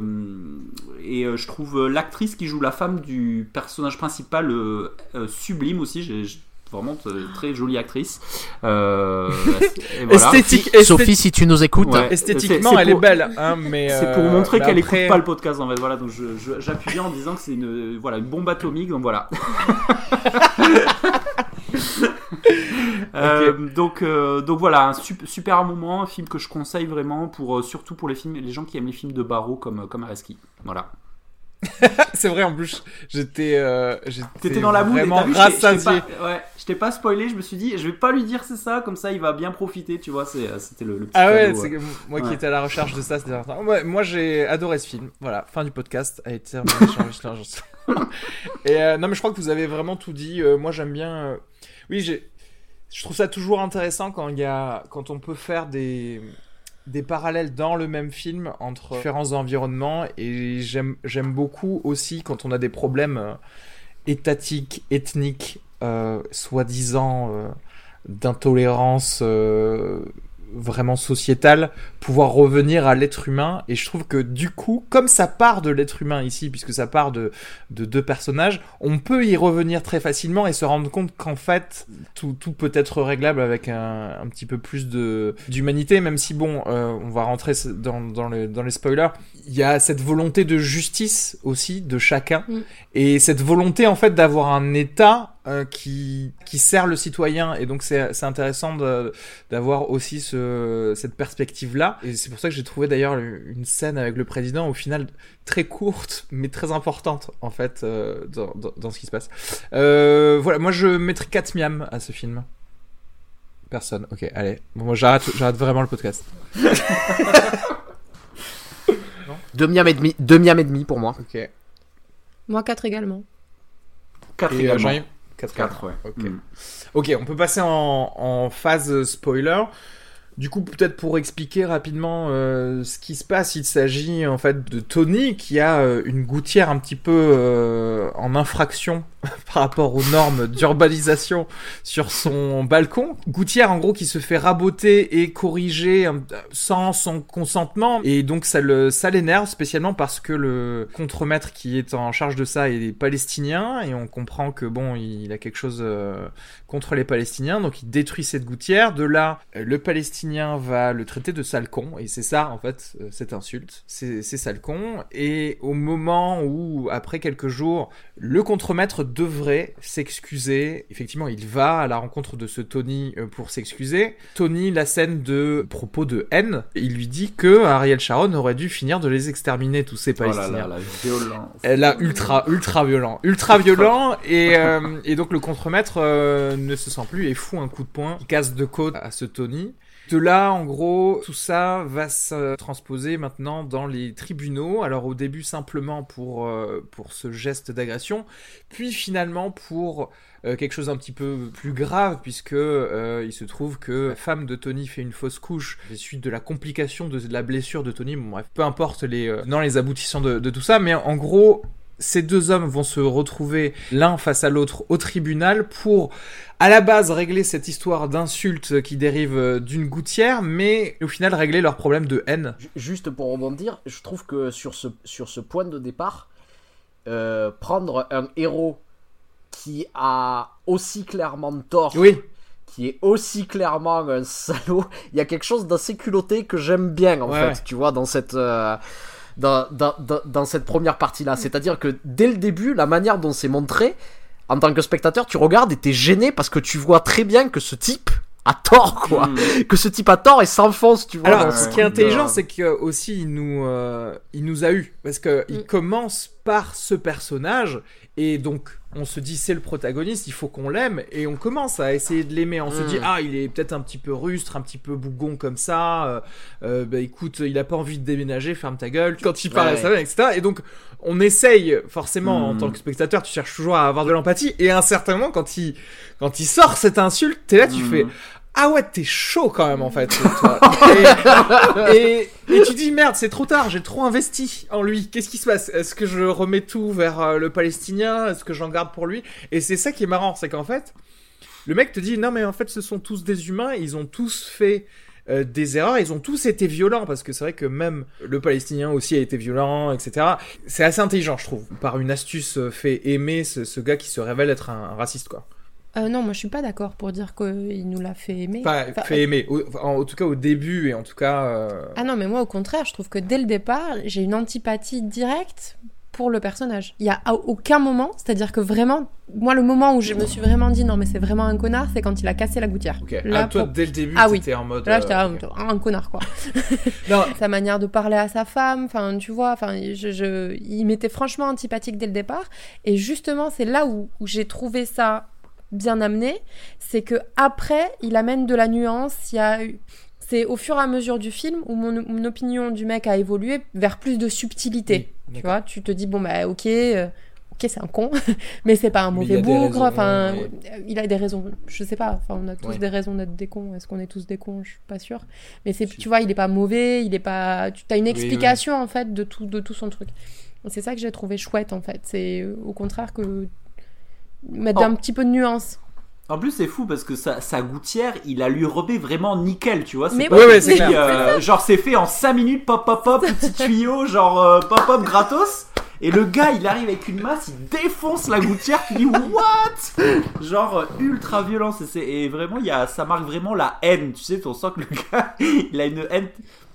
et euh, je trouve l'actrice qui joue la femme du personnage principal euh, euh, sublime aussi. J'ai j'ai- vraiment t- très jolie actrice. Euh, *laughs* et voilà. Esthétique, Sophie, esthétique- si tu nous écoutes. Ouais. esthétiquement, C'est- c'est elle est pour- belle, hein, mais C'est pour euh, montrer qu'elle après- écoute pas le podcast en fait. Voilà, donc je- je- j'appuie en disant que c'est une, voilà, une bombe atomique. Donc voilà. *laughs* Euh, donc, euh, donc voilà, un sup- super moment, un film que je conseille vraiment pour euh, surtout pour les films, les gens qui aiment les films de barreau comme comme Areski. Voilà. *laughs* C'est vrai, en plus, j'étais. euh, j'étais T'étais dans la et Vraiment vu, je je rassasié. pas, ouais, je t'ai pas spoilé. Je me suis dit, je vais pas lui dire c'est ça, comme ça il va bien profiter. Tu vois, euh, c'était le, le petit Ah ouais, cadeau, c'est que moi qui Ouais. étais à la recherche de ça, c'était. Ouais, moi j'ai adoré ce film. Voilà, fin du podcast. A été. Et euh, non, mais je crois que vous avez vraiment tout dit. Euh, moi j'aime bien. Oui, j'ai. Je trouve ça toujours intéressant quand il y a, quand on peut faire des des parallèles dans le même film entre différents environnements et j'aime beaucoup aussi quand on a des problèmes euh, étatiques, ethniques, euh, soi-disant euh, d'intolérance vraiment sociétale, pouvoir revenir à l'être humain. Et je trouve que du coup, comme ça part de l'être humain ici, puisque ça part de, de deux personnages, on peut y revenir très facilement et se rendre compte qu'en fait, tout, tout peut être réglable avec un, un petit peu plus de d'humanité, même si bon, euh, on va rentrer dans, dans, le, dans les spoilers. Il y a cette volonté de justice aussi de chacun Mm. et cette volonté en fait d'avoir un État euh, qui, qui sert le citoyen. Et donc, c'est intéressant d'avoir aussi ce, cette perspective-là. Et c'est pour ça que j'ai trouvé d'ailleurs une scène avec le président, au final, très courte, mais très importante, en fait, euh, dans, dans, dans ce qui se passe. Euh, voilà, moi, je mettrais 4 miams à ce film. Personne. Ok, allez. Bon, moi, j'arrête j'arrête vraiment le podcast. *laughs* Deux miam et demi, deux miam et demi pour moi. Ok. Moi, 4 également. 4 Et euh, également. Jean-Yves 4 4, ouais. Ok. Mm. Ok, on peut passer en, en phase spoiler. Du coup, peut-être pour expliquer rapidement euh, ce qui se passe, il s'agit en fait de Tony qui a euh, une gouttière un petit peu euh, en infraction *laughs* par rapport aux normes d'urbanisation sur son balcon. Gouttière en gros qui se fait raboter et corriger euh, sans son consentement et donc ça le ça l'énerve spécialement parce que le contremaître qui est en charge de ça est palestinien et on comprend que bon il a quelque chose euh, contre les Palestiniens, donc il détruit cette gouttière. De là, le Palestinien va le traiter de sale con, et c'est ça en fait, euh, cette insulte, c'est sale con. Et au moment où, après quelques jours, le contremaître devrait s'excuser, effectivement, il va à la rencontre de ce Tony euh, pour s'excuser. Tony, la scène de propos de haine, il lui dit que Ariel Sharon aurait dû finir de les exterminer tous ces Oh là Palestiniens. là, la violence. Elle a ultra, ultra violent. Ultra violent, et, euh, et donc le contremaître euh, ne se sent plus et fout un coup de poing, il casse de côte à ce Tony. De là, en gros, tout ça va se transposer maintenant dans les tribunaux. Alors au début simplement pour, euh, pour ce geste d'agression, puis finalement pour euh, quelque chose un petit peu plus grave, puisque euh, il se trouve que la femme de Tony fait une fausse couche suite de la complication de la blessure de Tony. Bref, peu importe les, dans les aboutissants de tout ça, mais en gros, ces deux hommes vont se retrouver l'un face à l'autre au tribunal pour à la base régler cette histoire d'insulte qui dérive euh, d'une gouttière, mais au final régler leur problème de haine. Ju- Juste pour rebondir, je trouve que sur ce, sur ce point de départ, euh, prendre un héros qui a aussi clairement tort, Oui, qui est aussi clairement un salaud, il y a quelque chose d'assez culotté que j'aime bien en Ouais, fait, ouais. tu vois, dans cette, euh, dans, dans, dans, dans cette première partie-là. C'est-à-dire que dès le début, la manière dont c'est montré, en tant que spectateur, tu regardes et t'es gêné parce que tu vois très bien que ce type a tort, quoi. Mm. *laughs* Que ce type a tort et s'enfonce, tu vois. Alors, ce qui est intelligent, c'est que aussi il nous, euh, il nous a eu parce que il Mm. commence par ce personnage et donc on se dit c'est le protagoniste, il faut qu'on l'aime et on commence à essayer de l'aimer. On se Mm. dit ah il est peut-être un petit peu rustre, un petit peu bougon comme ça. euh, euh, bah écoute, il a pas envie de déménager, ferme ta gueule. Quand il parle à Ouais. sa femme, etc. Et donc on essaye forcément en Mm. tant que spectateur, tu cherches toujours à avoir de l'empathie et à un certain moment quand il quand il sort cette insulte, t'es là, tu Mm. fais ah ouais, t'es chaud quand même en fait. toi. et, tu dis merde, c'est trop tard, j'ai trop investi en lui. Qu'est-ce qui se passe? Est-ce que je remets tout vers euh, le Palestinien? Est-ce que j'en garde pour lui? Et c'est ça qui est marrant, c'est qu'en fait, le mec te dit non mais en fait ce sont tous des humains, ils ont tous fait euh, des erreurs, ils ont tous été violents parce que c'est vrai que même le Palestinien aussi a été violent, etc. C'est assez intelligent, je trouve. Par une astuce, euh, fait aimer ce, gars qui se révèle être un raciste, quoi. Euh, non, moi je suis pas d'accord pour dire qu'il nous l'a fait aimer. Enfin, Enfin, fait aimer. Au- en, en tout cas au début et en tout cas. euh, Ah non, mais moi au contraire, je trouve que dès le départ, j'ai une antipathie directe pour le personnage. Il y a aucun moment, c'est-à-dire que vraiment, moi le moment où je me suis vraiment dit non mais c'est vraiment un connard, c'est quand il a cassé la gouttière. Ok. Là, ah, toi, pour- dès le début, Ah oui. en mode. Là, j'étais euh, ah, ok. un connard quoi. *laughs* Non, Sa manière de parler à sa femme, enfin tu vois, enfin je, je- il m'était franchement antipathique dès le départ. Et justement, c'est là où, où j'ai trouvé ça bien amené, c'est que après, il amène de la nuance. Il y a eu- c'est au fur et à mesure du film où mon, mon opinion du mec a évolué vers plus de subtilité. Oui, tu vois, tu te dis bon bah ok. euh, Ok, c'est un con, *laughs* mais c'est pas un mauvais bougre. Enfin, il a des raisons. Je sais pas. Enfin, on a tous Ouais. des raisons d'être des cons. Est-ce qu'on est tous des cons Je suis pas sûre. Mais c'est, tu vois, il est pas mauvais. Il est pas. Tu as une oui. explication en fait de tout, de tout son truc. C'est ça que j'ai trouvé chouette en fait. C'est au contraire que mettre Oh. un petit peu de nuance. En plus, c'est fou parce que sa, sa gouttière, il a lui remet vraiment nickel, tu vois. C'est Mais pas oui, ouais, c'est euh, genre, c'est fait en 5 minutes, pop, pop, pop, petit *laughs* tuyau, genre, euh, pop, pop, gratos. Et le gars, il arrive avec une masse, il défonce la gouttière, tu dis, what? Genre, euh, ultra violence. Et, vraiment, y a, ça marque vraiment la haine, tu sais, on sent que le gars, *laughs* il a une haine.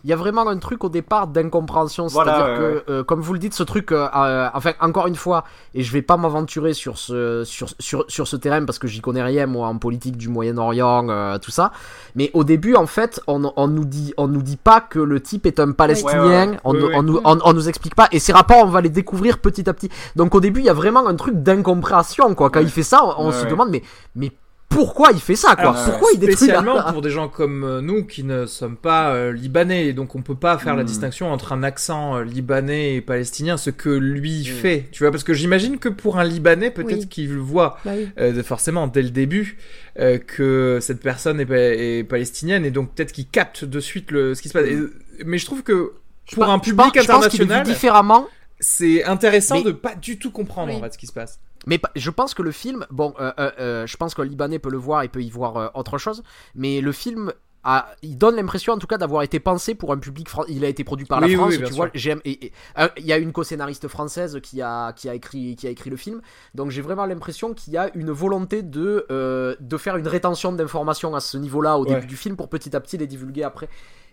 Il y a vraiment un truc au départ d'incompréhension. Voilà, C'est-à-dire ouais, que, euh, comme vous le dites, ce truc, euh, euh, enfin, encore une fois, et je vais pas m'aventurer sur ce, sur, sur, sur ce terrain parce que j'y connais rien, moi, en politique du Moyen-Orient, euh, tout ça. Mais au début, en fait, on, on nous dit, on nous dit pas que le type est un Palestinien. Ouais, ouais, On, Oui, nous- oui. on, nous, on, on nous explique pas. Et ces rapports, on va les découvrir petit à petit. Donc au début, il y a vraiment un truc d'incompréhension, quoi. Quand il fait ça, on, on Ouais, se ouais. demande, mais, mais pourquoi il fait ça, quoi Alors, Pourquoi il détruit la- spécialement pour des gens comme euh, nous qui ne sommes pas euh, libanais, et donc on peut pas faire la Mm. distinction entre un accent euh, libanais et palestinien, ce que lui Mm. fait, tu vois, parce que j'imagine que pour un libanais, peut-être Oui. qu'il voit Bah oui. euh, forcément dès le début euh, que cette personne est, pa- est palestinienne, et donc peut-être qu'il capte de suite le, ce qui se passe. Et- mais je trouve que Je pour un public pense- je international, différemment. c'est intéressant Mais- de pas du tout comprendre Oui. en fait ce qui se passe. Mais je pense que le film, bon, euh, euh, euh, je pense qu'un Libanais peut le voir et peut y voir euh, autre chose, mais le film. a- il donne l'impression en tout cas d'avoir été pensé pour un public français. Il a été produit par Oui, oui, la France, oui, tu sûr. vois. j'aime- et- et- Il y a une co-scénariste française qui a, qui, a écrit, qui a écrit le film. Donc j'ai vraiment l'impression qu'il y a une volonté de, euh, de faire une rétention d'informations à ce niveau-là au Ouais. début du film pour petit à petit les divulguer après.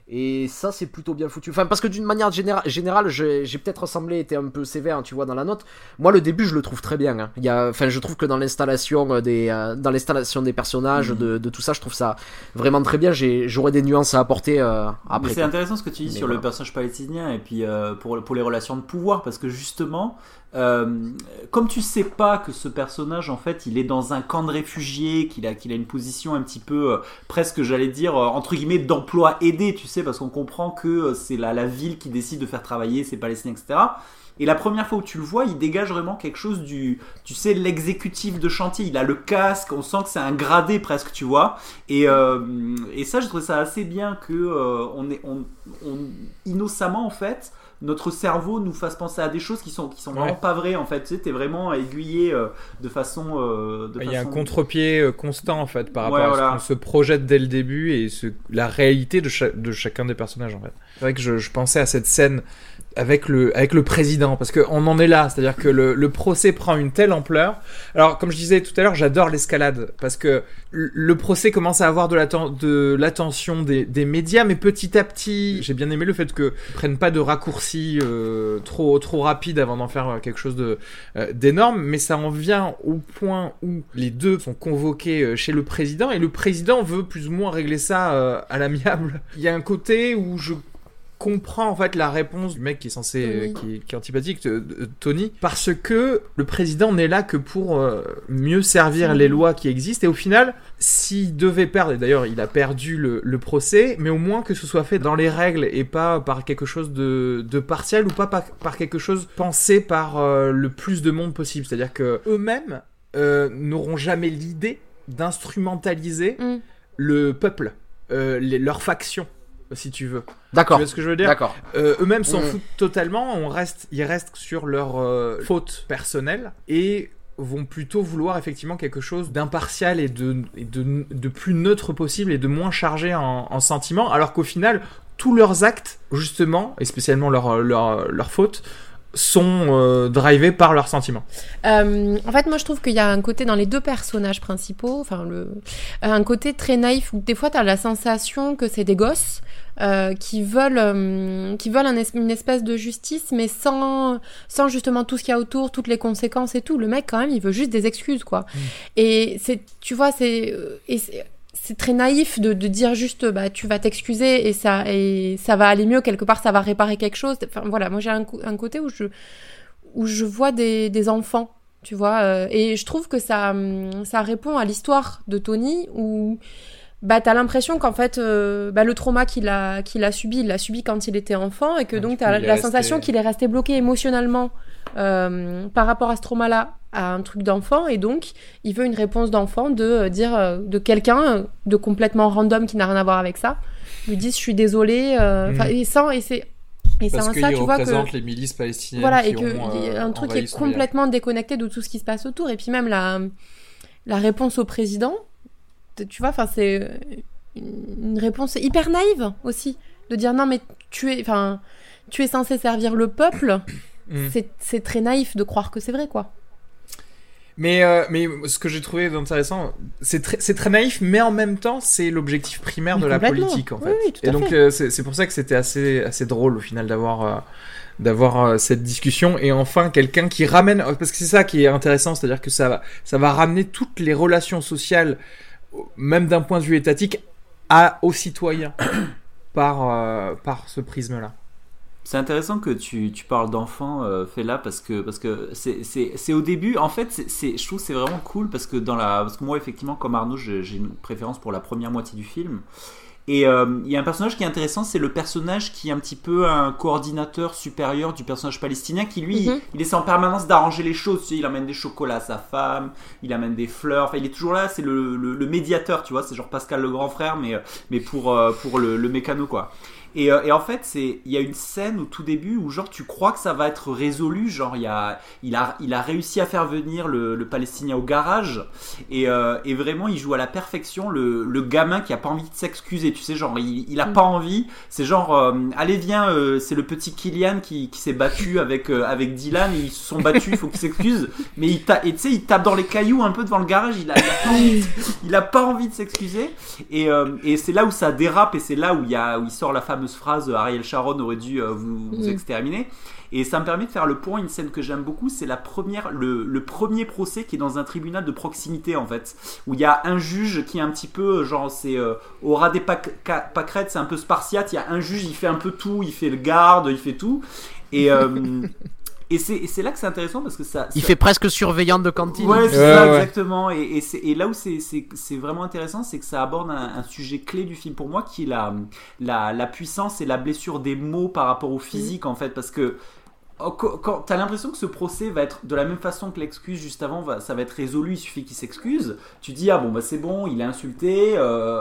Et ça, c'est plutôt bien foutu. Enfin, parce que d'une manière généra- générale, j'ai peut-être semblé été un peu sévère, tu vois, dans la note. Moi, le début, je le trouve très bien. hein. Il y a, enfin, je trouve que dans l'installation euh, des, euh, dans l'installation des personnages, Mhm. de, de tout ça, je trouve ça vraiment très bien. J'aurais des nuances à apporter euh, après. c'est intéressant ce que tu dis Mais sur voilà. le personnage palestinien et puis euh, pour, pour les relations de pouvoir parce que justement, euh, comme tu sais pas que ce personnage en fait il est dans un camp de réfugiés, qu'il a, qu'il a une position un petit peu euh, presque j'allais dire euh, entre guillemets d'emploi aidé, tu sais, parce qu'on comprend que c'est la, la ville qui décide de faire travailler ces Palestiniens, etc. Et la première fois où tu le vois, il dégage vraiment quelque chose du, tu sais, l'exécutif de chantier. Il a le casque, on sent que c'est un gradé presque, tu vois. Et, et ça, je trouve ça assez bien que on est, innocemment en fait, notre cerveau nous fasse penser à des choses qui sont, qui sont Ouais. vraiment pas vraies en fait. Tu sais, t'es vraiment aiguillé euh, de façon, euh, de Il y a un contre-pied euh, constant en fait par rapport Ouais, à voilà. ce qu'on se projette dès le début et ce, la réalité de, cha- de chacun des personnages en fait. C'est vrai que je, je pensais à cette scène avec le, avec le président parce qu'on en est là, c'est-à-dire que le, le procès prend une telle ampleur. Alors comme je disais tout à l'heure, j'adore l'escalade parce que le procès commence à avoir de l'atten- de l'attention des, des médias, mais petit à petit, j'ai bien aimé le fait que prennent pas de raccourcis euh, trop trop rapides avant d'en faire euh, quelque chose euh, d'énorme, mais ça en vient au point où les deux sont convoqués euh, chez le président et le président veut plus ou moins régler ça euh, à l'amiable. Il y a un côté où je comprends en fait la réponse du mec qui est censé euh, qui, est- qui est antipathique euh, euh, Tony parce que le président n'est là que pour euh, mieux servir les lois qui existent. Et au final s'il devait perdre et d'ailleurs il a perdu le, le procès mais au moins que ce soit fait dans les règles et pas par quelque chose de, de partiel ou pas par, par quelque chose pensé par le plus de monde possible. C'est à dire que eux-mêmes n'auront jamais l'idée d'instrumentaliser Mm. le peuple les, leurs factions si tu veux tu D'accord. vois ce que je veux dire D'accord. euh, eux-mêmes s'en Mm. foutent totalement, on reste, ils restent sur leur euh, faute personnelle et vont plutôt vouloir effectivement quelque chose d'impartial et, de, et de, de plus neutre possible et de moins chargé en, en sentiments, alors qu'au final, tous leurs actes, justement, et spécialement leurs leur, leur fautes, sont euh, drivés par leurs sentiments. Euh, en fait, moi, je trouve qu'il y a un côté dans les deux personnages principaux, enfin, le, un côté très naïf où des fois, tu as la sensation que c'est des gosses euh, qui veulent, euh, qui veulent un es- une espèce de justice, mais sans, sans justement tout ce qu'il y a autour, toutes les conséquences et tout. Le mec, quand même, il veut juste des excuses, quoi. Et c'est, tu vois, c'est, euh, c'est, très naïf de, de dire juste bah tu vas t'excuser et ça et ça va aller mieux quelque part ça va réparer quelque chose enfin voilà moi j'ai un, côté où je où je vois des, des enfants tu vois euh, et je trouve que ça hum, ça répond à l'histoire de Tony où bah t'as l'impression qu'en fait euh, bah, le trauma qu'il a qu'il a subi il l'a subi quand il était enfant et que Ah, donc t'as est la resté- sensation qu'il est resté bloqué émotionnellement euh, par rapport à ce trauma là à un truc d'enfant et donc il veut une réponse d'enfant de euh, dire euh, de quelqu'un euh, de complètement random qui n'a rien à voir avec ça lui dit je suis désolé euh, Mhm. et sans et c'est et c'est en ça tu vois que les milices palestiniennes. voilà, et que ont, y a un truc qui est complètement déconnecté de tout ce qui se passe autour. Et puis même la, la réponse au président, tu vois, enfin c'est euh, une réponse hyper naïve aussi, de dire non mais tu es, enfin tu es censé servir le peuple. *coughs* Mm. C'est- très naïf de croire que c'est vrai quoi. Mais, euh, mais ce que j'ai trouvé intéressant, c'est très, c'est très naïf, mais en même temps, c'est l'objectif primaire Mais de la politique, en fait. oui, tout à Et donc, euh, c'est pour ça que c'était assez, assez drôle, au final, d'avoir euh, d'avoir cette discussion. Et enfin, quelqu'un qui ramène... Parce que c'est ça qui est intéressant, c'est-à-dire que ça va, ça va ramener toutes les relations sociales, même d'un point de vue étatique, à, aux citoyens, *coughs* par, euh, par ce prisme-là. C'est intéressant que tu, tu parles d'enfants, euh, Fela, parce que parce que c'est au début. En fait, c'est- je trouve c'est vraiment cool parce que dans la parce que moi effectivement comme Arnaud, j'ai une préférence pour la première moitié du film. Et euh, il y a un personnage qui est intéressant, c'est le personnage qui est un petit peu un coordinateur supérieur du personnage palestinien qui lui, Mhm. il essaie en permanence d'arranger les choses. Tu sais, il amène des chocolats à sa femme, il amène des fleurs. Enfin, il est toujours là. C'est le, le, le médiateur, tu vois. C'est genre Pascal le grand frère, mais mais pour euh, pour le, le mécano quoi. Et, euh, et en fait, c'est il y a une scène au tout début où genre tu crois que ça va être résolu, genre il a il a il a réussi à faire venir le, le Palestinien au garage et, euh, et vraiment il joue à la perfection le, le gamin qui a pas envie de s'excuser, tu sais genre il, il a pas envie, c'est genre euh, allez viens euh, c'est le petit Kylian qui, qui s'est battu avec avec Dylan, ils se sont battus, il faut qu'il s'excuse, mais il et tu sais il tape dans les cailloux un peu devant le garage, il a, il a pas envie, il a pas envie de s'excuser et, et c'est là où ça dérape et c'est là où il y a où il sort la fameuse phrase euh, Ariel Sharon aurait dû euh, vous, vous Mhm. exterminer. Et ça me permet de faire le point une scène que j'aime beaucoup c'est la première le, le premier procès qui est dans un tribunal de proximité en fait où il y a un juge qui est un petit peu euh, genre c'est euh, au ras des pâquerettes c'est un peu spartiate. Il y a un juge il fait un peu tout il fait le garde il fait tout. Et euh, *laughs* et c'est et c'est là que c'est intéressant parce que ça Il ça- fait presque surveillant de cantine. Ouais, c'est Ouais, ça, ouais. exactement. Et, et, c'est- et là où c'est- c'est c'est vraiment intéressant, c'est que ça aborde un, un sujet clé du film pour moi, qui est la, la, la puissance et la blessure des mots par rapport au physique, en fait. Parce que quand, quand t'as l'impression que ce procès va être de la même façon que l'excuse juste avant, va, ça va être résolu, il suffit qu'il s'excuse. Tu dis, ah bon, bah c'est bon, il a insulté.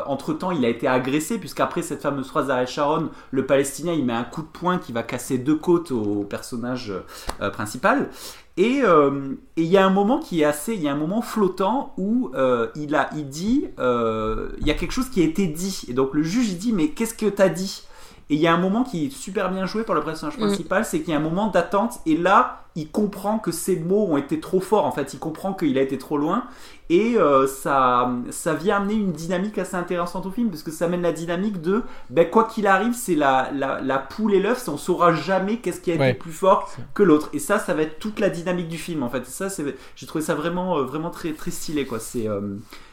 entre temps, il a été agressé, puisqu'après cette fameuse phrase d'Ariel Sharon, le Palestinien, il met un coup de poing qui va casser deux côtes au personnage euh, principal. Et euh, et il y a un moment qui est assez, il y a un moment flottant où euh, il a, il dit, euh, il y a quelque chose qui a été dit. Et donc le juge il dit, mais qu'est-ce que t'as dit? Et il y a un moment qui est super bien joué par le personnage Mm. principal, c'est qu'il y a un moment d'attente. Et là, il comprend que ses mots ont été trop forts. En fait, il comprend qu'il a été trop loin. Et euh, ça, ça vient amener une dynamique assez intéressante au film, parce que ça amène la dynamique de, ben, quoi qu'il arrive, c'est la, la, la poule et l'œuf, on saura jamais qu'est-ce qui a été Ouais. plus fort que l'autre. Et ça, ça va être toute la dynamique du film, en fait. Et ça, c'est, j'ai trouvé ça vraiment, euh, vraiment très, très stylé, quoi. C'est, euh,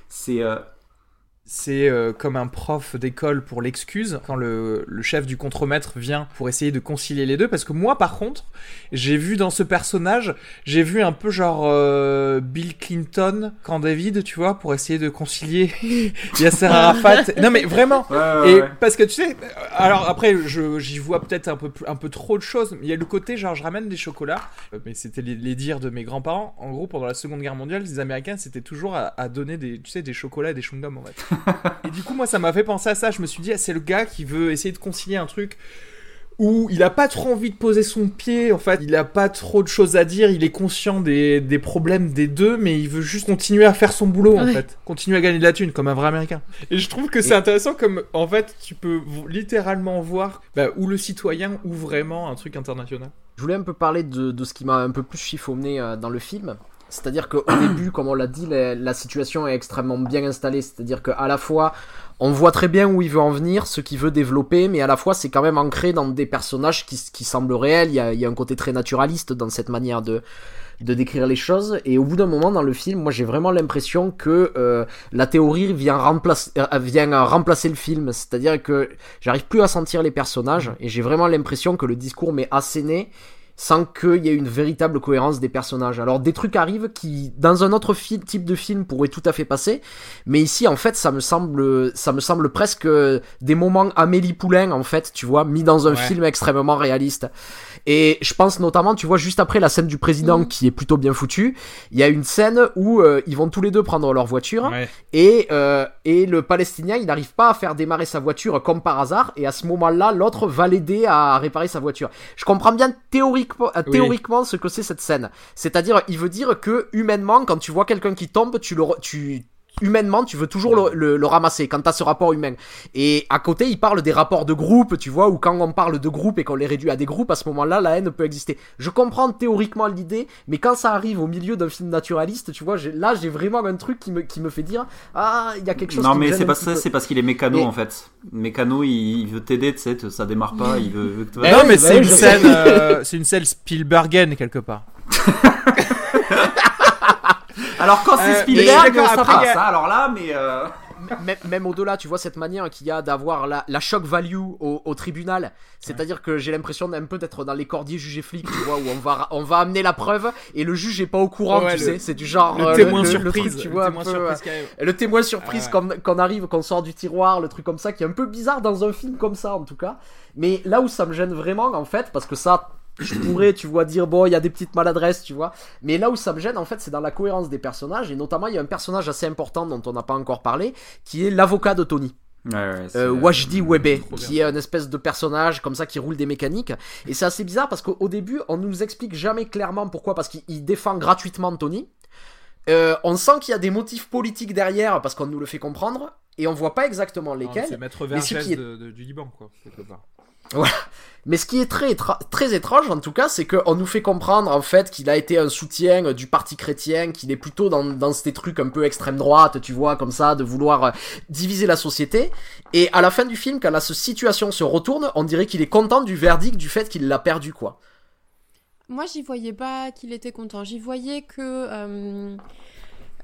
c'est, euh, C'est euh, comme un prof d'école pour l'excuse, quand le, le chef du contremaître vient pour essayer de concilier les deux. Parce que moi, par contre, j'ai vu dans ce personnage, j'ai vu un peu genre euh, Bill Clinton, quand David, tu vois, pour essayer de concilier *laughs* Yasser Arafat. Non mais vraiment, ouais, ouais, Et ouais. parce que tu sais, alors après, je- j'y vois peut-être un peu, plus- un peu trop de choses. mais Il y a le côté, genre, je ramène des chocolats. Euh, Mais c'était les, les dires de mes grands-parents. En gros, pendant la Seconde Guerre mondiale, les Américains, c'était toujours à, à donner des, tu sais, des chocolats et des chewing-gums, en fait. Et du coup, moi, ça m'a fait penser à ça. Je me suis dit, ah, c'est le gars qui veut essayer de concilier un truc où il a pas trop envie de poser son pied, en fait, il a pas trop de choses à dire, il est conscient des, des problèmes des deux, mais il veut juste continuer à faire son boulot, en fait. Continuer à gagner de la thune, comme un vrai américain. Et je trouve que c'est intéressant comme, en fait, tu peux littéralement voir bah, ou le citoyen ou vraiment un truc international. Je voulais un peu parler de, de ce qui m'a un peu plus chiffonné euh, dans le film. C'est-à-dire qu'au *coughs* début, comme on l'a dit, la, situation est extrêmement bien installée. C'est-à-dire qu'à la fois, on voit très bien où il veut en venir, ce qu'il veut développer, mais à la fois, c'est quand même ancré dans des personnages qui, semblent réels. Il y, a, un côté très naturaliste dans cette manière de, décrire les choses. Et au bout d'un moment dans le film, moi j'ai vraiment l'impression que euh, la théorie vient, euh, vient remplacer le film. C'est-à-dire que j'arrive plus à sentir les personnages et j'ai vraiment l'impression que le discours m'est asséné sans qu'il y ait une véritable cohérence des personnages. Alors des trucs arrivent qui, dans un autre type de film, pourraient tout à fait passer, mais ici en fait ça me semble, ça me semble presque des moments Amélie Poulain en fait, tu vois, mis dans un Ouais. film extrêmement réaliste. Et je pense notamment, tu vois, juste après la scène du président Mhm. qui est plutôt bien foutue, il y a une scène où euh, ils vont tous les deux prendre leur voiture Ouais. et, euh, et le Palestinien, il n'arrive pas à faire démarrer sa voiture comme par hasard, et à ce moment-là, l'autre va l'aider à réparer sa voiture. Je comprends bien théoriquement, euh, Oui. théoriquement ce que c'est cette scène. C'est-à-dire, il veut dire que humainement, quand tu vois quelqu'un qui tombe, tu le, tu humainement, tu veux toujours le, le, le ramasser quand t'as ce rapport humain. Et à côté, il parle des rapports de groupe, tu vois, ou quand on parle de groupe et qu'on les réduit à des groupes, à ce moment-là, la haine peut exister. Je comprends théoriquement l'idée, mais quand ça arrive au milieu d'un film naturaliste, tu vois, là, j'ai vraiment un truc qui me, qui me fait dire, ah, il y a quelque chose Non, qui mais c'est pas ça, c'est parce qu'il est mécano Mais- en fait. Mécano, il, il veut t'aider, tu sais, ça démarre pas, il veut, veut que tu Eh non, mais bah c'est une scène, *laughs* euh, c'est une scène Spielbergen quelque part. *laughs* Alors quand c'est Euh, Spielberg, mais- ça après, passe, il y a- hein, alors là, mais. euh, même, même au-delà, tu vois, cette manière qu'il y a d'avoir la, la shock value au, au tribunal. C'est-à-dire que j'ai l'impression d'un peu d'être dans les cordiers jugés flics, tu vois, où on va, on va amener la preuve et le juge est pas au courant, Ouais, tu le- sais. C'est du genre. Le euh, témoin le- le surprise, truc, tu le vois, un témoin peu, surprise euh, le témoin surprise Ouais. qu'on qu'on arrive, qu'on sort du tiroir, le truc comme ça, qui est un peu bizarre dans un film comme ça en tout cas. Mais là où ça me gêne vraiment en fait, parce que ça, je pourrais, tu vois, dire bon, il y a des petites maladresses, tu vois. Mais là où ça me gêne en fait, c'est dans la cohérence des personnages et notamment il y a un personnage assez important dont on n'a pas encore parlé, qui est l'avocat de Tony. Ouais, ouais, c'est- Euh, Wajdi Webe, qui est un espèce de personnage comme ça qui roule des mécaniques. Et c'est assez bizarre parce qu'au début, on nous explique jamais clairement pourquoi, parce qu'il il défend gratuitement Tony. Euh, on sent qu'il y a des motifs politiques derrière parce qu'on nous le fait comprendre, et on voit pas exactement C'est lesquels. Maître Mais ce Vergès est- de- de- du Liban, quoi, quelque part. Mais ce qui est très, très étrange en tout cas, c'est qu'on nous fait comprendre en fait qu'il a été un soutien du parti chrétien, qu'il est plutôt dans, dans ces trucs un peu extrême droite, tu vois, comme ça, de vouloir euh, diviser la société. Et à la fin du film, quand la situation se retourne, on dirait qu'il est content du verdict du fait qu'il l'a perdu, quoi. Moi, j'y voyais pas qu'il était content. J'y voyais que. euh,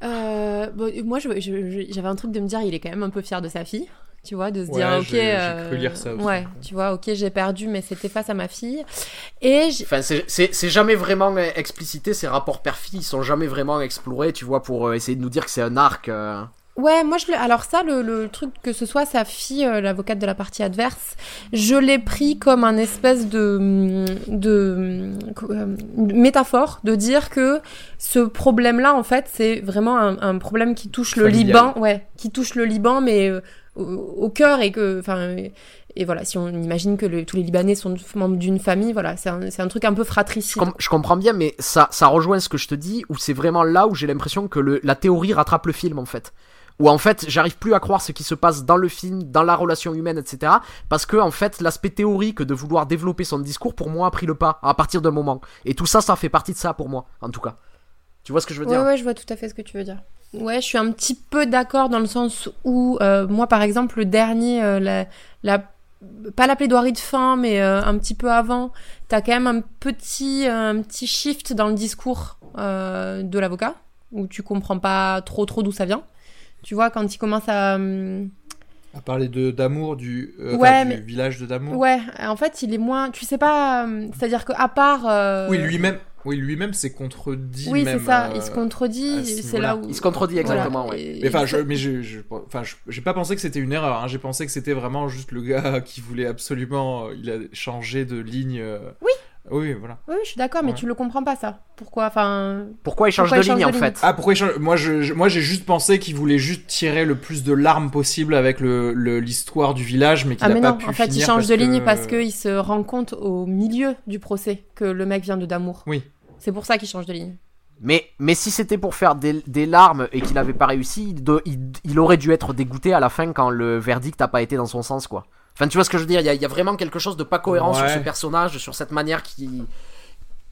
euh, moi, j'avais un truc de me dire, il est quand même un peu fier de sa fille. Tu vois, de se Ouais, dire, ok. j'ai- j'ai euh, cru lire ça aussi. Ouais, tu vois, ok, j'ai perdu, mais c'était face à ma fille. Et j'- Enfin, c'est- c'est c'est jamais vraiment explicité, ces rapports père-fille, ils sont jamais vraiment explorés, tu vois, pour euh, essayer de nous dire que c'est un arc. euh. Ouais, moi je le... alors ça le, le truc que ce soit sa fille euh, l'avocate de la partie adverse, je l'ai pris comme un espèce de de euh, métaphore de dire que ce problème là en fait, c'est vraiment un, un problème qui touche le Familial. Liban, ouais, qui touche le Liban mais euh, au, au cœur et que enfin et, voilà, si on imagine que le- tous les Libanais sont membres d'une famille, voilà, c'est un, c'est un truc un peu Je, fratricide. com- je comprends bien, mais ça, ça rejoint ce que je te dis, où c'est vraiment là où j'ai l'impression que le, la théorie rattrape le film, en fait. Où en fait, j'arrive plus à croire ce qui se passe dans le film, dans la relation humaine, etc. Parce que, en fait, l'aspect théorique de vouloir développer son discours, pour moi, a pris le pas à partir d'un moment. Et tout ça, ça fait partie de ça pour moi, en tout cas. Tu vois ce que je veux dire? Ouais, je vois tout à fait ce que tu veux dire. Ouais, je suis un petit peu d'accord dans le sens où, euh, moi, par exemple, le dernier, euh, la, pas la plaidoirie de fin, mais euh, un petit peu avant, t'as quand même un petit, un petit shift dans le discours de l'avocat, où tu comprends pas trop trop d'où ça vient. Tu vois, quand il commence à... hum, À parler de d'amour du, euh, Ouais, enfin, du mais- village de d'amour. Ouais, en fait, il est moins... Tu sais pas... hum, C'est-à-dire qu'à part... euh, Oui, lui-même, oui, lui-même s'est contredit. Oui, même, c'est ça, euh, il se contredit, ce c'est là où... Il se contredit exactement, Voilà, ouais. et- Mais enfin, je, mais je, je- enfin, je- j'ai pas pensé que c'était une erreur. hein. J'ai pensé que c'était vraiment juste le gars *laughs* qui voulait absolument, euh, il a changé de ligne. euh. Oui. Oui, voilà. Oui, je suis d'accord, mais Ouais. tu le comprends pas, ça. Pourquoi Enfin... Pourquoi il change Pourquoi de il change ligne, de en fait? Ah, pourquoi il change? Moi, je, je- moi, j'ai juste pensé qu'il voulait juste tirer le plus de larmes possible avec le le- l'histoire du village, mais qu'il Ah a mais pas non, pu en fait, il change de ligne que- parce qu'il se rend compte au milieu du procès que le mec vient de d'amour. Oui. C'est pour ça qu'il change de ligne. Mais, mais si c'était pour faire des, des larmes et qu'il avait pas réussi, il, de- il- il aurait dû être dégoûté à la fin quand le verdict n'a pas été dans son sens, quoi. Enfin, tu vois ce que je veux dire Il y y a vraiment quelque chose de pas cohérent sur ce personnage, sur cette manière qui,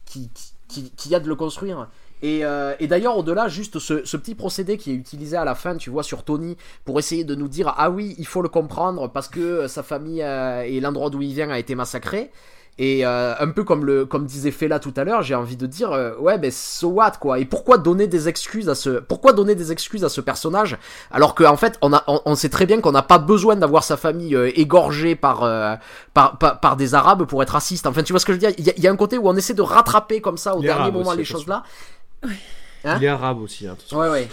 qui, qui, qui a de le construire. Et, euh, et d'ailleurs, au-delà, juste ce, ce petit procédé qui est utilisé à la fin, tu vois, sur Tony, pour essayer de nous dire ah oui, il faut le comprendre parce que sa famille euh, et l'endroit d'où il vient a été massacré. Et euh, un peu comme le comme disait Fela tout à l'heure, j'ai envie de dire euh, ouais ben so what quoi. Et pourquoi donner des excuses à ce pourquoi donner des excuses à ce personnage alors qu'en fait on a on, on sait très bien qu'on n'a pas besoin d'avoir sa famille euh, égorgée par, euh, par, par par des arabes pour être raciste. Enfin tu vois ce que je veux dire? Il y, a- il y a un côté où on essaie de rattraper comme ça au dernier moment aussi, les attention. choses là. Hein Il est arabe aussi, hein, attention. Ouais, ouais.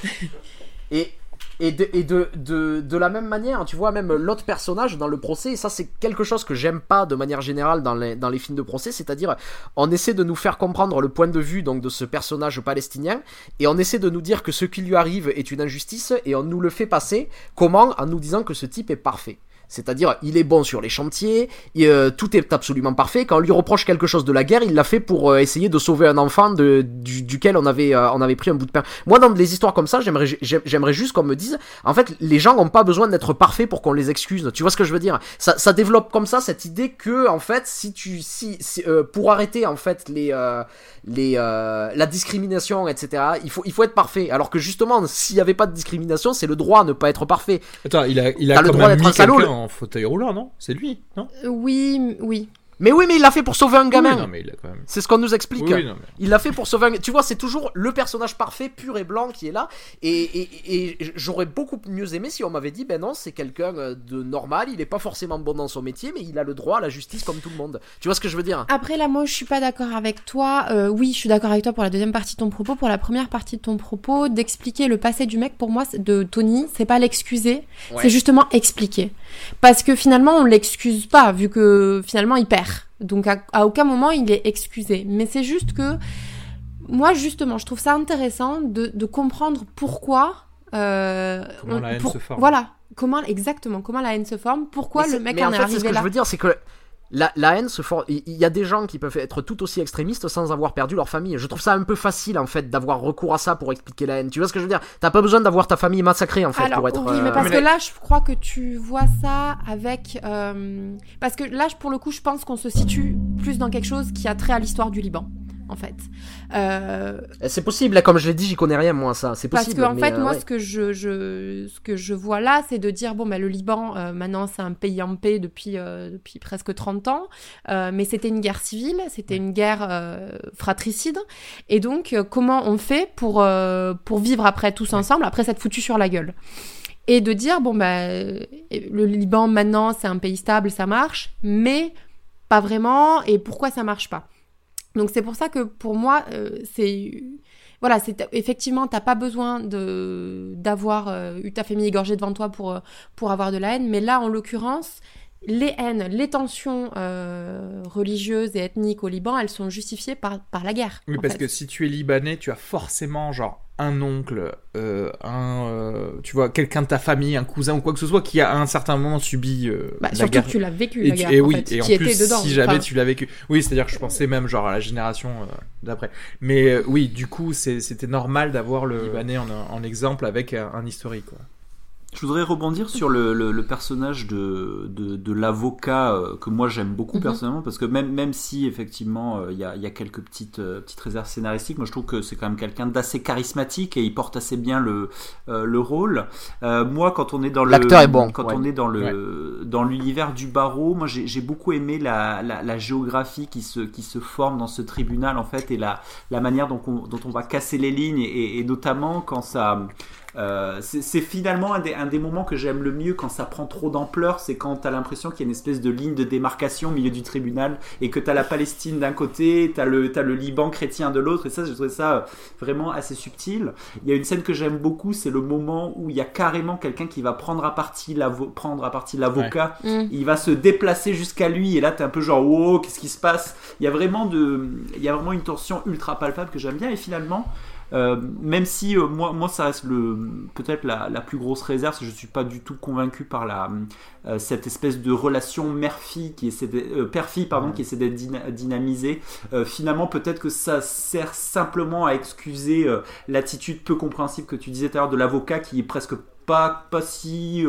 Et, et, de, et de, de, la même manière, tu vois, même l'autre personnage dans le procès, et ça c'est quelque chose que j'aime pas de manière générale dans les, dans les films de procès, c'est-à-dire on essaie de nous faire comprendre le point de vue donc de ce personnage palestinien, et on essaie de nous dire que ce qui lui arrive est une injustice, et on nous le fait passer, comment En nous disant que ce type est parfait. C'est-à-dire, il est bon sur les chantiers, euh, tout est absolument parfait. Quand on lui reproche quelque chose de la guerre, il l'a fait pour euh, essayer de sauver un enfant de, duquel on avait, euh, on avait pris un bout de pain. Moi, dans des histoires comme ça, j'aimerais, j'aimerais juste qu'on me dise, en fait, les gens n'ont pas besoin d'être parfaits pour qu'on les excuse. Tu vois ce que je veux dire? Ça, ça, développe comme ça cette idée que, en fait, si tu, si, pour arrêter en fait les, les, la discrimination, etc. Il faut, il faut être parfait. Alors que justement, s'il n'y avait pas de discrimination, c'est le droit à ne pas être parfait. Attends, il a, il a le droit d'être un salaud en fauteuil roulant, non? C'est lui, non? Oui, oui. Mais oui, mais il l'a fait pour sauver un gamin. C'est ce qu'on nous explique. Il l'a fait pour sauver un. Tu vois, c'est toujours le personnage parfait, pur et blanc qui est là. Et, j'aurais beaucoup mieux aimé si on m'avait dit, ben non, c'est quelqu'un euh, de normal. Il est pas forcément bon dans son métier, mais il a le droit à la justice comme tout le monde. Tu vois ce que je veux dire? Après là, moi, je suis pas d'accord avec toi. Euh, oui, je suis d'accord avec toi pour la deuxième partie de ton propos. Pour la première partie de ton propos, d'expliquer le passé du mec, pour moi, de Tony, c'est pas l'excuser, c'est justement expliquer. Parce que finalement, on l'excuse pas, vu que finalement, il perd. Donc à, aucun moment il est excusé. Mais c'est juste que moi justement, je trouve ça intéressant de, comprendre pourquoi. Euh, comment la haine se forme. Voilà, comment exactement comment la haine se forme. Pourquoi le mec en, est arrivé ce que je veux dire, c'est que la, haine se forme. Il y a des gens qui peuvent être tout aussi extrémistes sans avoir perdu leur famille. Je trouve ça un peu facile en fait d'avoir recours à ça pour expliquer la haine. Tu vois ce que je veux dire? T'as pas besoin d'avoir ta famille massacrée en fait pour être. Oui, mais euh, parce que là, je crois que tu vois ça avec. Euh, parce que là, pour le coup, je pense qu'on se situe plus dans quelque chose qui a trait à l'histoire du Liban en fait. Euh, c'est possible, comme je l'ai dit, j'y connais rien moi ça. C'est possible. Parce qu'en fait, euh, moi, ce que je, je, ce que je vois là, c'est de dire bon, bah, le Liban, euh, maintenant, c'est un pays en paix depuis depuis presque 30 ans, mais c'était une guerre civile, c'était une guerre fratricide, et donc comment on fait pour pour vivre après tous ensemble, après s'être foutu sur la gueule? Et de dire bon bah le Liban maintenant c'est un pays stable ça marche mais pas vraiment et pourquoi ça marche pas? Donc c'est pour ça que pour moi, euh, c'est voilà, c'est effectivement t'as pas besoin d'avoir euh, eu ta famille égorgée devant toi euh, pour avoir de la haine, mais là en l'occurrence, les haines, les tensions religieuses et ethniques au Liban, elles sont justifiées par, par la guerre. Oui, parce que si tu es libanais, tu as forcément genre un oncle, euh, un, euh, tu vois, quelqu'un de ta famille, un cousin ou quoi que ce soit qui a à un certain moment subi euh, bah, surtout que tu l'as vécu et la guerre, et oui, et en plus dedans, si jamais tu l'as vécu, oui, c'est-à-dire que je pensais même genre à la génération d'après. Mais oui, du coup, c'était normal d'avoir le Libanais en, en, exemple avec un, un historique. Quoi. Je voudrais rebondir sur le, le, personnage de, de, de l'avocat euh, que moi j'aime beaucoup mhm. personnellement parce que même, même si effectivement euh, il y, a, y, a, quelques petites, euh, petites réserves scénaristiques, moi je trouve que c'est quand même quelqu'un d'assez charismatique et il porte assez bien le, le rôle. moi quand on est dans le l'acteur est bon quand on est dans le dans l'univers du barreau, moi j'ai beaucoup aimé la, la, la, géographie qui se qui se forme dans ce tribunal en fait et la, la manière dont on, dont on va casser les lignes et, et notamment quand ça euh, c'est finalement un des, un des, moments que j'aime le mieux quand ça prend trop d'ampleur, c'est quand t'as l'impression qu'il y a une espèce de ligne de démarcation au milieu du tribunal et que t'as la Palestine d'un côté, t'as le, as le Liban chrétien de l'autre, et ça, je trouvais ça euh, vraiment assez subtil. Il y a une scène que j'aime beaucoup, c'est le moment où il y a carrément quelqu'un qui va prendre à partie l'avocat, mm. il va se déplacer jusqu'à lui, et là t'es un peu genre, wow, qu'est-ce qui se passe? Il y a vraiment de, il y a vraiment une tension ultra palpable que j'aime bien, et finalement, même si euh, moi, moi, ça reste peut-être la, plus grosse réserve, je ne suis pas du tout convaincu par la, euh, cette espèce de relation mère-fille qui essaie père-fille pardon, qui essaie d'être dynamisée. finalement, peut-être que ça sert simplement à excuser l'attitude peu compréhensible que tu disais tout à l'heure de l'avocat qui est presque pas, pas si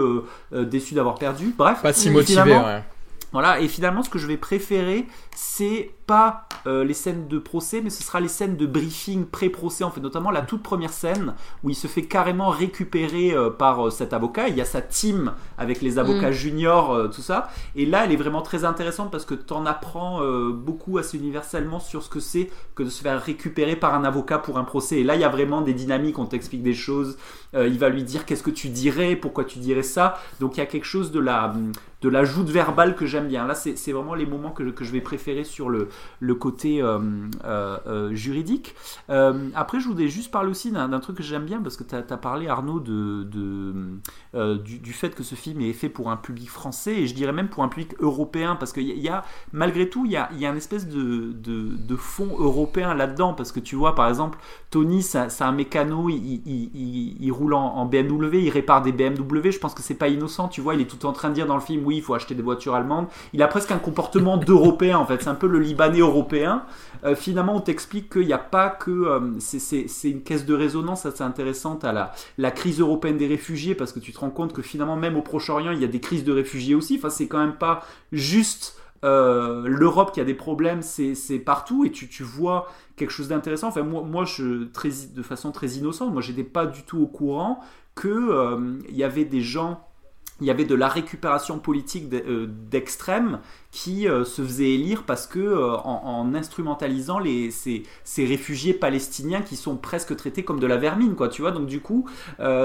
déçu d'avoir perdu. Bref, pas si motivé. Ouais. Voilà, et finalement, ce que je vais préférer, c'est pas euh, les scènes de procès, mais ce sera les scènes de briefing pré-procès, en fait, notamment la toute première scène où il se fait carrément récupérer euh, par euh, cet avocat. Il y a sa team avec les avocats mm. juniors, tout ça. Et là, elle est vraiment très intéressante parce que tu en apprends beaucoup assez universellement sur ce que c'est que de se faire récupérer par un avocat pour un procès. Et là, il y a vraiment des dynamiques, on t'explique des choses. il va lui dire qu'est-ce que tu dirais, pourquoi tu dirais ça. Donc il y a quelque chose de la, de la joute verbale que j'aime bien. Là, c'est vraiment les moments que, que je vais préférer sur le, le côté euh, euh, euh, juridique. Après, je voulais juste parler aussi d'un truc que j'aime bien parce que tu as, parlé, Arnaud, de, de, du, fait que ce film est fait pour un public français et je dirais même pour un public européen parce qu'il y, y a, malgré tout, il y a, y a une espèce de, de, de fond européen là-dedans parce que tu vois, par exemple, Tony, c'est un mécano, il- il roule en, en BMW, il répare des BMW. Je pense que c'est pas innocent, tu vois. Il est tout en train de dire dans le film, oui, il faut acheter des voitures allemandes. Il a presque un comportement *laughs* d'Européen en fait. C'est un peu le Libanais européen. Euh, finalement, on t'explique qu'il n'y a pas que euh, c'est- une caisse de résonance assez intéressante à la, crise européenne des réfugiés parce que tu te rends compte que finalement, même au Proche-Orient, il y a des crises de réfugiés aussi. Enfin, c'est quand même pas juste euh, l'Europe qui a des problèmes, c'est partout et tu, vois quelque chose d'intéressant. Enfin, moi, je, de façon très innocente, moi, j'étais pas du tout au courant que euh, il y avait des gens, il y avait de la récupération politique euh, d'extrême qui euh, se faisaient élire parce que euh, en, en instrumentalisant les, ces, ces réfugiés palestiniens qui sont presque traités comme de la vermine, quoi, tu vois? Donc du coup,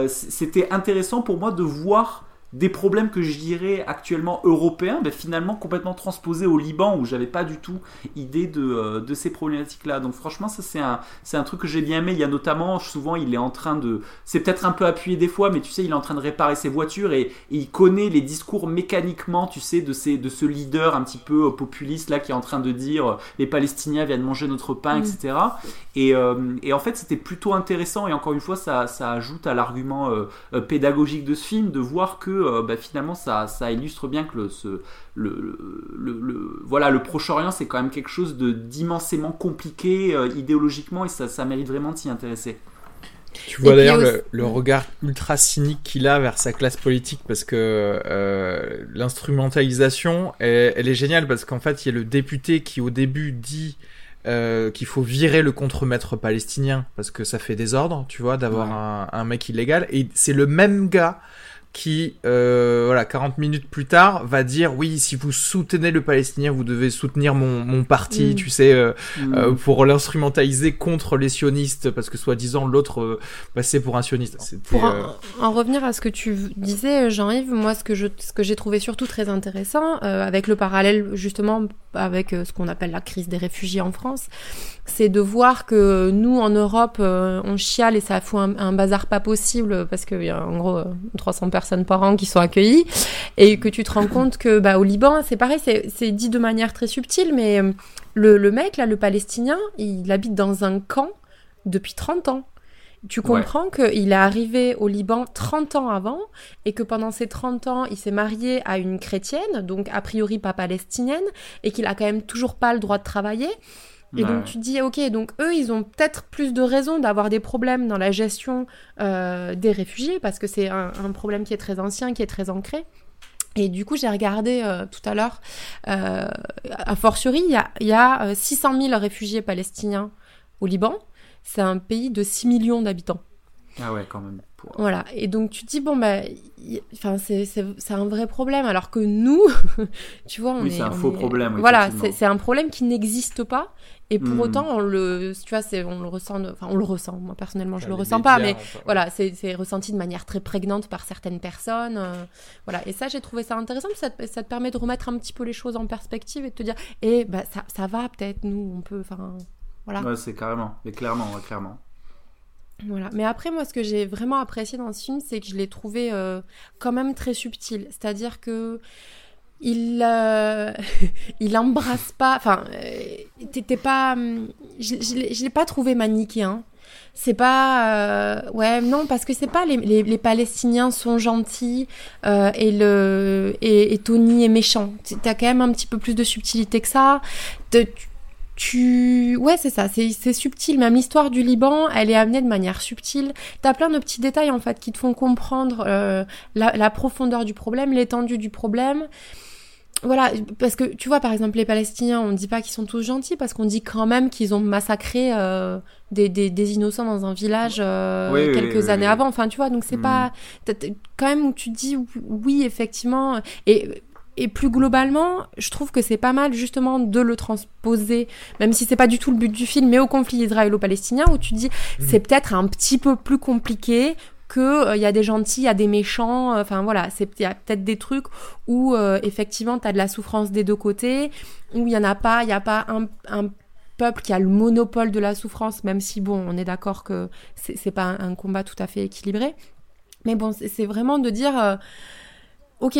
c'était intéressant pour moi de voir des problèmes que je dirais actuellement européens, mais finalement complètement transposés au Liban où j'avais pas du tout idée de, euh, de ces problématiques-là. Donc franchement, ça c'est un, c'est un truc que j'ai bien aimé. Il y a notamment, souvent, il est en train de, c'est peut-être un peu appuyé des fois, mais tu sais, il est en train de réparer ses voitures et, et il connaît les discours mécaniquement, tu sais, de, ces, de ce leader un petit peu euh, populiste là qui est en train de dire euh, les Palestiniens viennent manger notre pain, Mm. etc. Et, euh, et en fait, c'était plutôt intéressant et encore une fois, ça, ça ajoute à l'argument euh, pédagogique de ce film de voir que euh, bah, finalement ça, ça illustre bien que le, ce, le, le, le- voilà, le Proche-Orient c'est quand même quelque chose de d'immensément compliqué euh, idéologiquement et ça, ça mérite vraiment de s'y intéresser. Tu vois d'ailleurs le, regard ultra cynique qu'il a vers sa classe politique parce que euh, l'instrumentalisation, elle, elle est géniale parce qu'en fait, il y a le député qui au début dit euh, qu'il faut virer le contremaître palestinien parce que ça fait désordre, tu vois, d'avoir Ouais. un, un mec illégal. Et c'est le même gars qui, euh, voilà, 40 minutes plus tard, va dire oui, si vous soutenez le palestinien, vous devez soutenir mon, mon parti, Mm. tu sais, euh, Mm. euh, pour l'instrumentaliser contre les sionistes, parce que soi-disant l'autre euh, passait pour un sioniste. Pour euh, en, en revenir à ce que tu disais, Jean-Yves, moi, ce que je, ce que j'ai trouvé surtout très intéressant, euh, avec le parallèle justement avec ce qu'on appelle la crise des réfugiés en France, c'est de voir que nous, en Europe, euh, on chiale et ça fout un, un bazar pas possible parce qu'il y a en gros euh, 300 personnes par an qui sont accueillies et que tu te rends compte que bah, au Liban, c'est pareil, c'est dit de manière très subtile, mais euh, le, le mec, là, le Palestinien, il habite dans un camp depuis 30 ans. Tu Ouais. comprends qu'il est arrivé au Liban 30 ans avant et que pendant ces 30 ans, il s'est marié à une chrétienne, donc a priori pas palestinienne, et qu'il a quand même toujours pas le droit de travailler. Et Ouais. donc tu te dis, ok, donc eux, ils ont peut-être plus de raisons d'avoir des problèmes dans la gestion euh, des réfugiés, parce que c'est un, un problème qui est très ancien, qui est très ancré. Et du coup, j'ai regardé euh, tout à l'heure, euh, a fortiori, il y a, y a euh, 600 000 réfugiés palestiniens au Liban. C'est un pays de 6 millions d'habitants. Ah ouais, quand même. Voilà, et donc tu te dis, bon, bah, enfin, c'est un vrai problème, alors que nous, *laughs* tu vois, on Oui, est. c'est un faux est- problème, Voilà, c'est un problème qui n'existe pas, et pour Mhm. autant, on le, tu vois, c'est- on le ressent, enfin, on le ressent, moi personnellement, je le ressens pas, mais enfin, voilà, c'est c'est ressenti de manière très prégnante par certaines personnes. euh, voilà, et ça, j'ai trouvé ça intéressant, ça te, ça te permet de remettre un petit peu les choses en perspective et de te dire, eh, bah, ça, ça va, peut-être, nous, on peut, enfin, voilà. Ouais, c'est carrément, mais clairement, ouais, clairement. Voilà. Mais après, moi, ce que j'ai vraiment apprécié dans ce film, c'est que je l'ai trouvé euh, quand même très subtil. C'est-à-dire que il, euh, *laughs* il embrasse pas. Enfin, euh, t'étais pas. hum, Je, je, l'ai- pas trouvé manichéen. C'est pas. euh, ouais, non, parce que c'est pas les, les, les Palestiniens sont gentils euh, et, le, et, Tony est méchant. T'as quand même un petit peu plus de subtilité que ça. Tu- ouais c'est ça c'est subtil même l'histoire du Liban elle est amenée de manière subtile t'as plein de petits détails en fait qui te font comprendre euh, la profondeur du problème l'étendue du problème voilà parce que tu vois par exemple les Palestiniens on dit pas qu'ils sont tous gentils parce qu'on dit quand même qu'ils ont massacré euh, des, des, des innocents dans un village euh, Oui, quelques oui, années avant. Enfin tu vois donc c'est Mhm. pas quand même où tu dis oui effectivement et et plus globalement, je trouve que c'est pas mal justement de le transposer, même si c'est pas du tout le but du film, mais au conflit israélo-palestinien, où tu dis c'est peut-être un petit peu plus compliqué que il y a des gentils, il y a des méchants. Enfin voilà, c'est il y a peut-être des trucs où effectivement tu as de la souffrance des deux côtés, où il y en a pas, il y a pas un, un peuple qui a le monopole de la souffrance, même si bon, on est d'accord que c'est pas un, un, combat tout à fait équilibré. Mais bon, c'est vraiment de dire, ok,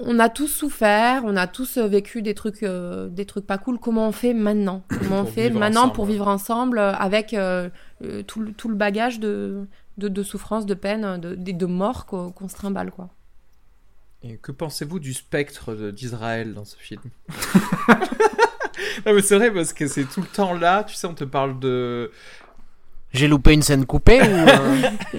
on a tous souffert, on a tous euh, vécu des trucs, euh, des trucs pas cool. Comment on fait maintenant? Comment on fait maintenant pour vivre ensemble euh, avec tout, le bagage de, de, souffrance, de peine, de, de, mort qu'on se trimballe, quoi. Et que pensez-vous du spectre d'Israël dans ce film? *laughs* Non mais c'est vrai parce que c'est tout le temps là, tu sais, on te parle de j'ai loupé une scène coupée ou euh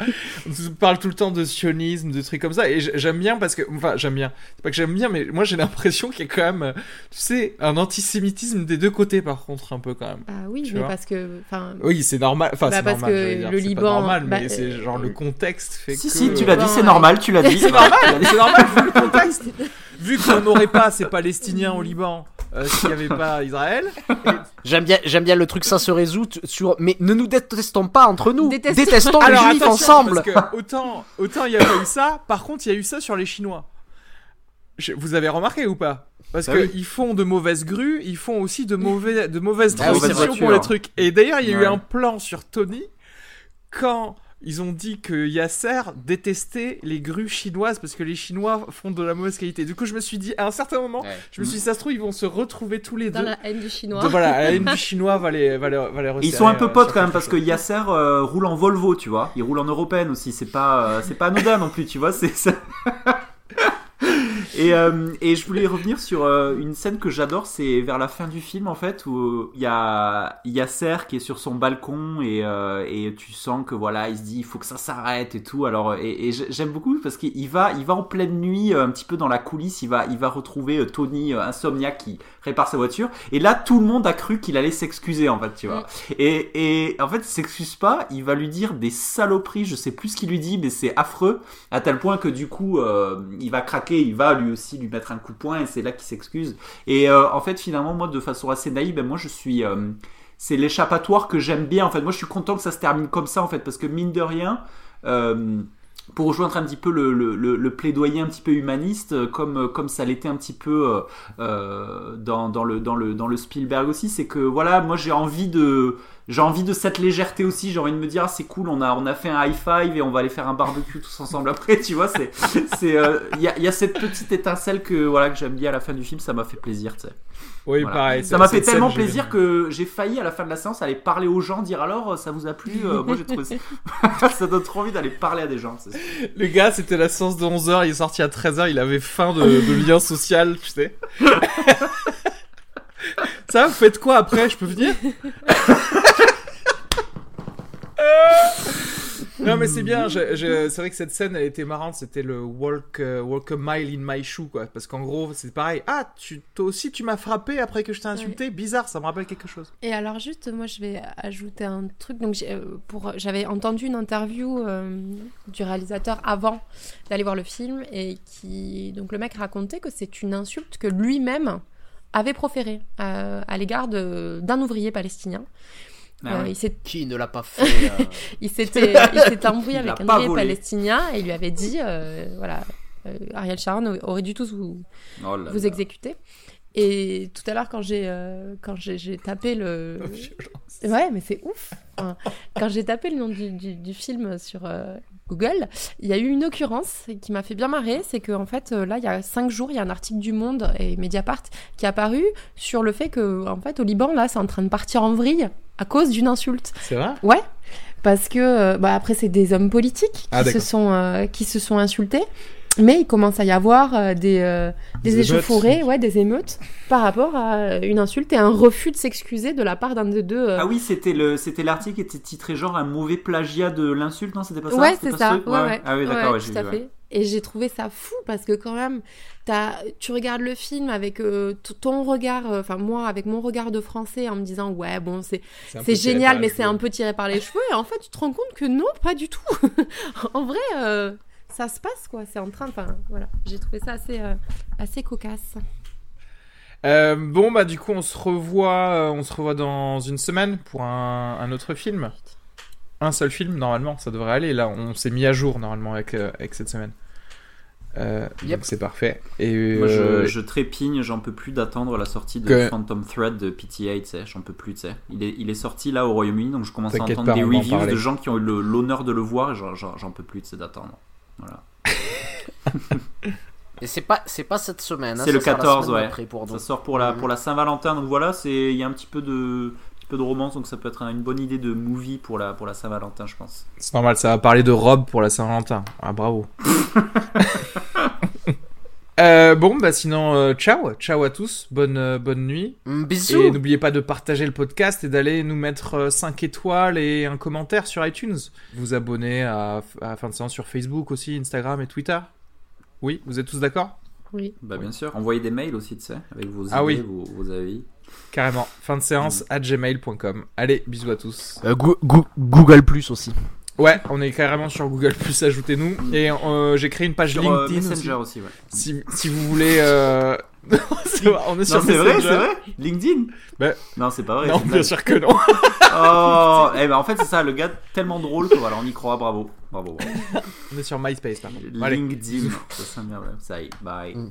*laughs* On parle tout le temps de sionisme, de trucs comme ça, et j'aime bien parce que, enfin, j'aime bien. C'est pas que j'aime bien, mais moi j'ai l'impression qu'il y a quand même, tu sais, un antisémitisme des deux côtés par contre, un peu quand même. Ah oui, mais parce que, enfin. Oui, c'est normal. Enfin, bah c'est normal. que le Liban. Pas normal, bah, mais c'est genre le contexte fait si, que. Si, tu l'as dit, c'est normal, tu l'as dit. *laughs* c'est normal, c'est normal le contexte. *laughs* Vu qu'on n'aurait pas ces Palestiniens au Liban euh, s'il n'y avait pas Israël. J'aime bien, j'aime bien le truc, ça se résout sur. Mais ne nous détestons pas entre nous. Détestons, Détestons les juifs ensemble. Parce que autant, autant il y a pas eu ça. Par contre, il y a eu ça sur les Chinois. vous avez remarqué ou pas? Parce Ah oui. qu'ils font de mauvaises grues, ils font aussi de, mauvais, de mauvaises Ah transitions pour les trucs. Et d'ailleurs, il y a eu un plan sur Tony quand ils ont dit que Yasser détestait les grues chinoises parce que les Chinois font de la mauvaise qualité. Du coup, je me suis dit, à un certain moment, Ouais. je me suis dit, ça se trouve, ils vont se retrouver tous les Dans deux. la haine du chinois. Donc voilà, la haine du *laughs* chinois va les, va les, va les Ils sont un peu euh, potes quand même parce que. Yasser euh, roule en Volvo, tu vois. Il roule en européenne aussi. C'est pas, euh, c'est pas anodin non plus, tu vois. C'est ça. *laughs* Et, euh, et je voulais revenir sur euh, une scène que j'adore, c'est vers la fin du film en fait où il y a Yasser qui est sur son balcon et, euh, et tu sens que voilà il se dit il faut que ça s'arrête et tout. Alors et, et j'ai- j'aime beaucoup parce qu'il va il va en pleine nuit euh, un petit peu dans la coulisse, il va il va retrouver euh, Tony euh, insomniaque qui répare sa voiture et là tout le monde a cru qu'il allait s'excuser en fait tu vois. Et, et en fait il s'excuse pas, il va lui dire des saloperies, je sais plus ce qu'il lui dit mais c'est affreux à tel point que du coup euh, il va craquer, il va lui aussi lui mettre un coup de poing et c'est là qu'il s'excuse. Et euh, en fait finalement moi de façon assez naïve, ben, moi je suis euh, c'est l'échappatoire que j'aime bien en fait. Moi je suis content que ça se termine comme ça en fait parce que mine de rien euh, pour rejoindre un petit peu le, le, le, plaidoyer un petit peu humaniste, euh, comme, euh, comme ça l'était un petit peu euh, euh, dans, dans, le, dans, le, dans le Spielberg aussi, c'est que voilà, moi j'ai envie de j'ai envie de cette légèreté aussi, j'ai envie de me dire ah, c'est cool, on a, on a fait un high five et on va aller faire un barbecue tous ensemble après, *laughs* tu vois, c'est c'est il y, a, y a cette petite étincelle que voilà que j'aime bien à la fin du film, ça m'a fait plaisir, tu sais. Oui, Voilà. pareil. Ça m'a fait scène, tellement plaisir que j'ai failli à la fin de la séance aller parler aux gens, dire alors ça vous a plu Euh, Moi j'ai trouvé ça. *laughs* donne trop envie d'aller parler à des gens. Le gars, c'était la séance de 11h, il est sorti à 13h, il avait faim de, de lien social, tu sais. *laughs* Ça, vous faites quoi après? Je peux venir? *laughs* Non mais c'est bien, c'est vrai que cette scène elle était marrante, c'était le walk, euh, walk a mile in my shoe quoi, parce qu'en gros c'est pareil, ah tu, toi aussi tu m'as frappé après que je t'ai insulté, bizarre, ça me rappelle quelque chose. Et alors juste, moi je vais ajouter un truc. Donc euh, pour, j'avais entendu une interview euh, du réalisateur avant d'aller voir le film et qui, donc le mec racontait que c'est une insulte que lui-même avait proférée euh, à l'égard d'un ouvrier palestinien. Ah Euh, ouais. il Qui ne l'a pas fait euh, *laughs* *laughs* il s'était, il s'était embrouillé Il avec un ouvrier palestinien et il lui avait dit, euh, voilà, euh, Ariel Sharon aurait dû tous vous, Oh là vous là. exécuter. Et tout à l'heure, quand j'ai euh, quand j'ai, j'ai tapé le, violence. Ouais, mais c'est ouf. Enfin, quand j'ai tapé le nom du, du- du film sur euh, Google, il y a eu une occurrence qui m'a fait bien marrer. C'est qu'en fait, euh, là, il y a cinq jours, il y a un article du Monde et Mediapart qui est apparu sur le fait que, en fait, au Liban, là, c'est en train de partir en vrille à cause d'une insulte. C'est vrai? Ouais. Parce que, euh, bah, après, c'est des hommes politiques Ah, qui, se d'accord. sont, euh, qui se sont insultés. Mais il commence à y avoir euh, des, euh, des, Des émeutes. échauffourées, ouais, des émeutes par rapport à une insulte et un refus de s'excuser de la part d'un des deux. euh, Ah oui, c'était le, c'était l'article qui était titré genre un mauvais plagiat de l'insulte, non C'était pas ça? Ouais, c'est ça. ce Ouais, ouais. Ah oui, d'accord, ouais, tout j'ai vu. à ouais. fait. Et j'ai trouvé ça fou parce que quand même, as, tu regardes le film avec euh, ton regard, euh, enfin moi avec mon regard de français en me disant ouais bon c'est c'est génial mais c'est un peu tiré par les cheveux et en fait tu te rends compte que non pas du tout. *laughs* en vrai euh, ça se passe quoi, c'est en train, enfin voilà, j'ai trouvé ça assez euh, assez cocasse. Euh, bon bah du coup on se revoit, euh, on se revoit dans une semaine pour un, un autre film. un seul film, normalement, ça devrait aller. Là, on s'est mis à jour, normalement, avec, euh, avec cette semaine. Euh, Yep. Donc c'est parfait. Et Moi, je, je trépigne, j'en peux plus d'attendre la sortie de Que- Phantom Thread de PTA, tu sais, j'en peux plus, tu sais. Il est, il est sorti là au Royaume-Uni, donc je commence à entendre pas, des reviews de gens qui ont eu l'honneur de le voir et j'en peux plus, tu sais, d'attendre. Voilà. *laughs* Et c'est pas, c'est pas cette semaine. hein, C'est le ça sera la 14, semaine ouais. pour Ça sort pour la, Mhm. pour la Saint-Valentin, donc voilà, c'est il y a un petit peu de un petit peu de romance, donc ça peut être une bonne idée de movie pour la, pour la Saint-Valentin, je pense. c'est normal, ça va parler de robe pour la Saint-Valentin. Ah, bravo. *laughs* Euh, bon, bah sinon, euh, ciao, ciao à tous, bonne, euh, bonne nuit. Mm, Et Bisous. n'oubliez pas de partager le podcast et d'aller nous mettre 5 étoiles et un commentaire sur iTunes. Vous abonner à, à Fin de Séance sur Facebook aussi, Instagram et Twitter. Oui, vous êtes tous d'accord? Oui. Bah bien sûr, envoyez des mails aussi, tu sais, avec vos idées, Ah oui. vos, vos avis. Carrément. Fin de séance à gmail.com. Allez, bisous à tous. Euh, Goo- Goo- Google Plus aussi. Ouais, on est carrément sur Google Plus, ajoutez-nous. Et euh, j'ai créé une page Sur euh, LinkedIn Messenger aussi. aussi, ouais. Si, si vous voulez... Euh... *laughs* c'est vrai, on est sur Non, c'est vrai, c'est vrai LinkedIn Bah, Non, c'est pas vrai. Non, bien sûr que non. Oh, eh ben en fait c'est ça, le gars tellement drôle que voilà, on y croit, bravo. Bravo, bravo. on est sur MySpace, par contre. Allez, LinkedIn, ça un bien website. Bye. Mm.